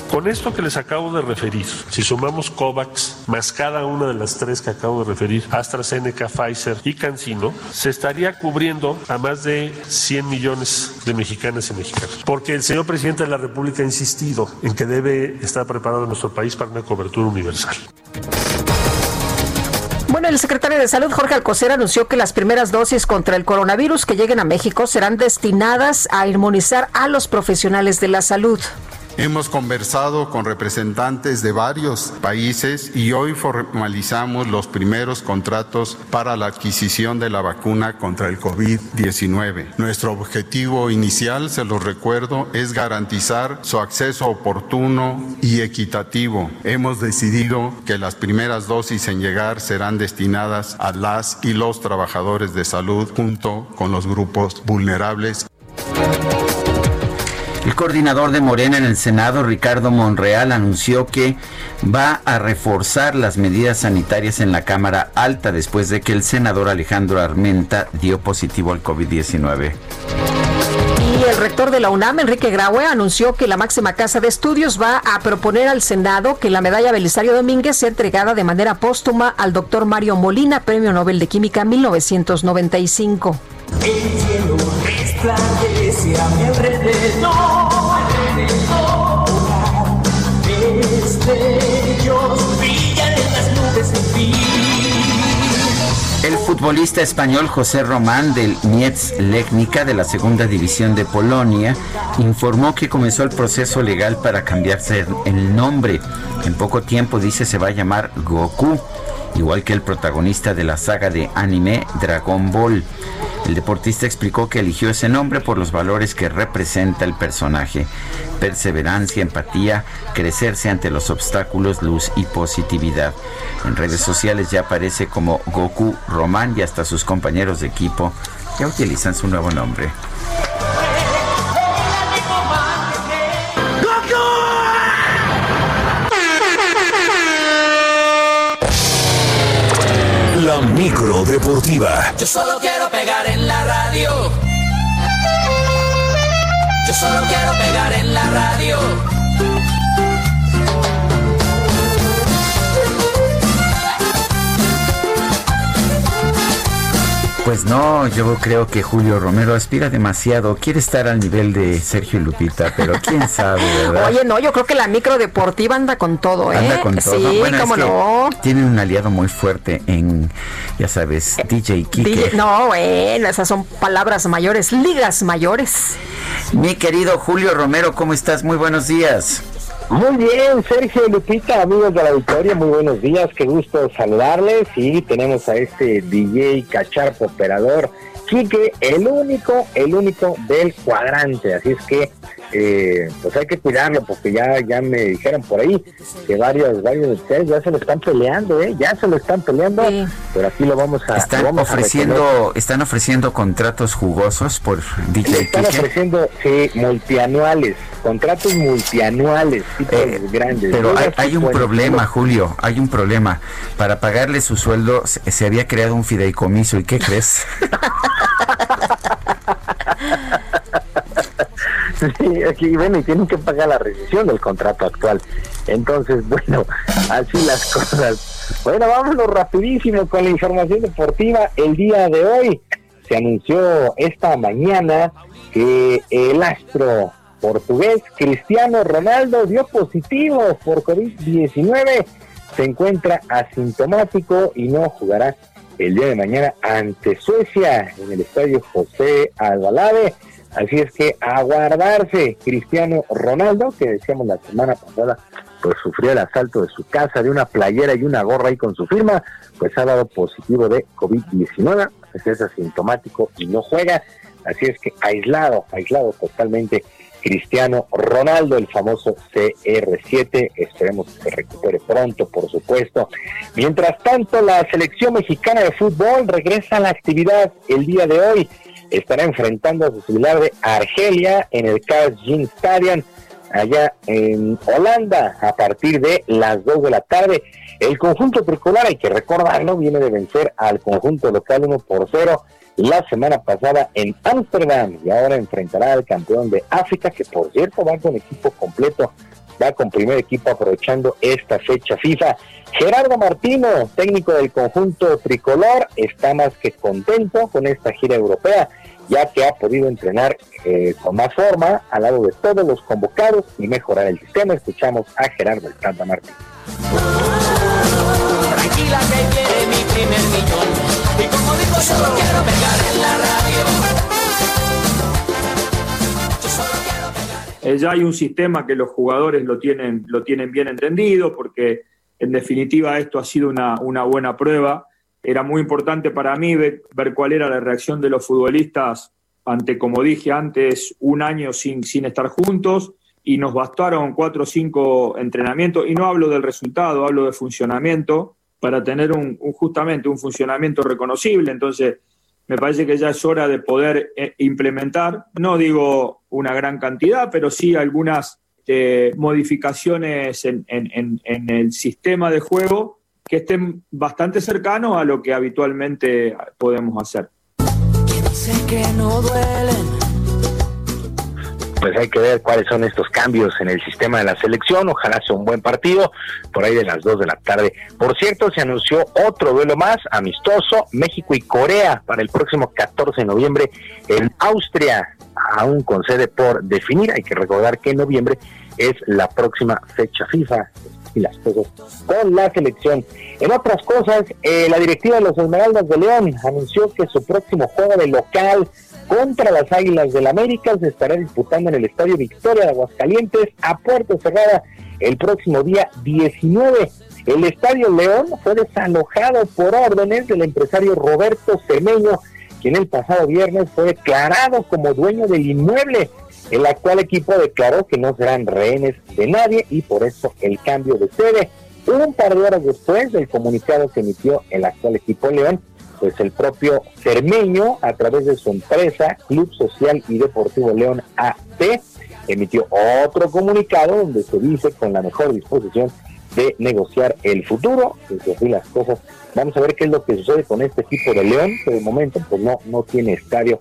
Con esto que les acabo de referir, si sumamos COVAX más cada una de las tres que acabo de referir, AstraZeneca, Pfizer y CanSino, se estaría cubriendo a más de 100 millones de mexicanas y mexicanos. Porque el señor presidente de la República ha insistido en que debe estar preparado nuestro país para una cobertura universal. Bueno, el secretario de Salud, Jorge Alcocer, anunció que las primeras dosis contra el coronavirus que lleguen a México serán destinadas a inmunizar a los profesionales de la salud. Hemos conversado con representantes de varios países y hoy formalizamos los primeros contratos para la adquisición de la vacuna contra el COVID-19. Nuestro objetivo inicial, se los recuerdo, es garantizar su acceso oportuno y equitativo. Hemos decidido que las primeras dosis en llegar serán destinadas a las y los trabajadores de salud junto con los grupos vulnerables. El coordinador de Morena en el Senado, Ricardo Monreal, anunció que va a reforzar las medidas sanitarias en la Cámara Alta después de que el senador Alejandro Armenta dio positivo al COVID-19. Y el rector de la UNAM, Enrique Graue, anunció que la máxima casa de estudios va a proponer al Senado que la medalla Belisario Domínguez sea entregada de manera póstuma al doctor Mario Molina, Premio Nobel de Química 1995. Las nubes fin. El futbolista español José Román del Mietz Legnica de la Segunda División de Polonia informó que comenzó el proceso legal para cambiarse el nombre. En poco tiempo dice se va a llamar Goku, igual que el protagonista de la saga de anime Dragon Ball. El deportista explicó que eligió ese nombre por los valores que representa el personaje. Perseverancia, empatía, crecerse ante los obstáculos, luz y positividad. En redes sociales ya aparece como Goku Román y hasta sus compañeros de equipo ya utilizan su nuevo nombre. Micro deportiva. Yo solo quiero pegar en la radio. Yo solo quiero pegar en la radio. Pues no, yo creo que Julio Romero aspira demasiado, quiere estar al nivel de Sergio Lupita, pero quién sabe, ¿verdad? Oye, no, yo creo que la micro deportiva anda con todo, ¿eh? Anda con todo. Sí, Bueno, es cómo que no. Tienen un aliado muy fuerte en, ya sabes, DJ Kike. DJ no, bueno, esas son palabras mayores, ligas mayores. Mi querido Julio Romero, ¿cómo estás? Muy buenos días. Muy bien, Sergio Lupita, amigos de la Victoria, muy buenos días, qué gusto saludarles. Y tenemos a este DJ cacharpo operador, Quique, el único, el único del cuadrante, así es que eh, pues hay que cuidarlo porque ya, ya me dijeron por ahí que varios, varios de ustedes ya se lo están peleando, eh, ya se lo están peleando, pero aquí lo vamos a, Están vamos a retener. ofreciendo, están ofreciendo contratos jugosos por DJ Están Kike. ofreciendo sí, multianuales, contratos multianuales, tipos grandes. Eh, Pero hay, un problema, Julio, hay un problema. Para pagarle su sueldo se, se había creado un fideicomiso, ¿y qué crees? Sí, bueno, y tienen que pagar la rescisión del contrato actual. Entonces, bueno, así las cosas. Bueno, vámonos rapidísimo con la información deportiva. El día de hoy se anunció esta mañana que el astro portugués Cristiano Ronaldo dio positivo por COVID-19. se encuentra asintomático y no jugará el día de mañana ante Suecia en el estadio José Albalade. Así es que aguardarse Cristiano Ronaldo, que decíamos la semana pasada, pues sufrió el asalto de su casa de una playera y una gorra ahí con su firma, pues ha dado positivo de COVID-19, pues es asintomático y no juega. Así es que aislado, aislado totalmente Cristiano Ronaldo, el famoso CR7. Esperemos que se recupere pronto, por supuesto. Mientras tanto, la selección mexicana de fútbol regresa a la actividad el día de hoy. Estará enfrentando a su similar de Argelia en el Carlsjin Stadium allá en Holanda a partir de las 2 de la tarde. El conjunto tricolor, hay que recordarlo, viene de vencer al conjunto local 1 por 0 la semana pasada en Ámsterdam y ahora enfrentará al campeón de África, que por cierto va con equipo completo, va con primer equipo aprovechando esta fecha FIFA. Gerardo Martino, técnico del conjunto tricolor, está más que contento con esta gira europea, ya que ha podido entrenar eh, con más forma al lado de todos los convocados y mejorar el sistema. Escuchamos a Gerardo Santa Martín. Tranquila mi primer millón. Y como dijo, solo quiero pegar en la radio. Eh, ya hay un sistema que los jugadores lo tienen, lo tienen bien entendido, porque en definitiva esto ha sido una, una buena prueba. Era muy importante para mí ver, ver, cuál era la reacción de los futbolistas ante, como dije antes, un año sin, sin estar juntos y nos bastaron cuatro o cinco entrenamientos. Y no hablo del resultado, hablo de funcionamiento para tener un, justamente un funcionamiento reconocible. Entonces, me parece que ya es hora de poder eh, implementar, no digo una gran cantidad, pero sí algunas eh, modificaciones en, en, en, el sistema de juego que estén bastante cercanos a lo que habitualmente podemos hacer. Que no duelen pues hay que ver cuáles son estos cambios en el sistema de la selección. Ojalá sea un buen partido por ahí de las 2 de la tarde. Por cierto, se anunció otro duelo más amistoso, México y Corea, para el próximo 14 de noviembre en Austria, aún con sede por definir. Hay que recordar que noviembre es la próxima fecha FIFA y las cosas con la selección. En otras cosas, eh, la directiva de los Esmeraldas de León anunció que su próximo juego de local contra las Águilas del América se estará disputando en el Estadio Victoria de Aguascalientes a puerta cerrada el próximo día 19. El Estadio León fue desalojado por órdenes del empresario Roberto Semeño, quien el pasado viernes fue declarado como dueño del inmueble. El actual equipo declaró que no serán rehenes de nadie y por eso el cambio de sede. Un par de horas después del comunicado que emitió el actual equipo León, pues el propio Cermeño, a través de su empresa, Club Social y Deportivo León AC, emitió otro comunicado donde se dice con la mejor disposición de negociar el futuro, desde así las cosas. Vamos a ver qué es lo que sucede con este equipo de León, que de momento pues no, no tiene estadio.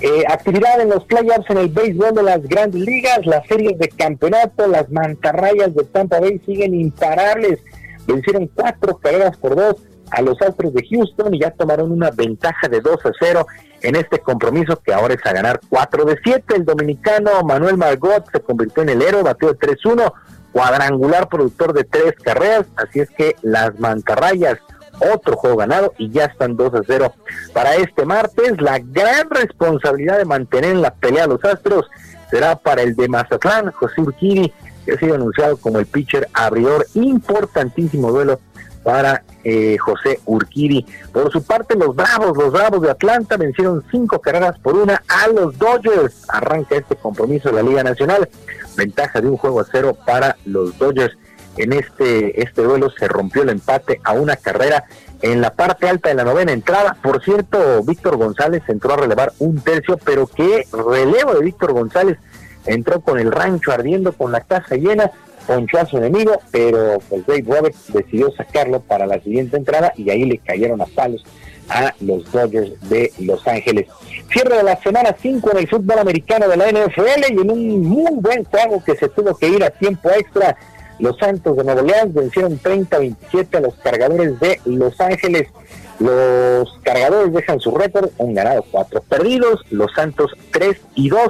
Eh, actividad en los playoffs en el béisbol de las grandes ligas, las series de campeonato, las mantarrayas de Tampa Bay siguen imparables. Vencieron cuatro carreras por dos a los Astros de Houston y ya tomaron una ventaja de 2 a 0 en este compromiso que ahora es a ganar 4 de 7. El dominicano Manuel Margot se convirtió en el héroe, batió de 3-1, cuadrangular productor de tres carreras, así es que las mantarrayas otro juego ganado y ya están 2 a 0 para este martes. La gran responsabilidad de mantener en la pelea a los Astros será para el de Mazatlán, José Urquiri, que ha sido anunciado como el pitcher abridor, importantísimo duelo para eh, José Urquiri. Por su parte, los Bravos, los Bravos de Atlanta vencieron cinco carreras por una a los Dodgers. Arranca este compromiso de la Liga Nacional. Ventaja de un juego a cero para los Dodgers. En este, este duelo se rompió el empate a una carrera en la parte alta de la novena entrada. Por cierto, Víctor González entró a relevar un tercio, pero qué relevo de Víctor González entró con el rancho ardiendo, con la casa llena ponchó a su enemigo, pero pues Dave Roberts decidió sacarlo para la siguiente entrada y ahí le cayeron a palos a los Dodgers de Los Ángeles. Cierre de la semana 5 en el fútbol americano de la NFL y en un muy buen juego que se tuvo que ir a tiempo extra. Los Santos de Nueva Orleans vencieron 30-27 a los cargadores de Los Ángeles. Los cargadores dejan su récord, un ganado, cuatro perdidos. Los Santos 3 y 2.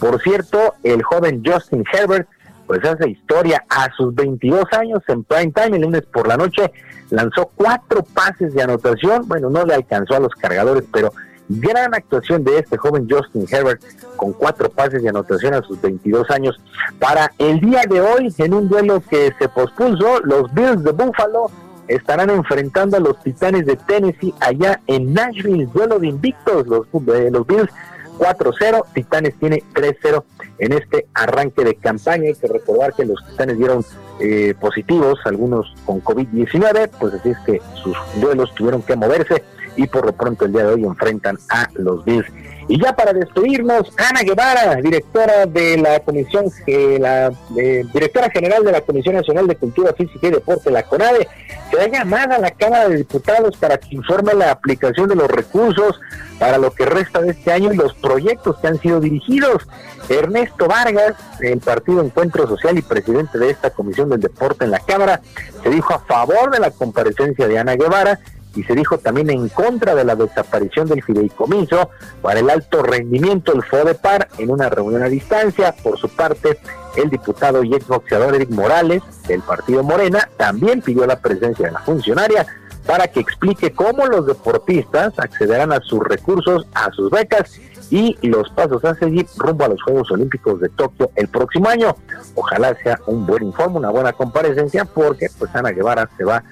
Por cierto, el joven Justin Herbert pues hace historia. A sus 22 años en prime time, el lunes por la noche, lanzó cuatro pases de anotación. Bueno, no le alcanzó a los cargadores, pero gran actuación de este joven Justin Herbert con cuatro pases de anotación a sus 22 años. Para el día de hoy, en un duelo que se pospuso, los Bills de Buffalo estarán enfrentando a los Titanes de Tennessee allá en Nashville, duelo de invictos, los, eh, los Bills 4-0, Titanes tiene 3-0 en este arranque de campaña. Hay que recordar que los Titanes dieron eh, positivos, algunos con COVID-19, pues así es que sus duelos tuvieron que moverse y por lo pronto el día de hoy enfrentan a los Bills. Y ya para despedirnos, Ana Guevara, directora de la Comisión, eh, la eh, directora general de la Comisión Nacional de Cultura Física y Deporte, la CONADE, se da llamada a la Cámara de Diputados para que informe la aplicación de los recursos para lo que resta de este año y los proyectos que han sido dirigidos. Ernesto Vargas, el Partido Encuentro Social y presidente de esta Comisión del Deporte en la Cámara, se dijo a favor de la comparecencia de Ana Guevara y se dijo también en contra de la desaparición del fideicomiso para el alto rendimiento, el FODEPAR, en una reunión a distancia. Por su parte, el diputado y exboxeador Eric Morales, del partido Morena, también pidió la presencia de la funcionaria para que explique cómo los deportistas accederán a sus recursos, a sus becas y los pasos a seguir rumbo a los Juegos Olímpicos de Tokio el próximo año. Ojalá sea un buen informe, una buena comparecencia, porque pues Ana Guevara se va a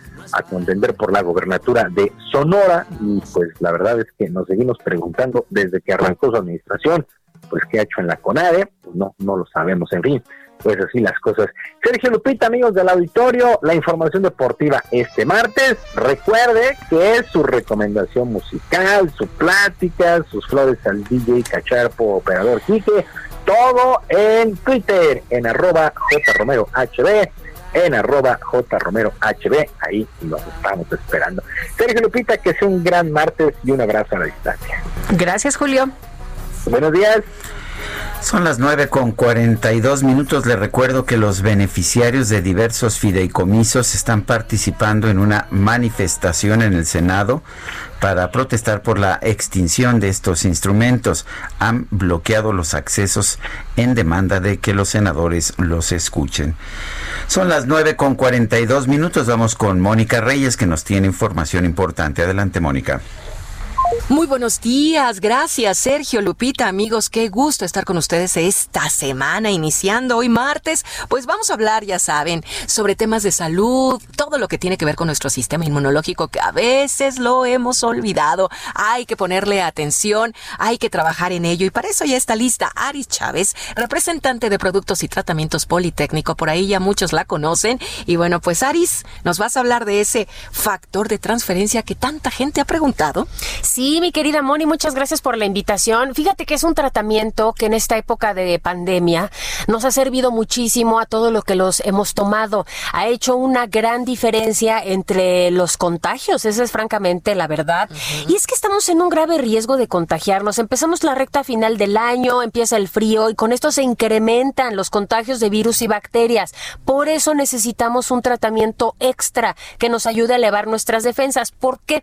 contender por la gobernatura de Sonora y pues la verdad es que nos seguimos preguntando desde que arrancó su administración, pues qué ha hecho en la CONADE, pues no, no lo sabemos, en fin, pues así las cosas. Sergio Lupita, amigos del auditorio, la información deportiva este martes. Recuerde que es su recomendación musical, su plática, sus flores al DJ Cacharpo, operador Quique, todo en Twitter, en arroba jromerohb en arroba jromerohb. Ahí los estamos esperando. Sergio Lupita, que sea un gran martes y un abrazo a la distancia. Gracias, Julio. Buenos días. Son las nueve con 42 minutos. Le recuerdo que los beneficiarios de diversos fideicomisos están participando en una manifestación en el Senado para protestar por la extinción de estos instrumentos. Han bloqueado los accesos en demanda de que los senadores los escuchen. Son las nueve con 42 minutos. Vamos con Mónica Reyes que nos tiene información importante. Adelante, Mónica. Muy buenos días, gracias Sergio Lupita, amigos, qué gusto estar con ustedes esta semana, iniciando hoy martes. Pues vamos a hablar, ya saben, sobre temas de salud, todo lo que tiene que ver con nuestro sistema inmunológico que a veces lo hemos olvidado. Hay que ponerle atención, hay que trabajar en ello y para eso ya está lista Aris Chávez, representante de Productos y Tratamientos Politécnico, por ahí ya muchos la conocen. Y bueno, pues Aris, nos vas a hablar de ese factor de transferencia que tanta gente ha preguntado. Sí, mi querida Moni, muchas gracias por la invitación. Fíjate que es un tratamiento que en esta época de pandemia nos ha servido muchísimo a todo lo que los hemos tomado. Ha hecho una gran diferencia entre los contagios, esa es francamente la verdad. Y es que estamos en un grave riesgo de contagiarnos. Empezamos la recta final del año, empieza el frío y con esto se incrementan los contagios de virus y bacterias. Por eso necesitamos un tratamiento extra que nos ayude a elevar nuestras defensas. ¿Por qué?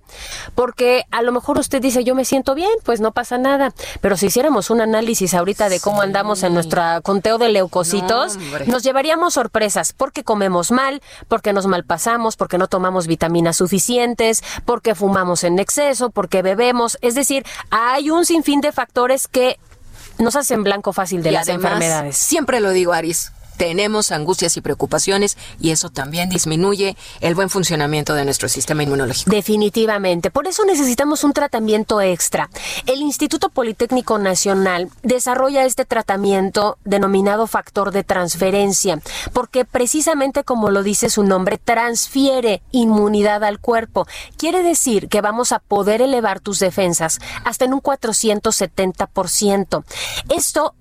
Porque a lo mejor usted dice, yo me siento bien, pues no pasa nada. Pero si hiciéramos un análisis ahorita de cómo andamos en nuestro conteo de leucocitos, nos llevaríamos sorpresas, porque comemos mal, porque nos malpasamos, porque no tomamos vitaminas suficientes, porque fumamos en exceso, porque bebemos. Es decir, hay un sinfín de factores que nos hacen blanco fácil de Y las además, enfermedades. Siempre lo digo, Aris. Tenemos angustias y preocupaciones y eso también disminuye el buen funcionamiento de nuestro sistema inmunológico. Definitivamente. Por eso necesitamos un tratamiento extra. El Instituto Politécnico Nacional desarrolla este tratamiento denominado factor de transferencia, porque precisamente como lo dice su nombre, transfiere inmunidad al cuerpo. Quiere decir que vamos a poder elevar tus defensas hasta en un 470%. Esto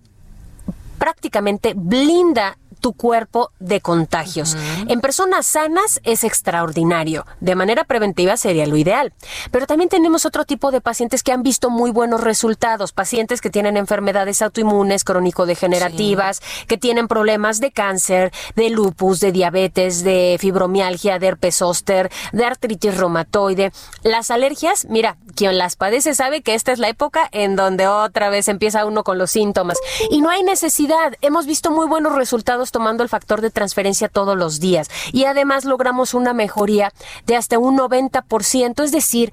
prácticamente blinda tu cuerpo de contagios. En personas sanas es extraordinario. De manera preventiva sería lo ideal. Pero también tenemos otro tipo de pacientes que han visto muy buenos resultados. Pacientes que tienen enfermedades autoinmunes, crónico-degenerativas, que tienen problemas de cáncer, de lupus, de diabetes, de fibromialgia, de herpes zóster, de artritis reumatoide. Las alergias, mira, quien las padece sabe que esta es la época en donde otra vez empieza uno con los síntomas. Y no hay necesidad. Hemos visto muy buenos resultados tomando el factor de transferencia todos los días. Y además logramos una mejoría de hasta un 90%, es decir,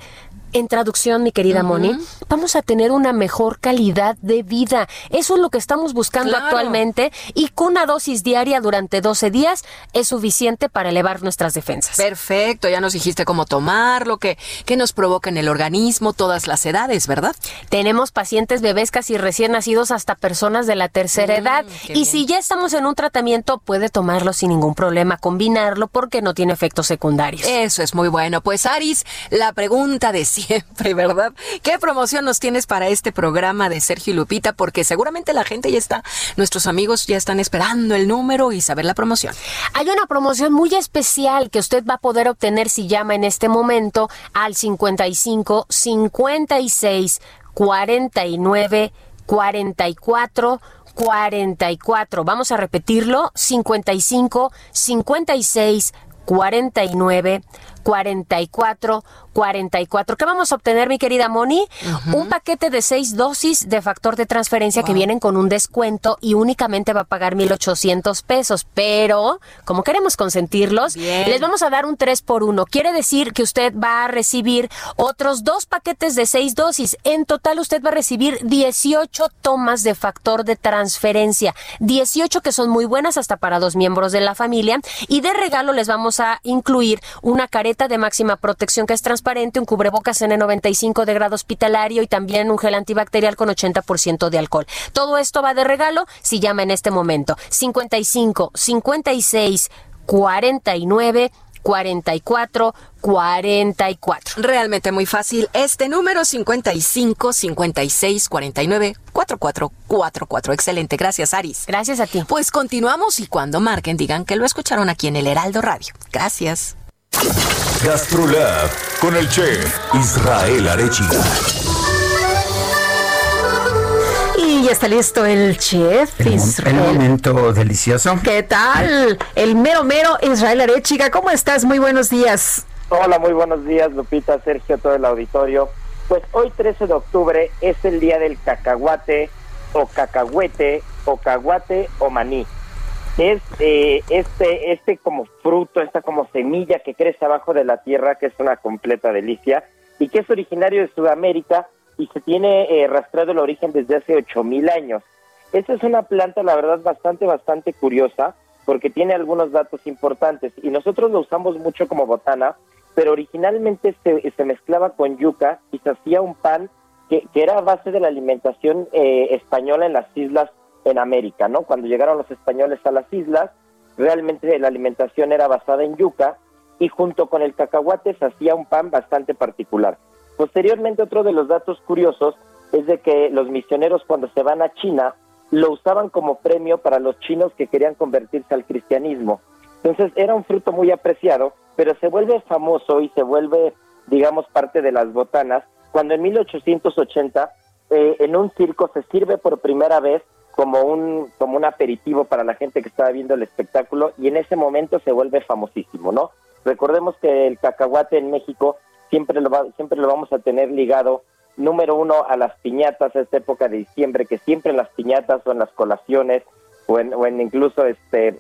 en traducción, mi querida Moni, vamos a tener una mejor calidad de vida. Eso es lo que estamos buscando Claro. actualmente y con una dosis diaria durante 12 días es suficiente para elevar nuestras defensas. Perfecto, ya nos dijiste cómo tomarlo, qué, qué nos provoca en el organismo, todas las edades, ¿verdad? Tenemos pacientes bebés casi recién nacidos hasta personas de la tercera Mm, edad. Y bien. si ya estamos en un tratamiento, puede tomarlo sin ningún problema, combinarlo porque no tiene efectos secundarios. Eso es muy bueno. Pues Aris, la pregunta de siempre, ¿verdad? ¿Qué promoción nos tienes para este programa de Sergio y Lupita? Porque seguramente la gente ya está, nuestros amigos ya están esperando el número y saber la promoción. Hay una promoción muy especial que usted va a poder obtener si llama en este momento al 55 56 49 44 44. Vamos a repetirlo. 55 56 49 44 44. ¿Qué vamos a obtener, mi querida Moni? Un paquete de seis dosis de factor de transferencia que vienen con un descuento y únicamente va a pagar 1,800 pesos. Pero, como queremos consentirlos, Bien. les vamos a dar un 3 por 1. Quiere decir que usted va a recibir otros dos paquetes de seis dosis. En total, usted va a recibir 18 tomas de factor de transferencia. 18 que son muy buenas hasta para dos miembros de la familia. Y de regalo les vamos a incluir una careta de máxima protección que es transparente, un cubrebocas N95 de grado hospitalario y también un gel antibacterial con 80% de alcohol. Todo esto va de regalo si llama en este momento. 55 56 49 44 44. Realmente muy fácil. Este número 55 56 49 44 44. Excelente. Gracias, Aris. Gracias a ti. Pues continuamos y cuando marquen digan que lo escucharon aquí en el Heraldo Radio. Gracias. GastroLab con el chef Israel Arechiga. Y ya está listo el chef El Israel. momento delicioso. ¿Qué tal? El mero mero Israel Arechiga. ¿Cómo estás? Muy buenos días. Hola, muy buenos días, Lupita, Sergio, todo el auditorio. Pues hoy 13 de octubre es el día del cacahuate o cacahuete o caguate o maní. Es eh, este, este como fruto, esta como semilla que crece abajo de la tierra, que es una completa delicia y que es originario de Sudamérica y se tiene eh, rastreado el origen desde hace 8000 años. Esta es una planta, la verdad, bastante, bastante curiosa porque tiene algunos datos importantes y nosotros lo usamos mucho como botana, pero originalmente se, se mezclaba con yuca y se hacía un pan que, que era a base de la alimentación eh, española en las islas en América, ¿no? Cuando llegaron los españoles a las islas, realmente la alimentación era basada en yuca y junto con el cacahuate se hacía un pan bastante particular. Posteriormente, otro de los datos curiosos es de que los misioneros cuando se van a China lo usaban como premio para los chinos que querían convertirse al cristianismo. Entonces era un fruto muy apreciado, pero se vuelve famoso y se vuelve, digamos, parte de las botanas cuando en 1880 eh, en un circo se sirve por primera vez como un como un aperitivo para la gente que estaba viendo el espectáculo y en ese momento se vuelve famosísimo, ¿no? Recordemos que el cacahuate en México siempre lo va- siempre lo vamos a tener ligado número uno a las piñatas a esta época de diciembre que siempre en las piñatas o en las colaciones o en, o en incluso este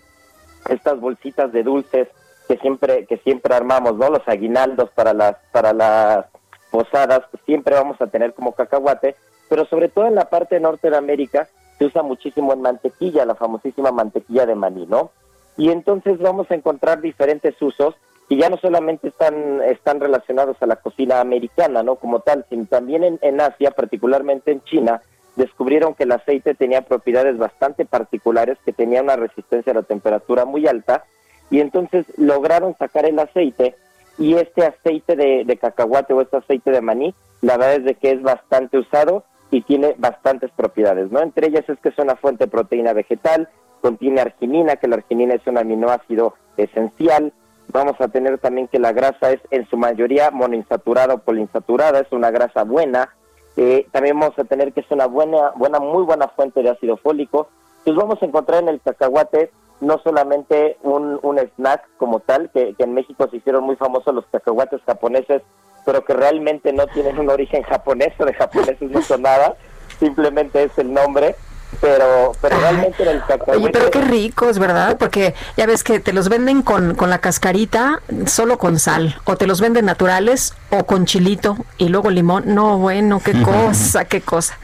estas bolsitas de dulces que siempre que siempre armamos, ¿no? Los aguinaldos para las para las posadas, siempre vamos a tener como cacahuate, pero sobre todo en la parte norte de América se usa muchísimo en mantequilla, la famosísima mantequilla de maní, ¿no? Y entonces vamos a encontrar diferentes usos que ya no solamente están están relacionados a la cocina americana, ¿no? Como tal, sino también en, Asia, particularmente en China, descubrieron que el aceite tenía propiedades bastante particulares, que tenía una resistencia a la temperatura muy alta, y entonces lograron sacar el aceite, y este aceite de, de cacahuate o este aceite de maní, la verdad es de que es bastante usado y tiene bastantes propiedades, ¿no? Entre ellas es que es una fuente de proteína vegetal, contiene arginina, que la arginina es un aminoácido esencial, vamos a tener también que la grasa es en su mayoría monoinsaturada o poliinsaturada, es una grasa buena, eh, también vamos a tener que es una buena, buena, muy buena fuente de ácido fólico. Entonces vamos a encontrar en el cacahuate no solamente un, snack como tal, que, que en México se hicieron muy famosos los cacahuates japoneses, pero que realmente no tienen un origen japonés o de japoneses no son nada, simplemente es el nombre, pero, pero realmente en el cacahuete... Oye, pero qué ricos, ¿verdad? Porque ya ves que te los venden con, con la cascarita, solo con sal, o te los venden naturales o con chilito y luego limón. No, bueno, qué cosa, qué cosa.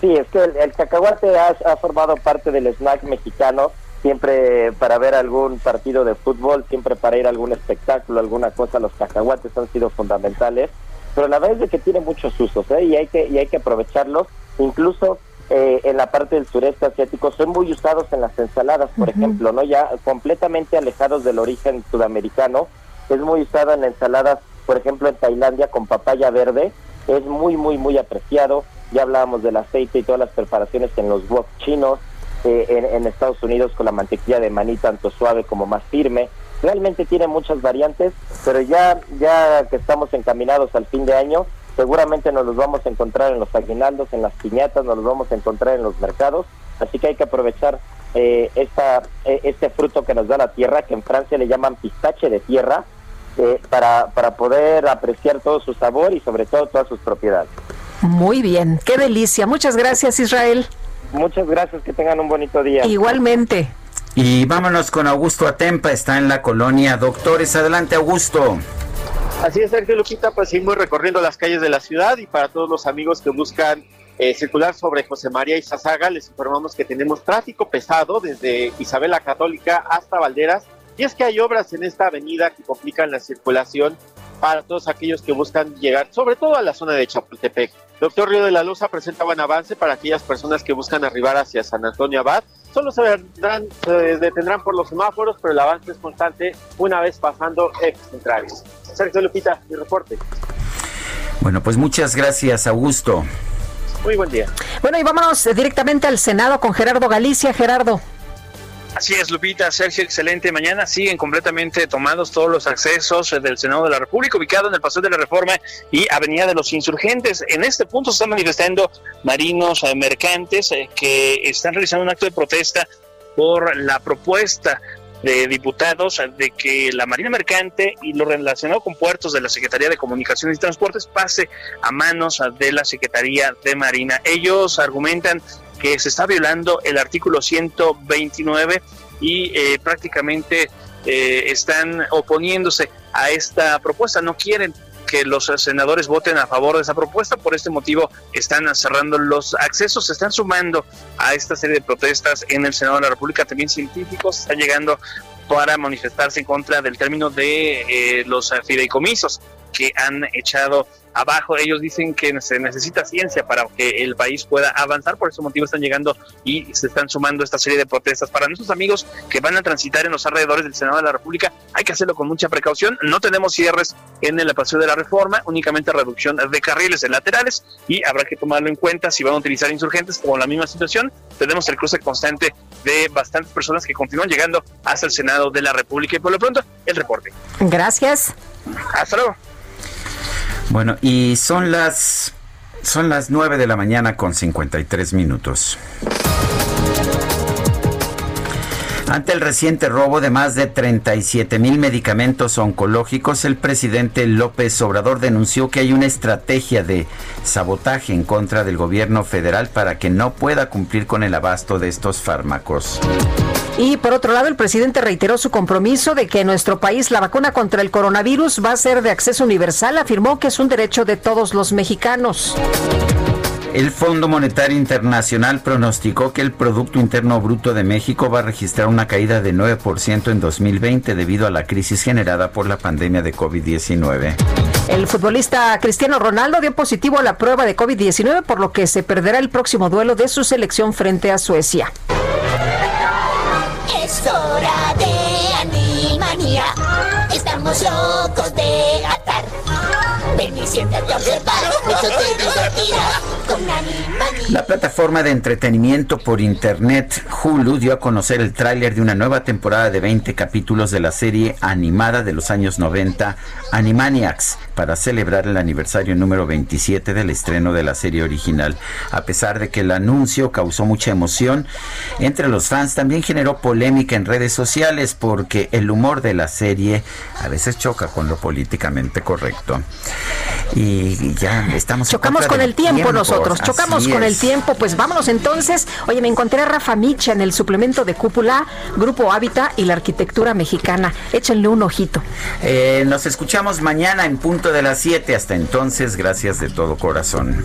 Sí, es que el, el cacahuate ha, ha formado parte del snack mexicano, siempre para ver algún partido de fútbol, siempre para ir a algún espectáculo, alguna cosa, los cacahuates han sido fundamentales, pero la verdad es que tiene muchos usos ¿eh? y, hay que, y hay que aprovecharlos, incluso eh, en la parte del sureste asiático son muy usados en las ensaladas, por ejemplo, no ya completamente alejados del origen sudamericano, es muy usado en ensaladas, por ejemplo, en Tailandia con papaya verde, es muy, muy, muy apreciado. Ya hablábamos del aceite y todas las preparaciones en los wok chinos, eh, en, Estados Unidos con la mantequilla de maní tanto suave como más firme. Realmente tiene muchas variantes, pero ya, ya que estamos encaminados al fin de año, seguramente nos los vamos a encontrar en los aguinaldos, en las piñatas, nos los vamos a encontrar en los mercados, así que hay que aprovechar eh, esta, eh, este fruto que nos da la tierra, que en Francia le llaman pistache de tierra, eh, para, para poder apreciar todo su sabor y sobre todo todas sus propiedades. Muy bien, qué delicia. Muchas gracias, Israel. Muchas gracias, que tengan un bonito día. Igualmente. Y vámonos con Augusto Atempa, está en la colonia Doctores. Adelante, Augusto. Así es, Sergio Lupita, pues seguimos recorriendo las calles de la ciudad y para todos los amigos que buscan eh, circular sobre José María Izazaga, les informamos que tenemos tráfico pesado desde Isabel la Católica hasta Valderas y es que hay obras en esta avenida que complican la circulación para todos aquellos que buscan llegar, sobre todo a la zona de Chapultepec. Doctor Río de la Loza presenta buen avance para aquellas personas que buscan arribar hacia San Antonio Abad. Solo se, vendrán, se detendrán por los semáforos, pero el avance es constante una vez pasando ejes centrales. Sergio Lupita, mi reporte. Bueno, pues muchas gracias, Augusto. Muy buen día. Bueno, y vámonos directamente al Senado con Gerardo Galicia. Gerardo. Así es, Lupita, Sergio, excelente. Mañana siguen completamente tomados todos los accesos del Senado de la República, ubicado en el Paseo de la Reforma y Avenida de los Insurgentes. En este punto se están manifestando marinos eh, mercantes eh, que están realizando un acto de protesta por la propuesta de diputados de que la Marina Mercante y lo relacionado con puertos de la Secretaría de Comunicaciones y Transportes pase a manos de la Secretaría de Marina. Ellos argumentan que se está violando el artículo 129 y eh, prácticamente eh, están oponiéndose a esta propuesta, no quieren que los senadores voten a favor de esa propuesta. Por este motivo están cerrando los accesos, se están sumando a esta serie de protestas en el Senado de la República. También científicos están llegando para manifestarse en contra del término de eh, los fideicomisos que han echado abajo. Ellos dicen que se necesita ciencia para que el país pueda avanzar. Por ese motivo están llegando y se están sumando esta serie de protestas. Para nuestros amigos que van a transitar en los alrededores del Senado de la República, hay que hacerlo con mucha precaución. No tenemos cierres en el paseo de la reforma, únicamente reducción de carriles en laterales y habrá que tomarlo en cuenta si van a utilizar insurgentes con la misma situación. Tenemos el cruce constante de bastantes personas que continúan llegando hasta el Senado de la República. Y por lo pronto, el reporte. Gracias. Hasta luego. Bueno, y son las son las 9 de la mañana con 53 minutos. Ante el reciente robo de más de 37 mil medicamentos oncológicos, el presidente López Obrador denunció que hay una estrategia de sabotaje en contra del gobierno federal para que no pueda cumplir con el abasto de estos fármacos. Y por otro lado, el presidente reiteró su compromiso de que en nuestro país la vacuna contra el coronavirus va a ser de acceso universal. Afirmó que es un derecho de todos los mexicanos. El Fondo Monetario Internacional pronosticó que el Producto Interno Bruto de México va a registrar una caída de 9% en 2020 debido a la crisis generada por la pandemia de COVID-19. El futbolista Cristiano Ronaldo dio positivo a la prueba de COVID-19, por lo que se perderá el próximo duelo de su selección frente a Suecia. Es hora de Animanía. Estamos locos de gatar. Ven y siéntate a La plataforma de entretenimiento por internet Hulu dio a conocer el tráiler de una nueva temporada de 20 capítulos de la serie animada de los años 90 Animaniacs para celebrar el aniversario número 27 del estreno de la serie original. A pesar de que el anuncio causó mucha emoción entre los fans, también generó polémica en redes sociales porque el humor de la serie a veces choca con lo políticamente correcto. y ya estamos. Chocamos con el tiempo, nosotros, chocamos con el tiempo. Pues vámonos entonces. Oye, me encontré a Rafa Micha en el suplemento de Cúpula, Grupo Hábitat y la Arquitectura Mexicana. Échenle un ojito. Eh, nos escuchamos mañana en punto de las 7. Hasta entonces, gracias de todo corazón.